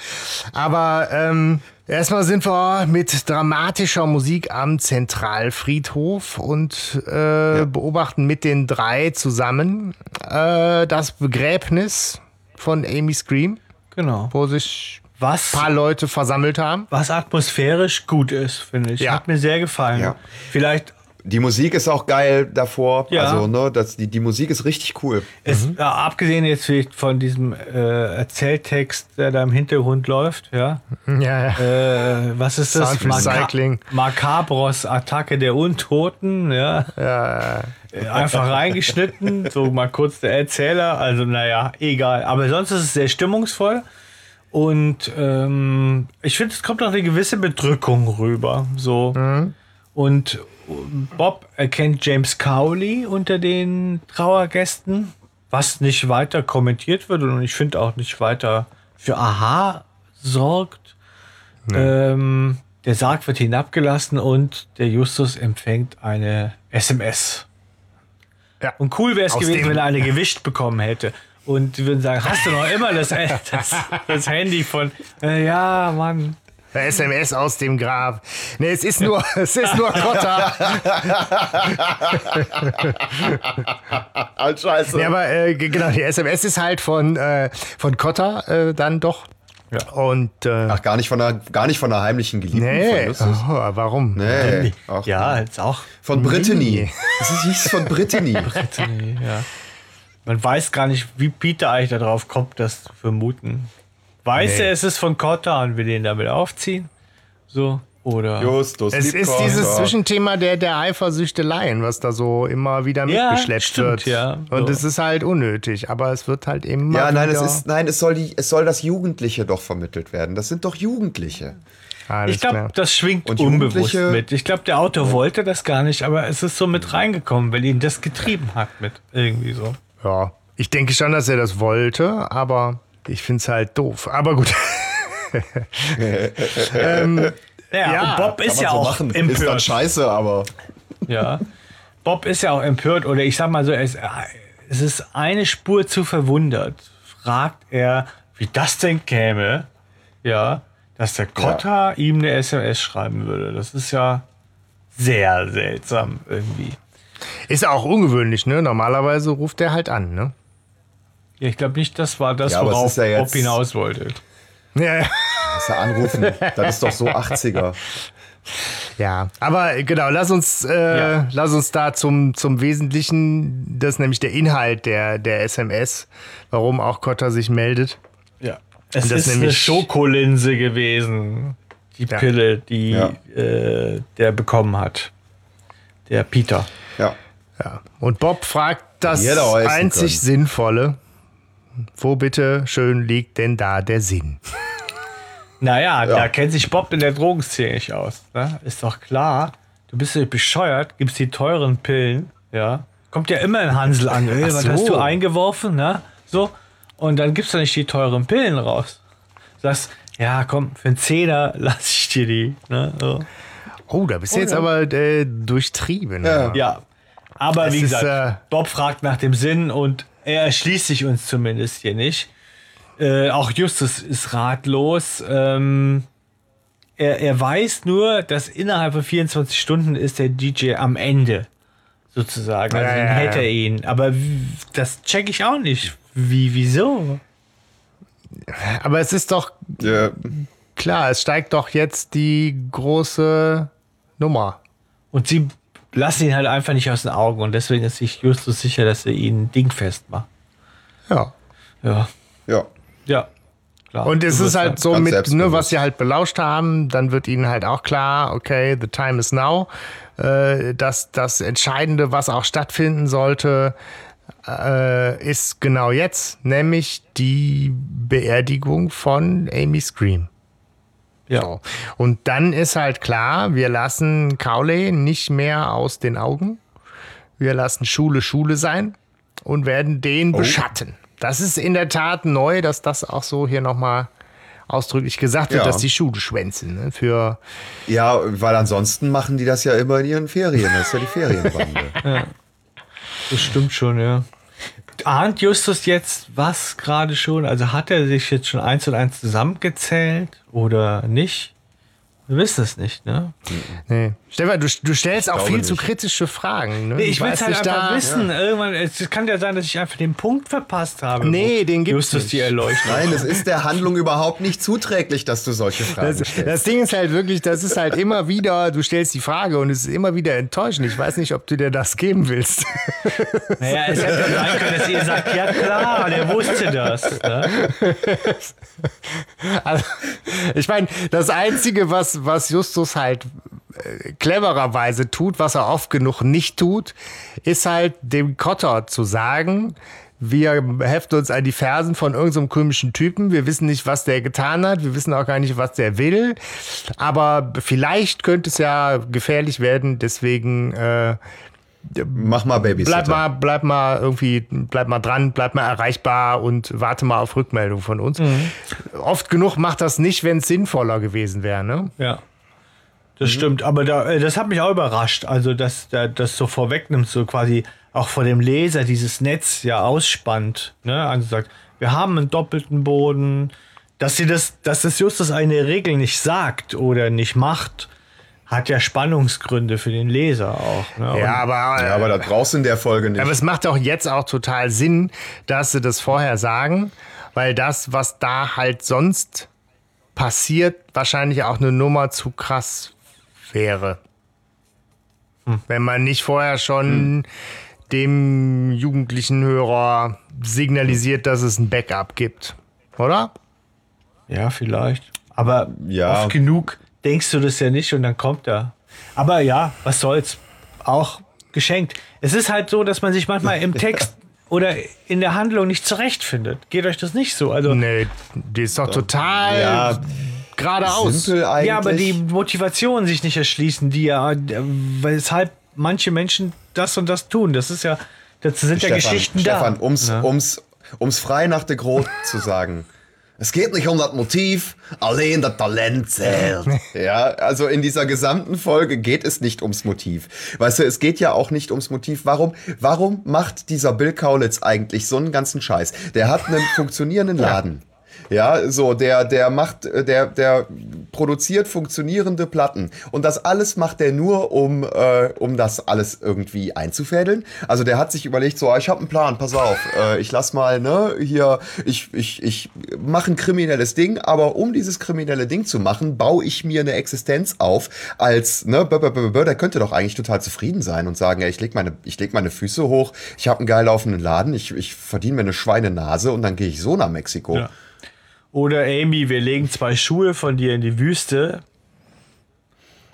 Aber ähm, erstmal sind wir mit dramatischer Musik am Zentralfriedhof und äh, beobachten mit den drei zusammen äh, das Begräbnis von Amy Scream, Genau. wo sich Was, ein paar Leute versammelt haben. was atmosphärisch gut ist, finde ich. Ja. Hat mir sehr gefallen. Ja. Vielleicht Die Musik ist auch geil davor. Ja. Also, ne, das, die, die Musik ist richtig cool. ist, Mhm. ja, abgesehen jetzt vielleicht von diesem äh, Erzähltext, der da im Hintergrund läuft, ja. Ja, ja. Äh, was ist das? Sound Recycling. Macabros Attacke der Untoten, ja. Äh, Einfach reingeschnitten, [LAUGHS] so mal kurz der Erzähler. Also, naja, egal. Aber sonst ist es sehr stimmungsvoll. Und ähm, ich finde, es kommt noch eine gewisse Bedrückung rüber. So. Und Bob erkennt James Cowley unter den Trauergästen, was nicht weiter kommentiert wird und ich finde auch nicht weiter für Aha sorgt. Ähm, der Sarg wird hinabgelassen und der Justus empfängt eine SMS. Ja. Und cool wäre es gewesen, wenn er eine gewischt bekommen hätte. Und die würden sagen, hast du noch immer das, [LAUGHS] das, das Handy von, äh, ja, Mann. SMS aus dem Grab. Nee, es ist nur, [LAUGHS] es ist nur Kotter. Alt Scheiße. Nee, aber äh, genau, die SMS ist halt von, äh, von Kotter äh, dann doch. Ja. Und äh, Ach, gar nicht von einer, gar nicht von einer heimlichen Geliebten nee, oh, warum? Nee, auch Ja, jetzt auch. von Brittany. [LAUGHS] Nee. Das ist, hieß von [LAUGHS] Brittany. Ja. Man weiß gar nicht, wie Peter eigentlich darauf kommt, das zu vermuten. Weiß Nee. er, es ist von Cotta und will ihn damit aufziehen? So, oder? Justus. Es ist dieses Kotter. Zwischenthema der, der Eifersüchteleien, was da so immer wieder Ja, mitgeschleppt stimmt, wird. ja. Und So. es ist halt unnötig, aber es wird halt immer Ja, nein, es ist, nein, es soll die, es soll das Jugendliche doch vermittelt werden. Das sind doch Jugendliche. Alles Ich glaube, das schwingt Und unbewusst mit. Ich glaube, der Autor wollte das gar nicht, aber es ist so mit reingekommen, weil ihn das getrieben hat mit irgendwie so. Ja, ich denke schon, dass er das wollte, aber ich finde es halt doof. Aber gut. [LAUGHS] ähm, Ja, Ja, und Bob ist ja auch Ist dann empört. scheiße, aber. Ja. Bob ist ja auch empört oder ich sag mal so, es, es ist eine Spur zu verwundert. Fragt er, wie das denn käme, ja, dass der Kotter ihm eine SMS schreiben würde. Das ist ja sehr seltsam irgendwie. ist auch ungewöhnlich, ne? Normalerweise ruft er halt an, ne? Ja, ich glaube nicht, das war das, Ja, worauf ist ja jetzt- Bob hinaus wollte. Ja, ja. Das ist ja anrufen. Das ist doch so 80er. Ja, aber genau, lass uns, äh, Ja. lass uns da zum, zum Wesentlichen, das ist nämlich der Inhalt der, der SMS, warum auch Kotter sich meldet. Ja. Es das ist eine nämlich- Schokolinse gewesen, die Ja. Pille, die Ja. äh, der bekommen hat. Der Peter. Ja. Ja. Und Bob fragt das einzig können. Sinnvolle. Wo bitte schön liegt denn da der Sinn? Naja, da kennt sich Bob in der Drogenszene nicht aus. Ne? Ist doch klar. Du bist ja bescheuert, gibst die teuren Pillen, ja. Kommt ja immer ein Hansel an, ey, was so. hast du eingeworfen, ne? So. Und dann gibst du nicht die teuren Pillen raus. Sagst, ja, komm, für einen Zehner [LAUGHS] lass ich dir die, ne? So. Oh, da bist du jetzt aber äh, durchtrieben. Ja. Ja. Aber Es wie ist, gesagt, äh, Bob fragt nach dem Sinn und er erschließt sich uns zumindest hier nicht. Äh, auch Justus ist ratlos. Ähm, er, er weiß nur, dass innerhalb von 24 Stunden ist der DJ am Ende. Sozusagen. Also Ja, dann ja, hätte ja. er ihn. Aber das check ich auch nicht. Wie, wieso? Aber es ist doch Ja. klar, es steigt doch jetzt die große Nummer. Und sie lassen ihn halt einfach nicht aus den Augen. Und deswegen ist sich Justus sicher, dass er ihn dingfest macht. Ja. Ja. Ja. Ja. Klar. Und es ist wirst halt so mit, ne, was sie halt belauscht haben, dann wird ihnen halt auch klar, okay, the time is now. Äh, dass das Entscheidende, was auch stattfinden sollte, äh, ist genau jetzt, nämlich die Beerdigung von Amy Scream. Ja. So. Und dann ist halt klar, wir lassen Cowley nicht mehr aus den Augen. Wir lassen Schule Schule sein und werden den beschatten. Das ist in der Tat neu, dass das auch so hier nochmal ausdrücklich gesagt wird, Ja. dass die Schule schwänzen. Ne? Für Ja, weil ansonsten machen die das ja immer in ihren Ferien. Das ist ja die [LAUGHS] Ferienbande. Das stimmt schon, ja. Ahnt Justus jetzt was gerade schon? Also hat er sich jetzt schon eins und eins zusammengezählt oder nicht? Wir wissen es nicht, ne? nee. Stefan, du, du stellst auch viel zu nicht. kritische Fragen. Ne? Nee, ich will es weiß halt einfach da- wissen. Irgendwann, es kann ja sein, dass ich einfach den Punkt verpasst habe. Nee, den gibt's Justus nicht. die Erleuchtung. Nein, es ist der Handlung überhaupt nicht zuträglich, dass du solche Fragen Das, stellst. das Ding ist halt wirklich, das ist halt immer wieder, du stellst die Frage und es ist immer wieder enttäuschend. Ich weiß nicht, ob du dir das geben willst. Naja, es hätte ja sein können, dass ihr sagt, ja klar, der wusste das. Ne? [LAUGHS] Also, ich meine, das Einzige, was, was Justus halt clevererweise tut, was er oft genug nicht tut, ist halt dem Kotter zu sagen, Wir heften uns an die Fersen von irgendeinem komischen Typen. Wir wissen nicht, was der getan hat. Wir wissen auch gar nicht, was der will. Aber vielleicht könnte es ja gefährlich werden. Deswegen äh, Mach mal Babysitter. bleib mal, bleib mal irgendwie, bleib mal dran, bleib mal erreichbar und warte mal auf Rückmeldung von uns. Oft genug macht das nicht, wenn es sinnvoller gewesen wäre. Ne? Ja. Das stimmt, aber da, äh, das hat mich auch überrascht. Also, dass der das so vorwegnimmt, so quasi auch vor dem Leser dieses Netz ja ausspannt. Ne? Also sagt, wir haben einen doppelten Boden. Dass sie das, dass das Justus eine Regel nicht sagt oder nicht macht, hat ja Spannungsgründe für den Leser auch. Ne? Ja, aber, Ja, aber das brauchst du in der Folge nicht. Aber es macht auch jetzt auch total Sinn, dass sie das vorher sagen, weil das, was da halt sonst passiert, wahrscheinlich auch eine Nummer zu krass wäre. Wenn man nicht vorher schon dem jugendlichen Hörer signalisiert, dass es ein Backup gibt. Oder? Ja, vielleicht. Aber Ja. oft genug denkst du das ja nicht und dann kommt er. Aber ja, was soll's. Auch geschenkt. Es ist halt so, dass man sich manchmal im Text [LAUGHS] oder in der Handlung nicht zurechtfindet. Geht euch das nicht so? Also, Nee, die ist doch total Ja. Geradeaus. Simpel eigentlich. ja, aber die Motivation sich nicht erschließen, die ja, weshalb manche Menschen das und das tun. Das ist ja, das sind ja Geschichten Stefan, da. ums, Ja. ums, ums frei nach der Grot zu sagen. Es geht nicht um das Motiv, allein das Talent zählt. [LAUGHS] Ja, also in dieser gesamten Folge geht es nicht ums Motiv. Weißt du, es geht ja auch nicht ums Motiv. Warum, warum macht dieser Bill Kaulitz eigentlich so einen ganzen Scheiß? Der hat einen [LAUGHS] funktionierenden Laden. Ja, so, der, der macht, äh, der, der produziert funktionierende Platten. Und das alles macht er nur, um, äh, um das alles irgendwie einzufädeln. Also der hat sich überlegt, so, ich habe einen Plan, pass auf, äh, ich lass mal, ne, hier, ich, ich, ich mache ein kriminelles Ding, aber um dieses kriminelle Ding zu machen, baue ich mir eine Existenz auf, als, ne, bö, bö, bö, der könnte doch eigentlich total zufrieden sein und sagen, ey, ich leg meine, ich leg meine Füße hoch, ich habe einen geil laufenden Laden, ich, ich verdiene mir eine Schweinenase und dann gehe ich so nach Mexiko. Ja. Oder Amy, wir legen zwei Schuhe von dir in die Wüste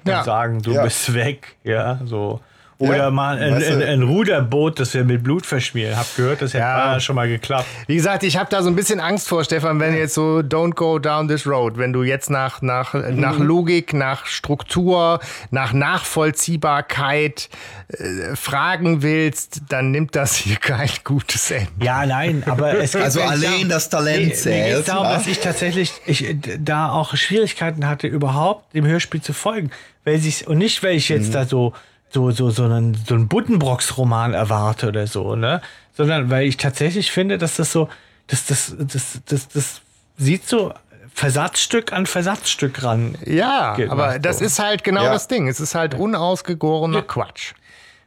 und Ja. sagen, du Ja. bist weg. Ja, so. Oder Ja, mal ein, weißt du- ein, ein Ruderboot, das wir mit Blut verschmieren. Hab gehört, das hätte Ja. mal schon mal geklappt. Wie gesagt, ich habe da so ein bisschen Angst vor, Stefan, wenn jetzt so don't go down this road, wenn du jetzt nach, nach, nach Logik, nach Struktur, nach Nachvollziehbarkeit äh, fragen willst, dann nimmt das hier kein gutes Ende. Ja, nein, aber es [LAUGHS] geht Also mir allein das Talent Mir zählt, geht's darum, dass ich tatsächlich ich, da auch Schwierigkeiten hatte, überhaupt dem Hörspiel zu folgen. Weil sich, und nicht, weil ich Mhm. jetzt da so, so, so, so einen, so einen Buddenbrocks-Roman erwarte oder so, ne? Sondern weil ich tatsächlich finde, dass das so, dass das, das, das, das sieht so Versatzstück an Versatzstück ran. Ja, aber das so. ist halt genau Ja. das Ding. Es ist halt unausgegorener Quatsch.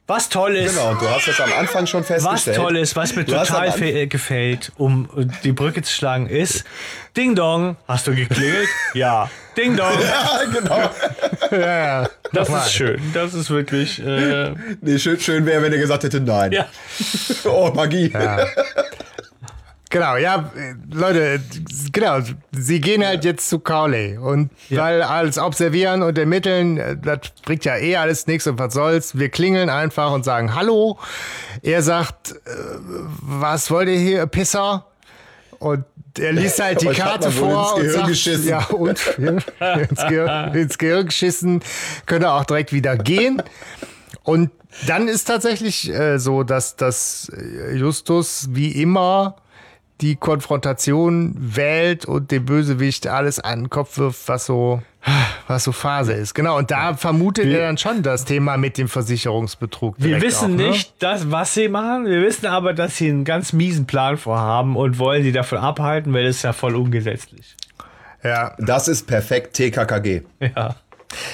Was toll ist. Genau, du hast das am Anfang schon Was festgestellt. toll ist, was mir Du total gefällt, um die Brücke zu schlagen, ist Ding Dong, hast du geklingelt? [LAUGHS] ja. Ding Dong, [LAUGHS] Ja, genau. [LAUGHS] Ja, das nochmal. ist schön. Das ist wirklich, äh, Nee, schön, schön wäre, wenn er gesagt hätte, nein. ja. Oh, Magie. Genau, ja, Leute, genau, sie gehen halt jetzt zu Cowley und weil alles observieren und ermitteln, äh, das bringt ja eh alles nichts und was soll's. Wir klingeln einfach und sagen Hallo. Er sagt, äh, was wollt ihr hier, Pisser? Und er liest [LAUGHS] halt die Karte vor ins und sagt, geschissen. ja und [LAUGHS] ins, Gehirn, ins Gehirn geschissen, könnt ihr auch direkt wieder gehen. Und dann ist tatsächlich äh, so, dass, dass äh, Justus wie immer die Konfrontation wählt und dem Bösewicht alles an den Kopf wirft, was so, was so Phase ist. Genau, und da vermutet er dann schon das Thema mit dem Versicherungsbetrug. Wir wissen auch, ne? nicht, das, was sie machen. Wir wissen aber, dass sie einen ganz miesen Plan vorhaben und wollen sie davon abhalten, weil das ist ja voll ungesetzlich. Ja. Das ist perfekt TKKG. Ja.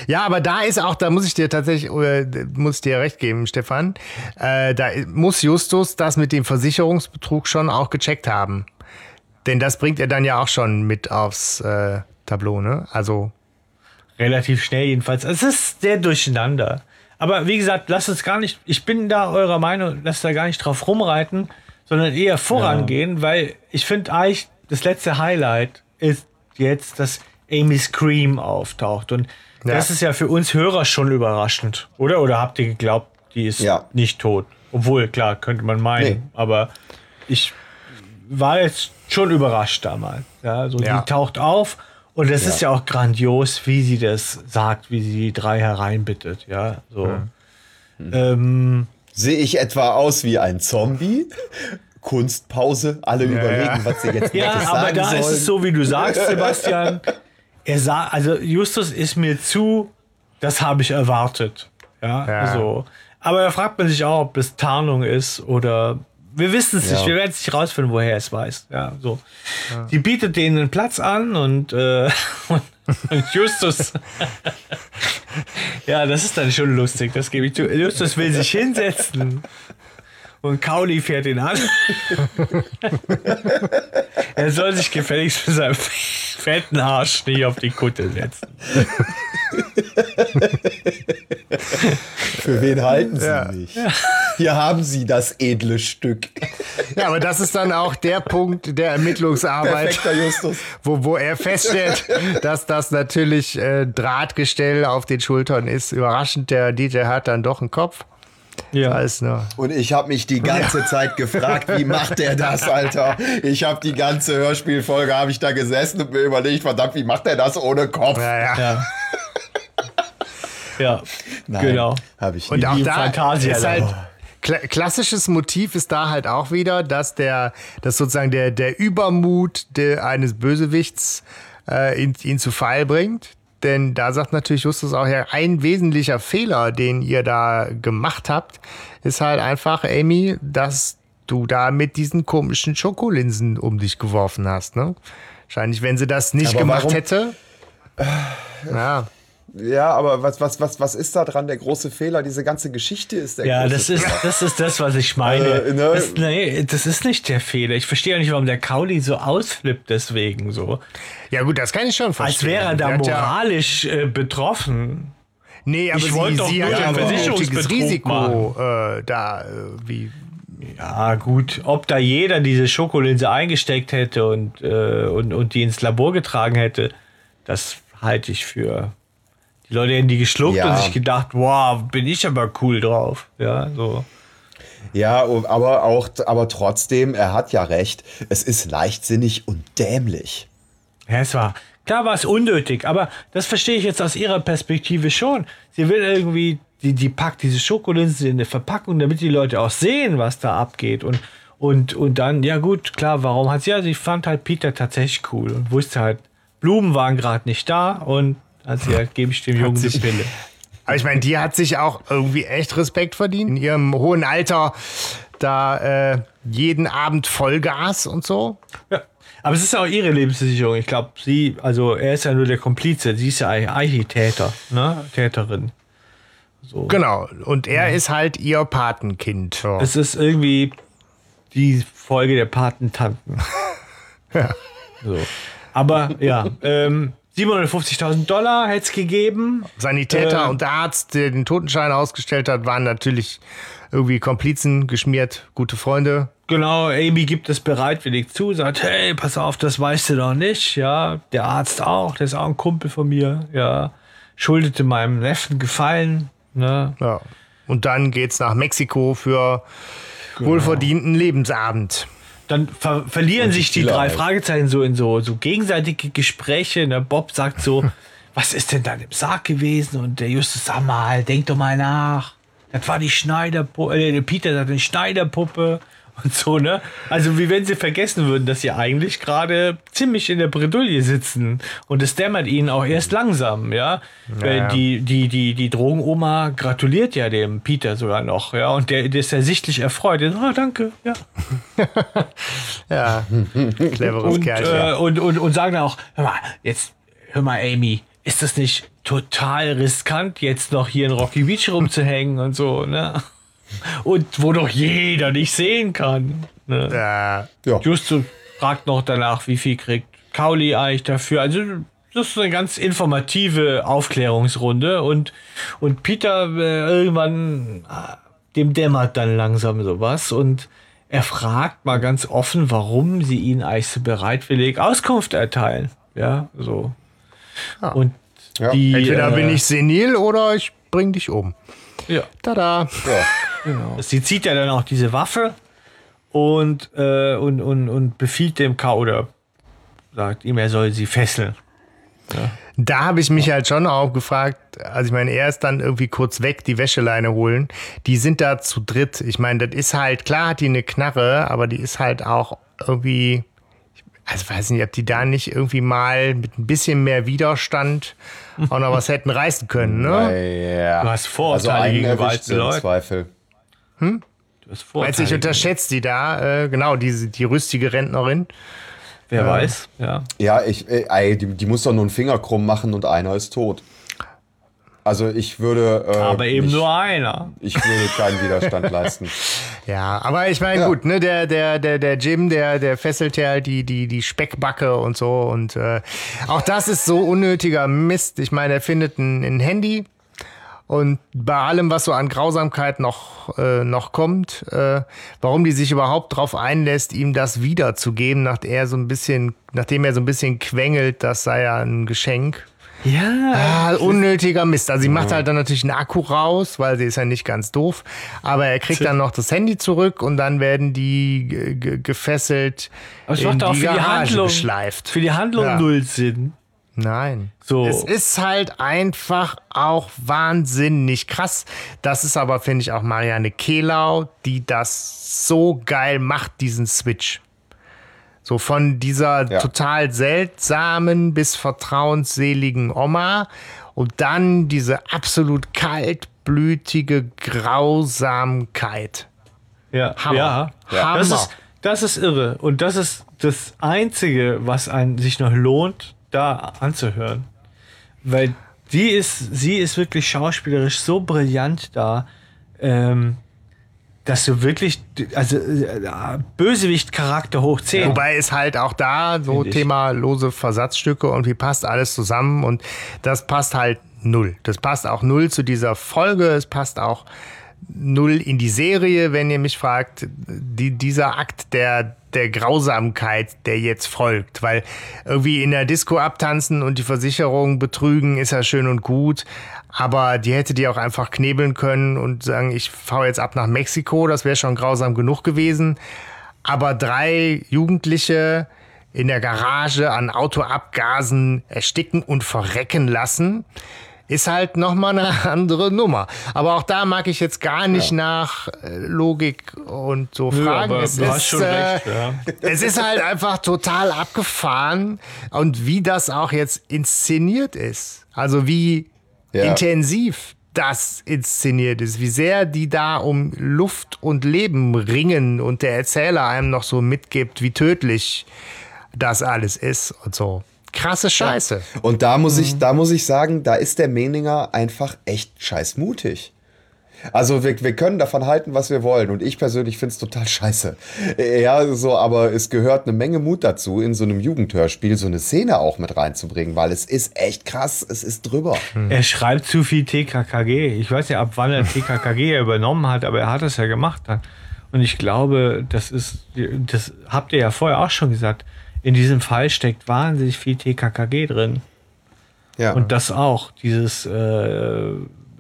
Ja, aber da ist auch, da muss ich dir tatsächlich, äh, muss ich dir recht geben, Stefan. Äh, da muss Justus das mit dem Versicherungsbetrug schon auch gecheckt haben. Denn das bringt er dann ja auch schon mit aufs äh, Tableau, ne? Also, Relativ schnell jedenfalls. Es ist sehr durcheinander. Aber wie gesagt, lasst uns gar nicht, ich bin da eurer Meinung, lasst da gar nicht drauf rumreiten, sondern eher vorangehen, weil ich finde eigentlich, das letzte Highlight ist jetzt, dass Amy Scream auftaucht. Und Ja. das ist ja für uns Hörer schon überraschend, oder? Oder habt ihr geglaubt, die ist Ja. nicht tot? Obwohl, klar, könnte man meinen, Nee. aber ich war jetzt schon überrascht damals. Ja, so Ja. die taucht auf und es ist ja auch grandios, wie sie das sagt, wie sie die drei hereinbittet. Ja, so. Ähm, Sehe ich etwa aus wie ein Zombie? Kunstpause, alle überlegen, was sie jetzt [LAUGHS] Ja, Nettes aber sagen da sollen. ist es so, wie du sagst, Sebastian. [LAUGHS] Er sah, also Justus ist mir zu, das habe ich erwartet. Ja, Ja. so. Aber da fragt man sich auch, ob es Tarnung ist oder wir wissen es nicht. Ja. Wir werden es nicht rausfinden, woher er es weiß. Ja, so. Die bietet denen einen Platz an und, äh, [LAUGHS] und, und Justus. [LAUGHS] ja, das ist dann schon lustig. Das gebe ich zu. Justus will sich hinsetzen. Und Kauli fährt ihn an. [LAUGHS] Er soll sich gefälligst für seinen fetten Arsch nicht auf die Kutte setzen. Für wen halten sie Ja. mich? Hier haben sie das edle Stück. Ja, aber das ist dann auch der Punkt der Ermittlungsarbeit, wo, wo er feststellt, dass das natürlich äh, Drahtgestell auf den Schultern ist. Überraschend, der DJ hat dann doch einen Kopf. Ja. Alles nur. Und ich habe mich die ganze Zeit gefragt, wie macht der das, Alter? Ich habe die ganze Hörspielfolge, habe ich da gesessen und mir überlegt, verdammt, wie macht der das ohne Kopf? Ja, ja. Ja. ja. Nein, Genau. Habe ich Und nie. auch da Fantasia ist halt klassisches Motiv ist da halt auch wieder, dass der, dass sozusagen der, der Übermut der, eines Bösewichts äh, ihn, ihn zu Fall bringt. Denn da sagt natürlich Justus auch ja, ein wesentlicher Fehler, den ihr da gemacht habt, ist halt einfach, Amy, dass du da mit diesen komischen Schokolinsen um dich geworfen hast. Ne? Wahrscheinlich, wenn sie das nicht Aber gemacht warum- hätte. Ja, Ja, aber was, was, was, was ist da dran? Der große Fehler, diese ganze Geschichte ist der Ja, große das ist, Fehler. das ist das, was ich meine. Äh, ne? das, nee, das ist nicht der Fehler. Ich verstehe ja nicht, warum der Kauli so ausflippt deswegen so. ja gut, das kann ich schon verstehen. Als wäre er da ja- moralisch äh, betroffen. Nee, aber Ich sie, doch sie nur hat ja ein Risiko äh, da, äh, wie. Ja, gut. Ob da jeder diese Schokolinse eingesteckt hätte und, äh, und, und die ins Labor getragen hätte, das halte ich für. Die Leute hätten die geschluckt Ja. und sich gedacht, wow, bin ich aber cool drauf. Ja, so. Ja, aber auch, aber trotzdem, er hat ja recht. Es ist leichtsinnig und dämlich. Ja, es war. Klar war es unnötig, aber das verstehe ich jetzt aus ihrer Perspektive schon. Sie will irgendwie, die, die packt diese Schokolinsen in eine Verpackung, damit die Leute auch sehen, was da abgeht. Und, und, und dann, ja gut, klar, warum hat sie? Ja, sie fand halt Peter tatsächlich cool und wusste halt, Blumen waren gerade nicht da und sie halt, gebe ich dem Jungen die Pille. Aber ich meine, die hat sich auch irgendwie echt Respekt verdient. In ihrem hohen Alter da äh, jeden Abend Vollgas und so. Ja. Aber es ist ja auch ihre Lebensversicherung. Ich glaube, sie, also er ist ja nur der Komplize, sie ist ja eigentlich Täter, ne? Täterin. So. Genau. Und er ist halt ihr Patenkind. So. Es ist irgendwie die Folge der Patentanten. [LAUGHS] So. Aber ja, ähm, 750.000 Dollar hätte es gegeben. Sanitäter äh, und der Arzt, der den Totenschein ausgestellt hat, waren natürlich irgendwie Komplizen, geschmiert, gute Freunde. Genau, Amy gibt es bereitwillig zu, sagt, hey, pass auf, das weißt du doch nicht. Ja, der Arzt auch, der ist auch ein Kumpel von mir. Ja, schuldete meinem Neffen Gefallen. Ne? Ja. Und dann geht's nach Mexiko für Genau. wohlverdienten Lebensabend. Dann ver verlieren sich die drei halt. Fragezeichen so in so, so gegenseitige Gespräche. Ne? Bob sagt so, [LAUGHS] was ist denn da im Sarg gewesen? Und der Justus, sag mal, denk doch mal nach. Das war die Schneiderpuppe, äh, Peter sagt eine Schneiderpuppe und so, ne? Also wie wenn sie vergessen würden, dass sie eigentlich gerade ziemlich in der Bredouille sitzen. Und es dämmert ihnen auch erst langsam, ja. Weil ja. die, die, die, die Drogenoma gratuliert ja dem Peter sogar noch, ja. Und der, der ist ja sichtlich erfreut. Ah, danke, ja. [LAUGHS] Ja, cleveres Kerlchen. äh, und, und, und sagen dann auch, hör mal, jetzt, hör mal, Amy, ist das nicht total riskant, jetzt noch hier in Rocky Beach rumzuhängen und so, ne? Und wo doch jeder dich sehen kann. Ne? Ja. Ja. Justus fragt noch danach, wie viel kriegt Kauli eigentlich dafür. Also, das ist eine ganz informative Aufklärungsrunde und, und Peter äh, irgendwann, ah, dem dämmert dann langsam sowas und er fragt mal ganz offen, warum sie ihn eigentlich so bereitwillig Auskunft erteilen. Ja, so. Und Ja. die, Entweder äh, bin ich senil oder ich bring dich um. Ja. Tada. Sie zieht ja dann auch diese Waffe und, äh, und, und, und befiehlt dem K oder sagt ihm, er soll sie fesseln. Da habe ich mich halt schon auch gefragt, also ich meine, er ist dann irgendwie kurz weg, die Wäscheleine holen. Die sind da zu dritt. Ich meine, das ist halt, klar hat die eine Knarre, aber die ist halt auch irgendwie, also weiß nicht, ob die da nicht irgendwie mal mit ein bisschen mehr Widerstand auch noch was hätten reißen können, ne? Ja. Du hast Vorurteile also sie im Leuten. Zweifel. Du hast Vorurteile Meinst du, ich unterschätze die da, äh, genau, diese, die rüstige Rentnerin. Wer weiß, ja. Ja, ich, äh, ey, die, die muss doch nur einen Finger krumm machen und einer ist tot. Also ich würde. Äh, Aber eben nicht, nur einer. Ich würde keinen Widerstand leisten. [LAUGHS] Ja, aber ich meine, Ja. gut, ne, der, der, der, der Jim, der, der fesselt ja die, die, die Speckbacke und so. Und äh, auch das ist so unnötiger Mist. Ich meine, er findet ein, ein Handy. Und bei allem, was so an Grausamkeit noch, äh, noch kommt, äh, warum die sich überhaupt darauf einlässt, ihm das wiederzugeben, nachdem er so ein bisschen, nachdem er so ein bisschen quengelt, das sei ja ein Geschenk. Ja. Ah, unnötiger Mist. Also sie macht halt dann natürlich einen Akku raus, weil sie ist ja nicht ganz doof. Aber er kriegt dann noch das Handy zurück und dann werden die ge- ge- gefesselt Aber es in macht auch die für die Garage Handlung, geschleift. für die Handlung Ja. null Sinn. Nein. So. Es ist halt einfach auch wahnsinnig krass. Das ist aber, finde ich, auch Marianne Kehlau, die das so geil macht, diesen Switch. So von dieser Ja. total seltsamen bis vertrauensseligen Oma und dann diese absolut kaltblütige Grausamkeit. Ja, Hammer. ja. Ja. Das, Hammer. ist, das ist irre. Und das ist das Einzige, was einen sich noch lohnt, da anzuhören. Weil die ist, sie ist wirklich schauspielerisch so brillant da, ähm, dass du wirklich, also äh, Bösewicht-Charakter hoch 10. Wobei es halt auch da so Find ich. Thema lose Versatzstücke und wie passt alles zusammen und das passt halt null. Das passt auch null zu dieser Folge, es passt auch null in die Serie, wenn ihr mich fragt, die, dieser Akt der, der Grausamkeit, der jetzt folgt, weil irgendwie in der Disco abtanzen und die Versicherung betrügen ist ja schön und gut, aber die hätte die auch einfach knebeln können und sagen, ich fahre jetzt ab nach Mexiko, das wäre schon grausam genug gewesen. Aber drei Jugendliche in der Garage an Autoabgasen ersticken und verrecken lassen, ist halt nochmal eine [LAUGHS] andere Nummer. Aber auch da mag ich jetzt gar nicht nach äh, Logik und so Nö, fragen. aber es, du hast ist, schon äh, recht, ja. [LAUGHS] es ist halt einfach total abgefahren und wie das auch jetzt inszeniert ist. Also wie Ja. intensiv das inszeniert ist, wie sehr die da um Luft und Leben ringen und der Erzähler einem noch so mitgibt, wie tödlich das alles ist und so. Krasse Scheiße. Und da muss Mhm. ich, da muss ich sagen, da ist der Meninger einfach echt scheiß mutig. Also wir, wir können davon halten, was wir wollen. Und ich persönlich finde es total scheiße. Ja, so, aber es gehört eine Menge Mut dazu, in so einem Jugendhörspiel so eine Szene auch mit reinzubringen, weil es ist echt krass, es ist drüber. Er schreibt zu viel TKKG. Ich weiß nicht, ab wann er TKKG [LAUGHS] übernommen hat, aber er hat es ja gemacht dann. Und ich glaube, das ist, das habt ihr ja vorher auch schon gesagt, in diesem Fall steckt wahnsinnig viel TKKG drin. Ja. Und das auch, dieses, äh,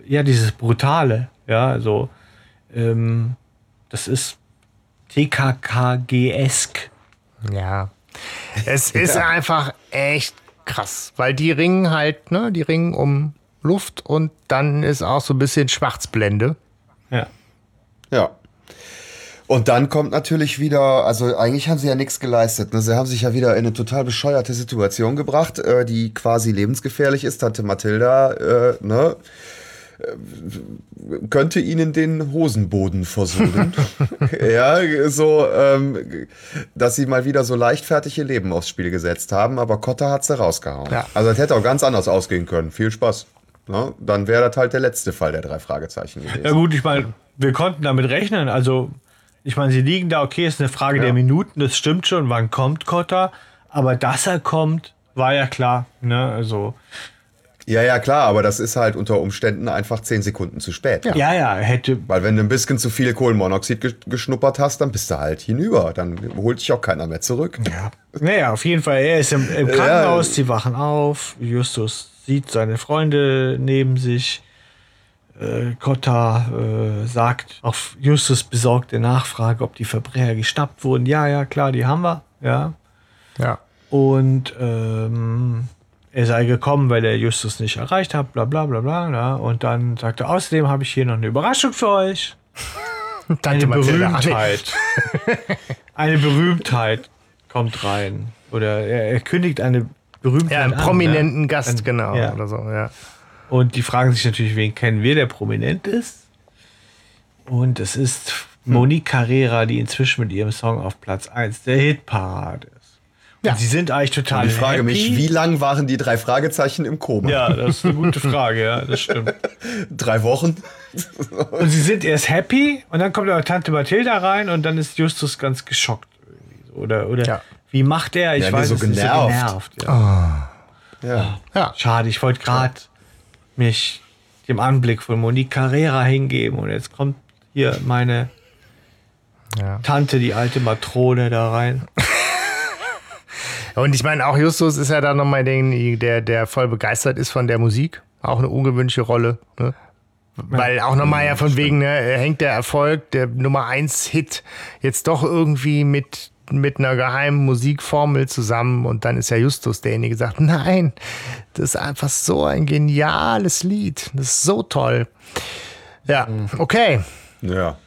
ja, dieses Brutale, ja, also, ähm, das ist TKKG-esk. Ja. Es [LAUGHS] ist einfach echt krass, weil die ringen halt, ne, die ringen um Luft und dann ist auch so ein bisschen Schwarzblende. Ja. Ja. Und dann kommt natürlich wieder, also eigentlich haben sie ja nichts geleistet. Ne? Sie haben sich ja wieder in eine total bescheuerte Situation gebracht, äh, die quasi lebensgefährlich ist. Tante Mathilda, äh, ne? äh, könnte ihnen den Hosenboden versohlen. [LAUGHS] ja, so, ähm, dass sie mal wieder so leichtfertig ihr Leben aufs Spiel gesetzt haben, aber Kotter hat sie rausgehauen. Ja. Also das hätte auch ganz anders ausgehen können. Viel Spaß. Ne? Dann wäre das halt der letzte Fall der drei Fragezeichen gewesen. Ja gut, ich meine, wir konnten damit rechnen. Also, ich meine, sie liegen da, okay, ist eine Frage der Minuten, das stimmt schon, wann kommt Kotter. Aber dass er kommt, war ja klar. Ne? Also, Ja, ja, klar, aber das ist halt unter Umständen einfach zehn Sekunden zu spät. ja, ja, hätte. Weil wenn du ein bisschen zu viel Kohlenmonoxid ge geschnuppert hast, dann bist du halt hinüber. Dann holt dich auch keiner mehr zurück. Ja. Naja, auf jeden Fall, er ist im, im Krankenhaus, sie wachen auf, Justus sieht seine Freunde neben sich. Äh, Cotta äh, sagt auf Justus besorgte Nachfrage, ob die Verbrecher geschnappt wurden. Ja, ja, klar, die haben wir. Ja. Ja. Und ähm, er sei gekommen, weil er Justus nicht erreicht hat, bla bla bla bla. Ja. Und dann sagt er, außerdem habe ich hier noch eine Überraschung für euch. [LAUGHS] Eine. Berühmtheit. [LAUGHS] eine Berühmtheit kommt rein. Oder er, er kündigt eine Berühmtheit Ja, einen an, prominenten ne? Gast, Ein- genau. ja. Oder so, ja. Und die fragen sich natürlich, wen kennen wir, der prominent ist. Und es ist Monique Carrera, die inzwischen mit ihrem Song auf Platz 1 der Hitparade ist. Und Ja. sie sind eigentlich total Und ich frage happy. mich, wie lang waren die drei Fragezeichen im Koma? Ja, das ist eine gute Frage, ja, das stimmt. [LAUGHS] Drei Wochen? Und sie sind erst happy und dann kommt aber Tante Mathilda rein und dann ist Justus ganz geschockt. irgendwie. Oder, oder Ja. wie macht er? Ich Ja, weiß so es nicht, so genervt. genervt. Ja. Ja. Ja. Schade, ich wollte gerade mich dem Anblick von Monique Carrera hingeben und jetzt kommt hier meine Ja. Tante, die alte Matrone, da rein. [LAUGHS] Und ich meine, auch Justus ist ja da nochmal der, der voll begeistert ist von der Musik. Auch eine ungewöhnliche Rolle. Ne? Weil auch nochmal ja von wegen, ne, hängt der Erfolg, der Nummer 1 Hit, jetzt doch irgendwie mit, mit einer geheimen Musikformel zusammen. Und dann ist ja Justus derjenige, der sagt, nein, das ist einfach so ein geniales Lied. Das ist so toll. Ja, okay. Ja.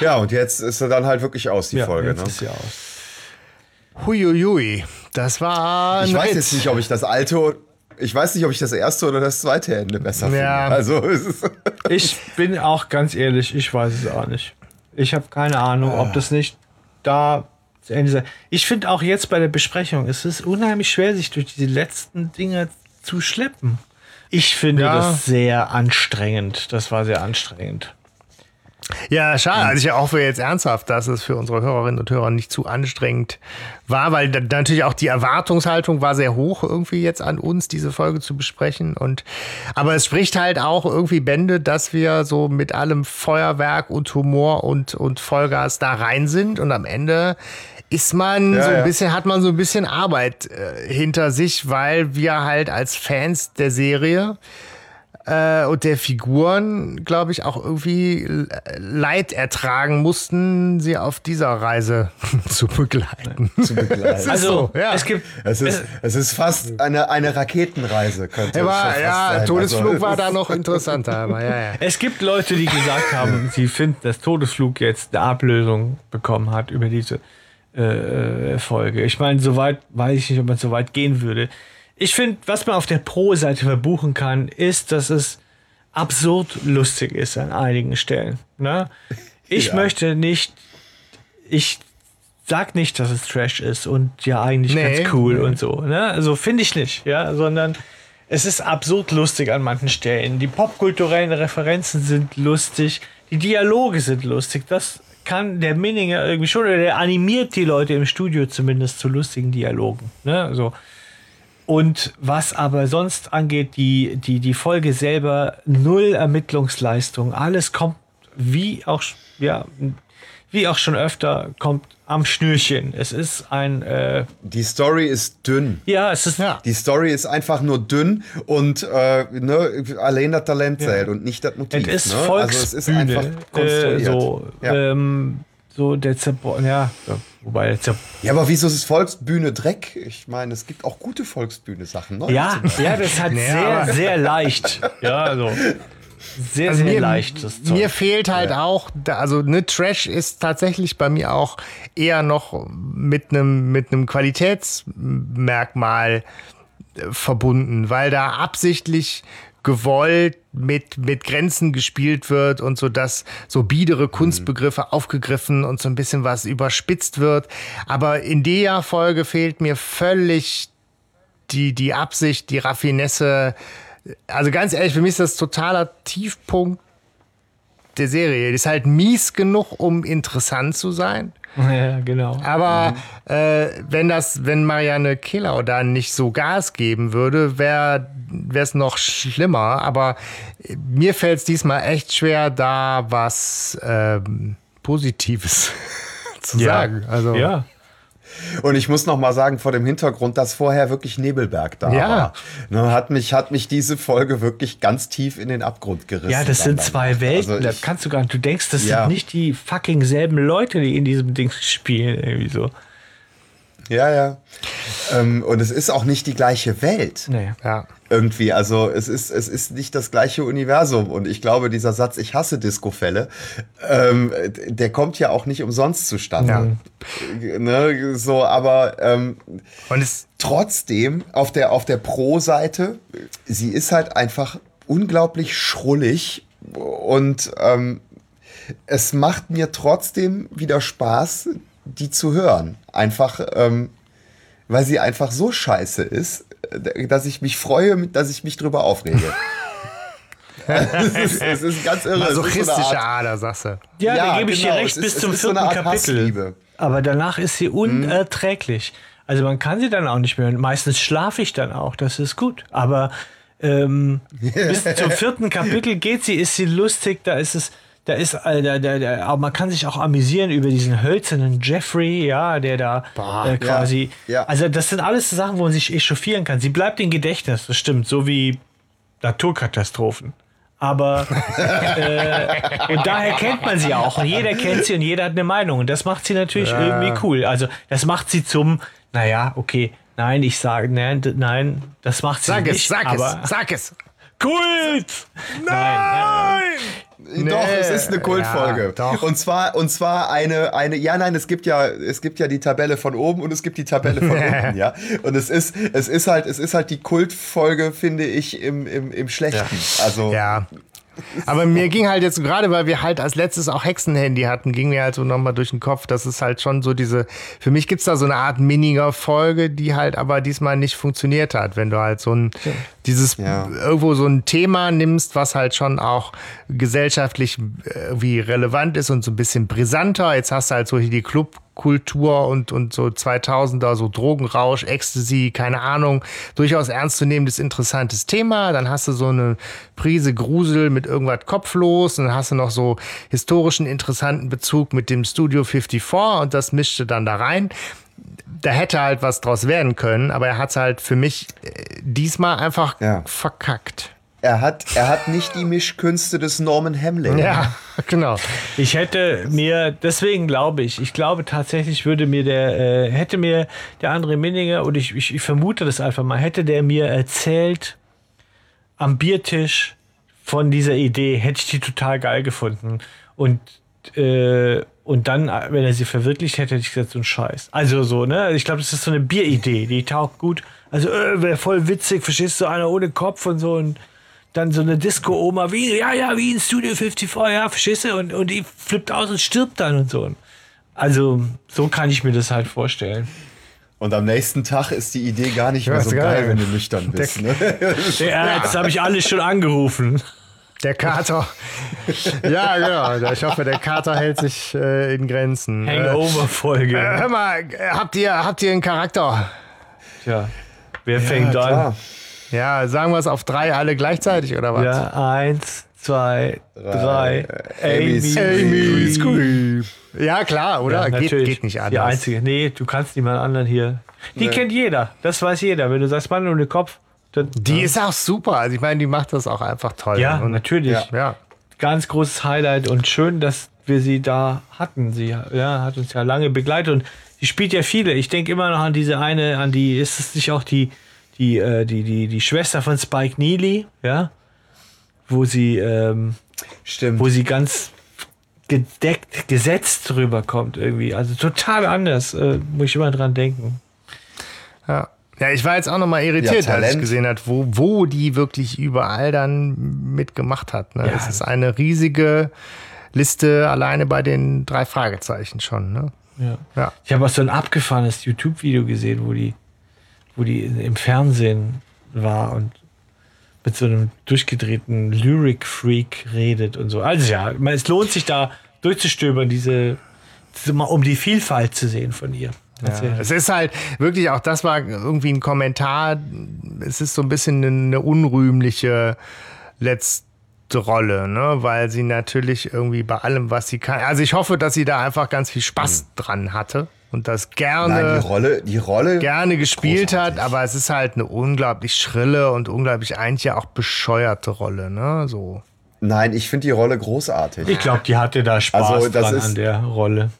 Ja, und jetzt ist er dann halt wirklich aus, die Folge. jetzt Ne? ist sie aus. Huiuiui. Das war ein Ich weiß Ritt. jetzt nicht, ob ich das alte, ich weiß nicht, ob ich das erste oder das zweite Ende besser Ja. finde. Also, es ist, [LAUGHS] Ich bin auch ganz ehrlich, ich weiß es auch nicht. Ich habe keine Ahnung, ob das nicht da zu Ende sei. Ich finde auch jetzt bei der Besprechung, es ist unheimlich schwer, sich durch diese letzten Dinge zu schleppen. Ich finde Ja. das sehr anstrengend. Das war sehr anstrengend. Ja, schade. Also ich hoffe jetzt ernsthaft, dass es für unsere Hörerinnen und Hörer nicht zu anstrengend war, weil natürlich auch die Erwartungshaltung war sehr hoch, irgendwie jetzt an uns diese Folge zu besprechen. Und aber es spricht halt auch irgendwie Bände, dass wir so mit allem Feuerwerk und Humor und, und Vollgas da rein sind und am Ende ist man Ja, so ein ja. bisschen, hat man so ein bisschen Arbeit äh, hinter sich, weil wir halt als Fans der Serie äh, und der Figuren, glaube ich, auch irgendwie Leid ertragen mussten, sie auf dieser Reise [LAUGHS] zu begleiten. zu begleiten. [LAUGHS] Also, so, ja. es gibt. Es ist, es ist fast eine, eine Raketenreise, könnte schon war, ja, sein. Todesflug Also, war da [LAUGHS] noch interessanter, aber ja, ja. Es gibt Leute, die gesagt haben, sie finden, dass Todesflug jetzt eine Ablösung bekommen hat über diese äh, Folge. Ich meine, soweit weiß ich nicht, ob man so weit gehen würde. Ich finde, was man auf der Pro-Seite verbuchen kann, ist, dass es absurd lustig ist an einigen Stellen. Ne? Ich Ja. möchte nicht, ich sag nicht, dass es Trash ist und ja eigentlich Nee. ganz cool und so. Ne? Also finde ich nicht, ja, sondern es ist absurd lustig an manchen Stellen. Die popkulturellen Referenzen sind lustig, die Dialoge sind lustig. Das kann der Minninger irgendwie schon, oder der animiert die Leute im Studio zumindest zu lustigen Dialogen. Ne? So. Und was aber sonst angeht, die, die, die Folge selber, null Ermittlungsleistung, alles kommt wie auch, ja, wie auch schon öfter, kommt am Schnürchen. Es ist ein, äh, Die Story ist dünn. ja, es ist, Ja. Die Story ist einfach nur dünn und äh, ne, allein das Talent zählt und nicht das Motiv. es ist ne? Volksbühne. Also es ist einfach konstruiert. Äh, so, ja. ähm, so der Zerbro ja, ja, wobei der Zer ja, aber wieso ist Volksbühne Dreck? Ich meine, es gibt auch gute Volksbühne-Sachen. Ne? ja, ja, das ist halt Nee, sehr, sehr leicht. [LAUGHS] Ja, also sehr, Also sehr mir, leicht. Das Zeug. mir fehlt halt auch, da- also ne, Trash ist tatsächlich bei mir auch eher noch mit einem mit einem Qualitätsmerkmal äh, verbunden, weil da absichtlich gewollt mit, mit Grenzen gespielt wird und so dass so biedere Kunstbegriffe aufgegriffen und so ein bisschen was überspitzt wird. Aber in der Folge fehlt mir völlig die, die Absicht, die Raffinesse. Also ganz ehrlich, für mich ist das totaler Tiefpunkt der Serie. Die ist halt mies genug, um interessant zu sein. [LAUGHS] ja, genau. Aber äh, wenn das, wenn Marianne Killau da nicht so Gas geben würde, wäre es noch schlimmer. Aber äh, mir fällt es diesmal echt schwer, da was ähm, Positives [LAUGHS] zu Ja. sagen. Also, Ja. Und ich muss noch mal sagen, vor dem Hintergrund, dass vorher wirklich Nebelberg da Ja. war, ne, hat, mich, hat mich diese Folge wirklich ganz tief in den Abgrund gerissen. Ja, das sind zwei Welten. Also da ich- kannst du gar nicht. Du denkst, das Ja. sind nicht die fucking selben Leute, die in diesem Ding spielen. Irgendwie so. Ja, ja. Ähm, und es ist auch nicht die gleiche Welt. Nee. Ja. Irgendwie, also es ist, es ist nicht das gleiche Universum. Und ich glaube, dieser Satz, ich hasse Disco-Fälle, ähm, der kommt ja auch nicht umsonst zustande. Ne, so, aber ähm, Und es, trotzdem auf der, auf der Pro-Seite, sie ist halt einfach unglaublich schrullig und ähm, es macht mir trotzdem wieder Spaß, die zu hören. Einfach, ähm, weil sie einfach so scheiße ist, äh, dass ich mich freue, dass ich mich drüber aufrege. [LAUGHS] [LAUGHS] es, ist, es ist ganz irre. So masochistische Art- Ader, sagst du. Ja, Ja, da gebe ich genau. dir recht Es bis ist- zum so vierten Art Kapitel. Hassliebe. Aber danach ist sie unerträglich. Also man kann sie dann auch nicht mehr. hören. Meistens schlafe ich dann auch, das ist gut. Aber ähm, [LAUGHS] bis zum vierten Kapitel geht sie, ist sie lustig, da ist es, da ist, äh, da, da, da, aber man kann sich auch amüsieren über diesen hölzernen Jeffrey, ja, der da äh, quasi. ja. Also das sind alles Sachen, wo man sich echauffieren kann. Sie bleibt im Gedächtnis, das stimmt, so wie Naturkatastrophen. Aber [LAUGHS] äh, und daher kennt man sie auch und jeder kennt sie und jeder hat eine Meinung und das macht sie natürlich irgendwie cool. Also das macht sie zum, naja, okay, nein, ich sage, nein, nein, das macht sie Sag nicht. es, sag aber es, sag es. Kult! Nein! Doch, es ist eine Kultfolge. Ja, doch. Und zwar, und zwar eine, eine, ja, nein, es gibt ja, es gibt ja die Tabelle von oben und es gibt die Tabelle von [LAUGHS] unten, ja. Und es ist, es ist halt, es ist halt die Kultfolge, finde ich, im, im, im Schlechten. Also, Ja. Aber mir ging halt jetzt gerade, weil wir halt als letztes auch Hexenhandy hatten, ging mir halt so nochmal durch den Kopf, dass es halt schon so diese, für mich gibt's da so eine Art Miniger-Folge, die halt aber diesmal nicht funktioniert hat, wenn du halt so ein, dieses, Ja. irgendwo so ein Thema nimmst, was halt schon auch gesellschaftlich irgendwie relevant ist und so ein bisschen brisanter. Jetzt hast du halt so hier die Clubkultur und, und so 2000er, so Drogenrausch, Ecstasy, keine Ahnung, durchaus ernstzunehmendes, interessantes Thema. Dann hast du so eine Prise Grusel mit irgendwas kopflos und dann hast du noch so historischen, interessanten Bezug mit dem Studio 54 und das mischte dann da rein. Da hätte halt was draus werden können, aber er hat es halt für mich äh, diesmal einfach Ja. verkackt. Er hat, er hat nicht die Mischkünste des Norman Hamlin. Ja, [LAUGHS] genau. Ich hätte mir, deswegen glaube ich, ich glaube tatsächlich würde mir der, äh, hätte mir der andere Minninger, und ich, ich, ich vermute das einfach mal, hätte der mir erzählt am Biertisch von dieser Idee, hätte ich die total geil gefunden. Und, äh, und dann, wenn er sie verwirklicht hätte, hätte ich gesagt, so ein Scheiß. Also so, ne? Ich glaube, das ist so eine Bieridee, die taugt gut. Also, äh, wäre voll witzig, verstehst du, einer ohne Kopf und so und dann so eine Disco-Oma, wie, ja, ja, wie in Studio 54, ja, verstehst du? Und, und die flippt aus und stirbt dann und so. Also, so kann ich mir das halt vorstellen. Und am nächsten Tag ist die Idee gar nicht mehr ist so geil. geil, wenn du nüchtern bist. Ne? [LAUGHS] Ja, jetzt habe ich alles schon angerufen. Der Kater. ja, genau. Ich hoffe, der Kater hält sich äh, in Grenzen. Äh, Hangover-Folge. hör mal, äh, habt ihr, habt ihr einen Charakter? Tja, wer fängt an? klar. Ja, sagen wir es auf drei alle gleichzeitig oder was? Ja, eins, zwei, drei. Amy Amy Scream. Ja, klar, oder? Ja, geht, natürlich. geht nicht Die anders. einzige. Nee, du kannst niemand anderen hier. Die kennt jeder. Das weiß jeder. Wenn du sagst, Mann ohne Kopf, dann. Die ist auch super. Also ich meine, die macht das auch einfach toll. ja, Und, natürlich. Ja. ja. Ganz großes Highlight und schön, dass wir sie da hatten. Sie ja, hat uns ja lange begleitet und die spielt ja viele. Ich denke immer noch an diese eine, an die, ist es nicht auch die, die, äh, die, die, die Schwester von Spike Neely, ja? Wo sie, ähm, Stimmt. wo sie ganz gedeckt, gesetzt rüberkommt irgendwie. Also total anders, äh, muss ich immer dran denken. Ja. Ja, ich war jetzt auch nochmal irritiert, Ja, als ich gesehen hat, wo, wo die wirklich überall dann mitgemacht hat. Ne? Ja. Es ist eine riesige Liste alleine bei den drei Fragezeichen schon. Ne? Ja. Ja. Ich habe auch so ein abgefahrenes YouTube-Video gesehen, wo die, wo die im Fernsehen war und mit so einem durchgedrehten Lyric-Freak redet und so. Also ja, man- es lohnt sich da durchzustöbern, diese, um die Vielfalt zu sehen von ihr. Tatsächlich. Es ist halt wirklich auch, das war irgendwie ein Kommentar. Es ist so ein bisschen eine unrühmliche letzte Rolle, ne? weil sie natürlich irgendwie bei allem, was sie kann. Also ich hoffe, dass sie da einfach ganz viel Spaß dran hatte. Und das Nein, gerne, die Rolle, die Rolle. gerne gespielt großartig. hat, aber es ist halt eine unglaublich schrille und unglaublich eigentlich ja auch bescheuerte Rolle, ne? So. Nein, ich finde die Rolle großartig. Ich glaube, die hatte da Spaß Also, das dran ist- an der Rolle.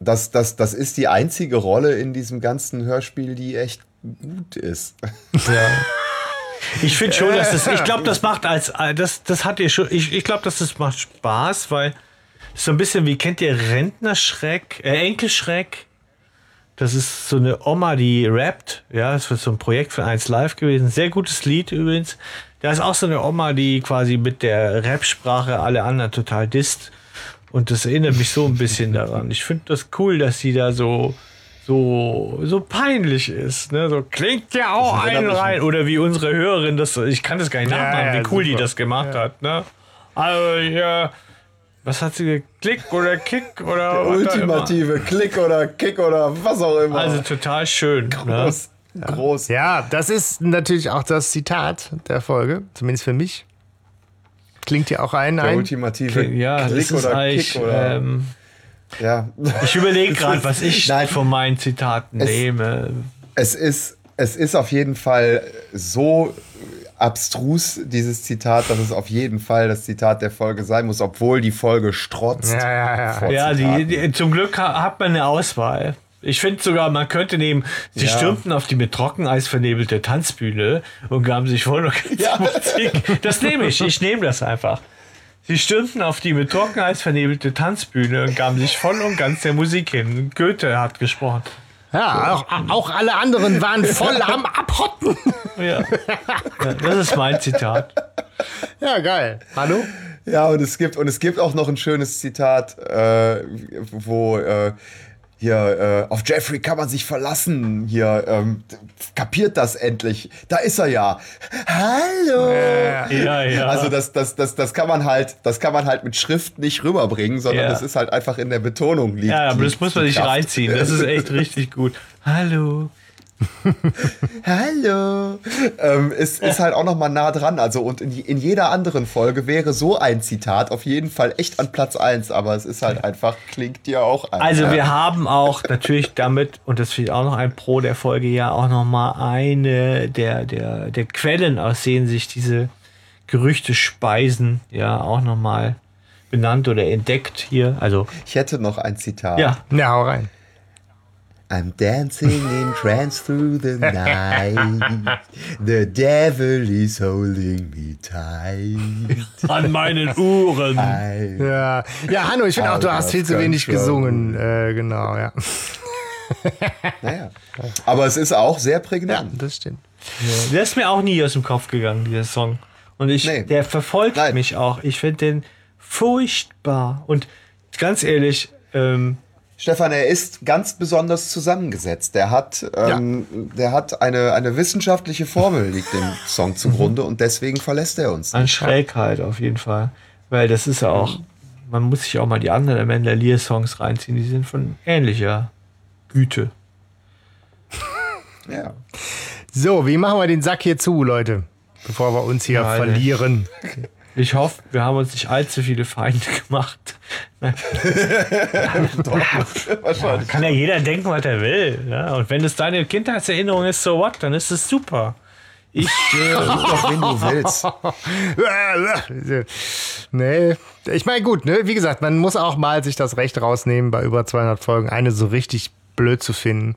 Das, das, das ist die einzige Rolle in diesem ganzen Hörspiel, die echt gut ist. Ja. Ich finde schon, dass das, ich glaube, das [LAUGHS] macht als, das, das hat ihr schon, ich, ich glaube, dass das macht Spaß, weil so ein bisschen wie, kennt ihr Rentnerschreck, äh, Enkelschreck? Das ist so eine Oma, die rappt, ja, das wird so ein Projekt von 1 Live gewesen, sehr gutes Lied übrigens. Da ist auch so eine Oma, die quasi mit der Rap-Sprache alle anderen total disst. Und das erinnert mich so ein bisschen daran. Ich finde das cool, dass sie da so, so, so peinlich ist. Ne? So klingt ja auch mich- rein. Oder wie unsere Hörerin das, ich kann das gar nicht Ja, nachmachen, ja, wie cool die super. das gemacht hat. Ne? Also, ja, was hat sie? Klick oder Kick oder immer. Ultimative Klick oder Kick oder was auch immer. Also total schön. Ne? groß. groß. Ja, das ist natürlich auch das Zitat der Folge, zumindest für mich. Klingt ja auch ein, Der ein. ultimative Ja, das Klick oder. Kick oder. Ähm, ja. ich überlege [LAUGHS] gerade, was ich Nein. von meinen Zitaten Es- nehme. Es ist, es ist auf jeden Fall so abstrus, dieses Zitat, dass es auf jeden Fall das Zitat der Folge sein muss, obwohl die Folge strotzt. Ja, ja, ja. Ja, die, die, zum Glück ha- hat man eine Auswahl. Ich finde sogar, man könnte nehmen, sie Ja. stürmten auf die mit Trockeneis vernebelte Tanzbühne und gaben sich voll und ganz Ja. Musik. Das nehme ich, ich nehme das einfach. Sie stürmten auf die mit Trockeneis vernebelte Tanzbühne und gaben sich voll und ganz der Musik hin. Goethe hat gesprochen. Ja, auch, auch alle anderen waren voll [LAUGHS] am Abhotten. Ja. ja das ist mein Zitat. Ja, geil. Hallo? Ja, und es gibt, und es gibt auch noch ein schönes Zitat, äh, wo äh, hier äh, auf Jeffrey kann man sich verlassen. Hier ähm, kapiert das endlich. Da ist er ja. Hallo. Ja, ja. Also das, das, das, das kann man halt, das kann man halt mit Schrift nicht rüberbringen, sondern Ja. das ist halt einfach in der Betonung liegt. ja, aber das muss man sich reinziehen. Das ist echt [LAUGHS] richtig gut. Hallo. [LAUGHS] Hallo. Ähm, ist, ist halt auch noch mal nah dran. Also und in, in jeder anderen Folge wäre so ein Zitat auf jeden Fall echt an Platz 1, aber es ist halt einfach, klingt dir auch ein. Also wir haben auch natürlich damit, und das finde ich auch noch ein Pro der Folge, ja auch noch mal eine der, der, der Quellen, aus denen sich diese Gerüchte speisen, ja auch noch mal benannt oder entdeckt hier. Also Ich hätte noch ein Zitat. ja, Ja, hau rein. I'm dancing in trance through the night. The devil is holding me tight. an meinen Uhren. I Ja, ja Hanno, ich finde auch, du hast viel zu wenig control. gesungen. Äh, genau, ja. naja. Aber es ist auch sehr Ja, prägnant. das stimmt. Der ist mir auch nie aus dem Kopf gegangen, dieser Song. Und ich, Nee. der verfolgt Nein. mich auch. Ich finde den furchtbar. Und ganz ehrlich, ähm, Stefan, er ist ganz besonders zusammengesetzt. Der hat, ähm, der hat eine, eine wissenschaftliche Formel, liegt dem [LAUGHS] Song zugrunde und deswegen verlässt er uns. An Schrägheit auf jeden Fall. Weil das ist ja auch, man muss sich auch mal die anderen Amanda Lear Songs reinziehen, die sind von ähnlicher Güte. [LAUGHS] Ja. So, wie machen wir den Sack hier zu, Leute? Bevor wir uns hier Ja, Alter. verlieren. Ich hoffe, wir haben uns nicht allzu viele Feinde gemacht. [LAUGHS] Nein. [LAUGHS] Wahrscheinlich. Kann ja jeder denken, was er will. Ja? Und wenn es deine Kindheitserinnerung ist, so what, dann ist es super. Ich, äh, [LAUGHS] Doch, wenn du willst. nee, ich meine, gut, ne? wie gesagt, man muss auch mal sich das Recht rausnehmen, bei über 200 Folgen eine so richtig blöd zu finden.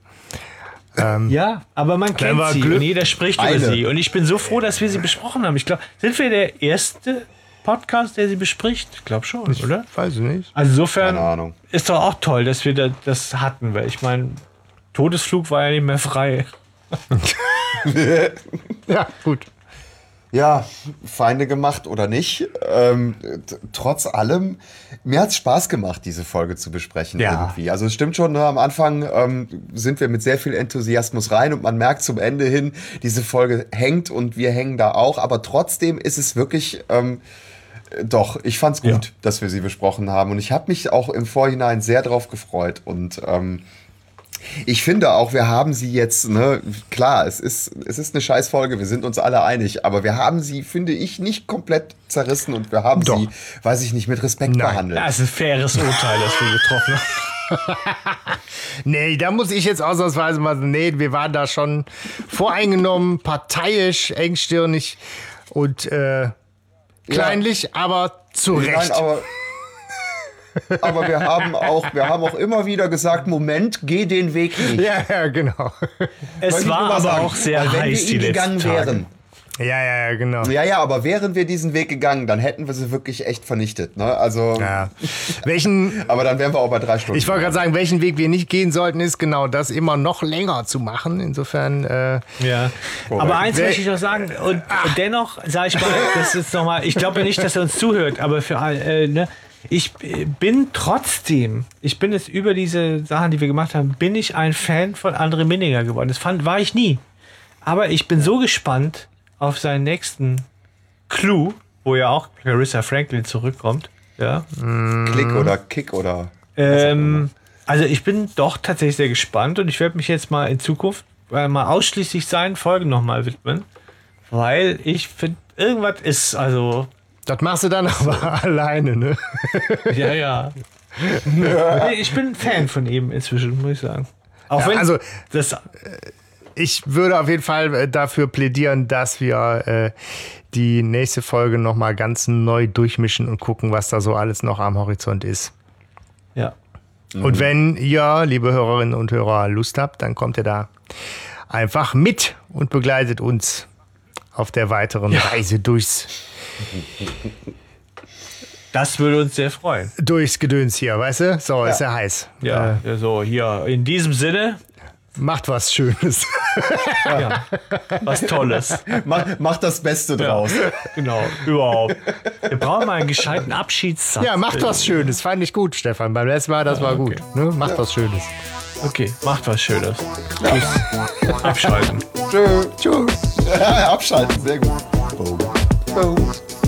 Ja, aber man kennt sie Glück- und jeder spricht Eine. über sie. Und ich bin so froh, dass wir sie besprochen haben. Ich glaube, sind wir der erste Podcast, der sie bespricht? Ich glaube schon, oder? Weiß ich nicht. Also insofern Keine Ahnung. ist doch auch toll, dass wir da, das hatten, weil ich meine, Todesflug war ja nicht mehr frei. [LAUGHS] [LAUGHS] Ja, gut. Ja, Feinde gemacht oder nicht. Ähm, trotz allem, mir hat es Spaß gemacht, diese Folge zu besprechen Ja. irgendwie. Also es stimmt schon, ne, am Anfang ähm, sind wir mit sehr viel Enthusiasmus rein und man merkt zum Ende hin, diese Folge hängt und wir hängen da auch, aber trotzdem ist es wirklich. Ähm, doch, ich fand's gut, Ja. dass wir sie besprochen haben und ich habe mich auch im Vorhinein sehr drauf gefreut und ähm, ich finde auch, wir haben sie jetzt, ne, klar, es ist, es ist eine Scheißfolge, wir sind uns alle einig, aber wir haben sie, finde ich, nicht komplett zerrissen und wir haben Doch. sie, weiß ich nicht, mit Respekt Nein. behandelt. Ja, es ist ein faires Urteil, das wir getroffen haben. [LAUGHS] Nee, da muss ich jetzt ausnahmsweise mal sagen, nee, wir waren da schon voreingenommen, parteiisch, engstirnig und äh, kleinlich, aber zu Recht. Nein, aber, aber wir haben auch, wir haben auch immer wieder gesagt, Moment, geh den Weg nicht. ja, ja, genau. Es Wollte war aber sagen. auch sehr Weil wenn heiß wir die ihn gegangen letzten Tage. wären. Ja, ja, ja, genau. Ja, ja, aber wären wir diesen Weg gegangen, dann hätten wir sie wirklich echt vernichtet. Ne? Also, Ja. Welchen, aber dann wären wir auch bei drei Stunden. ich wollte gerade sagen, welchen Weg wir nicht gehen sollten, ist genau das immer noch länger zu machen. Insofern, äh, Ja. Aber eins möchte ich noch sagen, und, und dennoch, sage ich mal, das ist nochmal, ich glaube ja nicht, dass er uns zuhört, aber für all, äh, ne, ich bin trotzdem, ich bin jetzt über diese Sachen, die wir gemacht haben, bin ich ein Fan von André Minninger geworden. Das fand, war ich nie. Aber ich bin so gespannt auf seinen nächsten Clue, wo ja auch Clarissa Franklin zurückkommt. Ja. Klick oder Kick oder. Ähm, also ich bin doch tatsächlich sehr gespannt und ich werde mich jetzt mal in Zukunft äh, mal ausschließlich seinen Folgen nochmal widmen, weil ich finde, irgendwas ist, also, das machst du dann aber [LAUGHS] alleine, ne? ja, ja. nee, ich bin Fan von ihm inzwischen, muss ich sagen. Auch Ja, wenn also- das, Ich würde auf jeden Fall äh, dafür plädieren, dass wir äh, die nächste Folge nochmal ganz neu durchmischen und gucken, was da so alles noch am Horizont ist. ja. Und wenn ihr, liebe Hörerinnen und Hörer, Lust habt, dann kommt ihr da einfach mit und begleitet uns auf der weiteren Reise durchs, Das würde uns sehr freuen. durchs Gedöns hier, weißt du? So, ist ja heiß. Ja, ja, so hier, in diesem Sinne, Äh, macht was Schönes. ja, was Tolles. Mach, mach das Beste draus. Genau, überhaupt. Wir brauchen mal einen gescheiten Abschiedssatz. ja, macht was Schönes. Fand ich gut, Stefan. Beim letzten Mal, das war gut. Ne? Macht was Schönes. Okay, macht was Schönes. Tschüss. Abschalten. Tschö. Tschüss. [LAUGHS] Abschalten, sehr gut. Boom. exposed.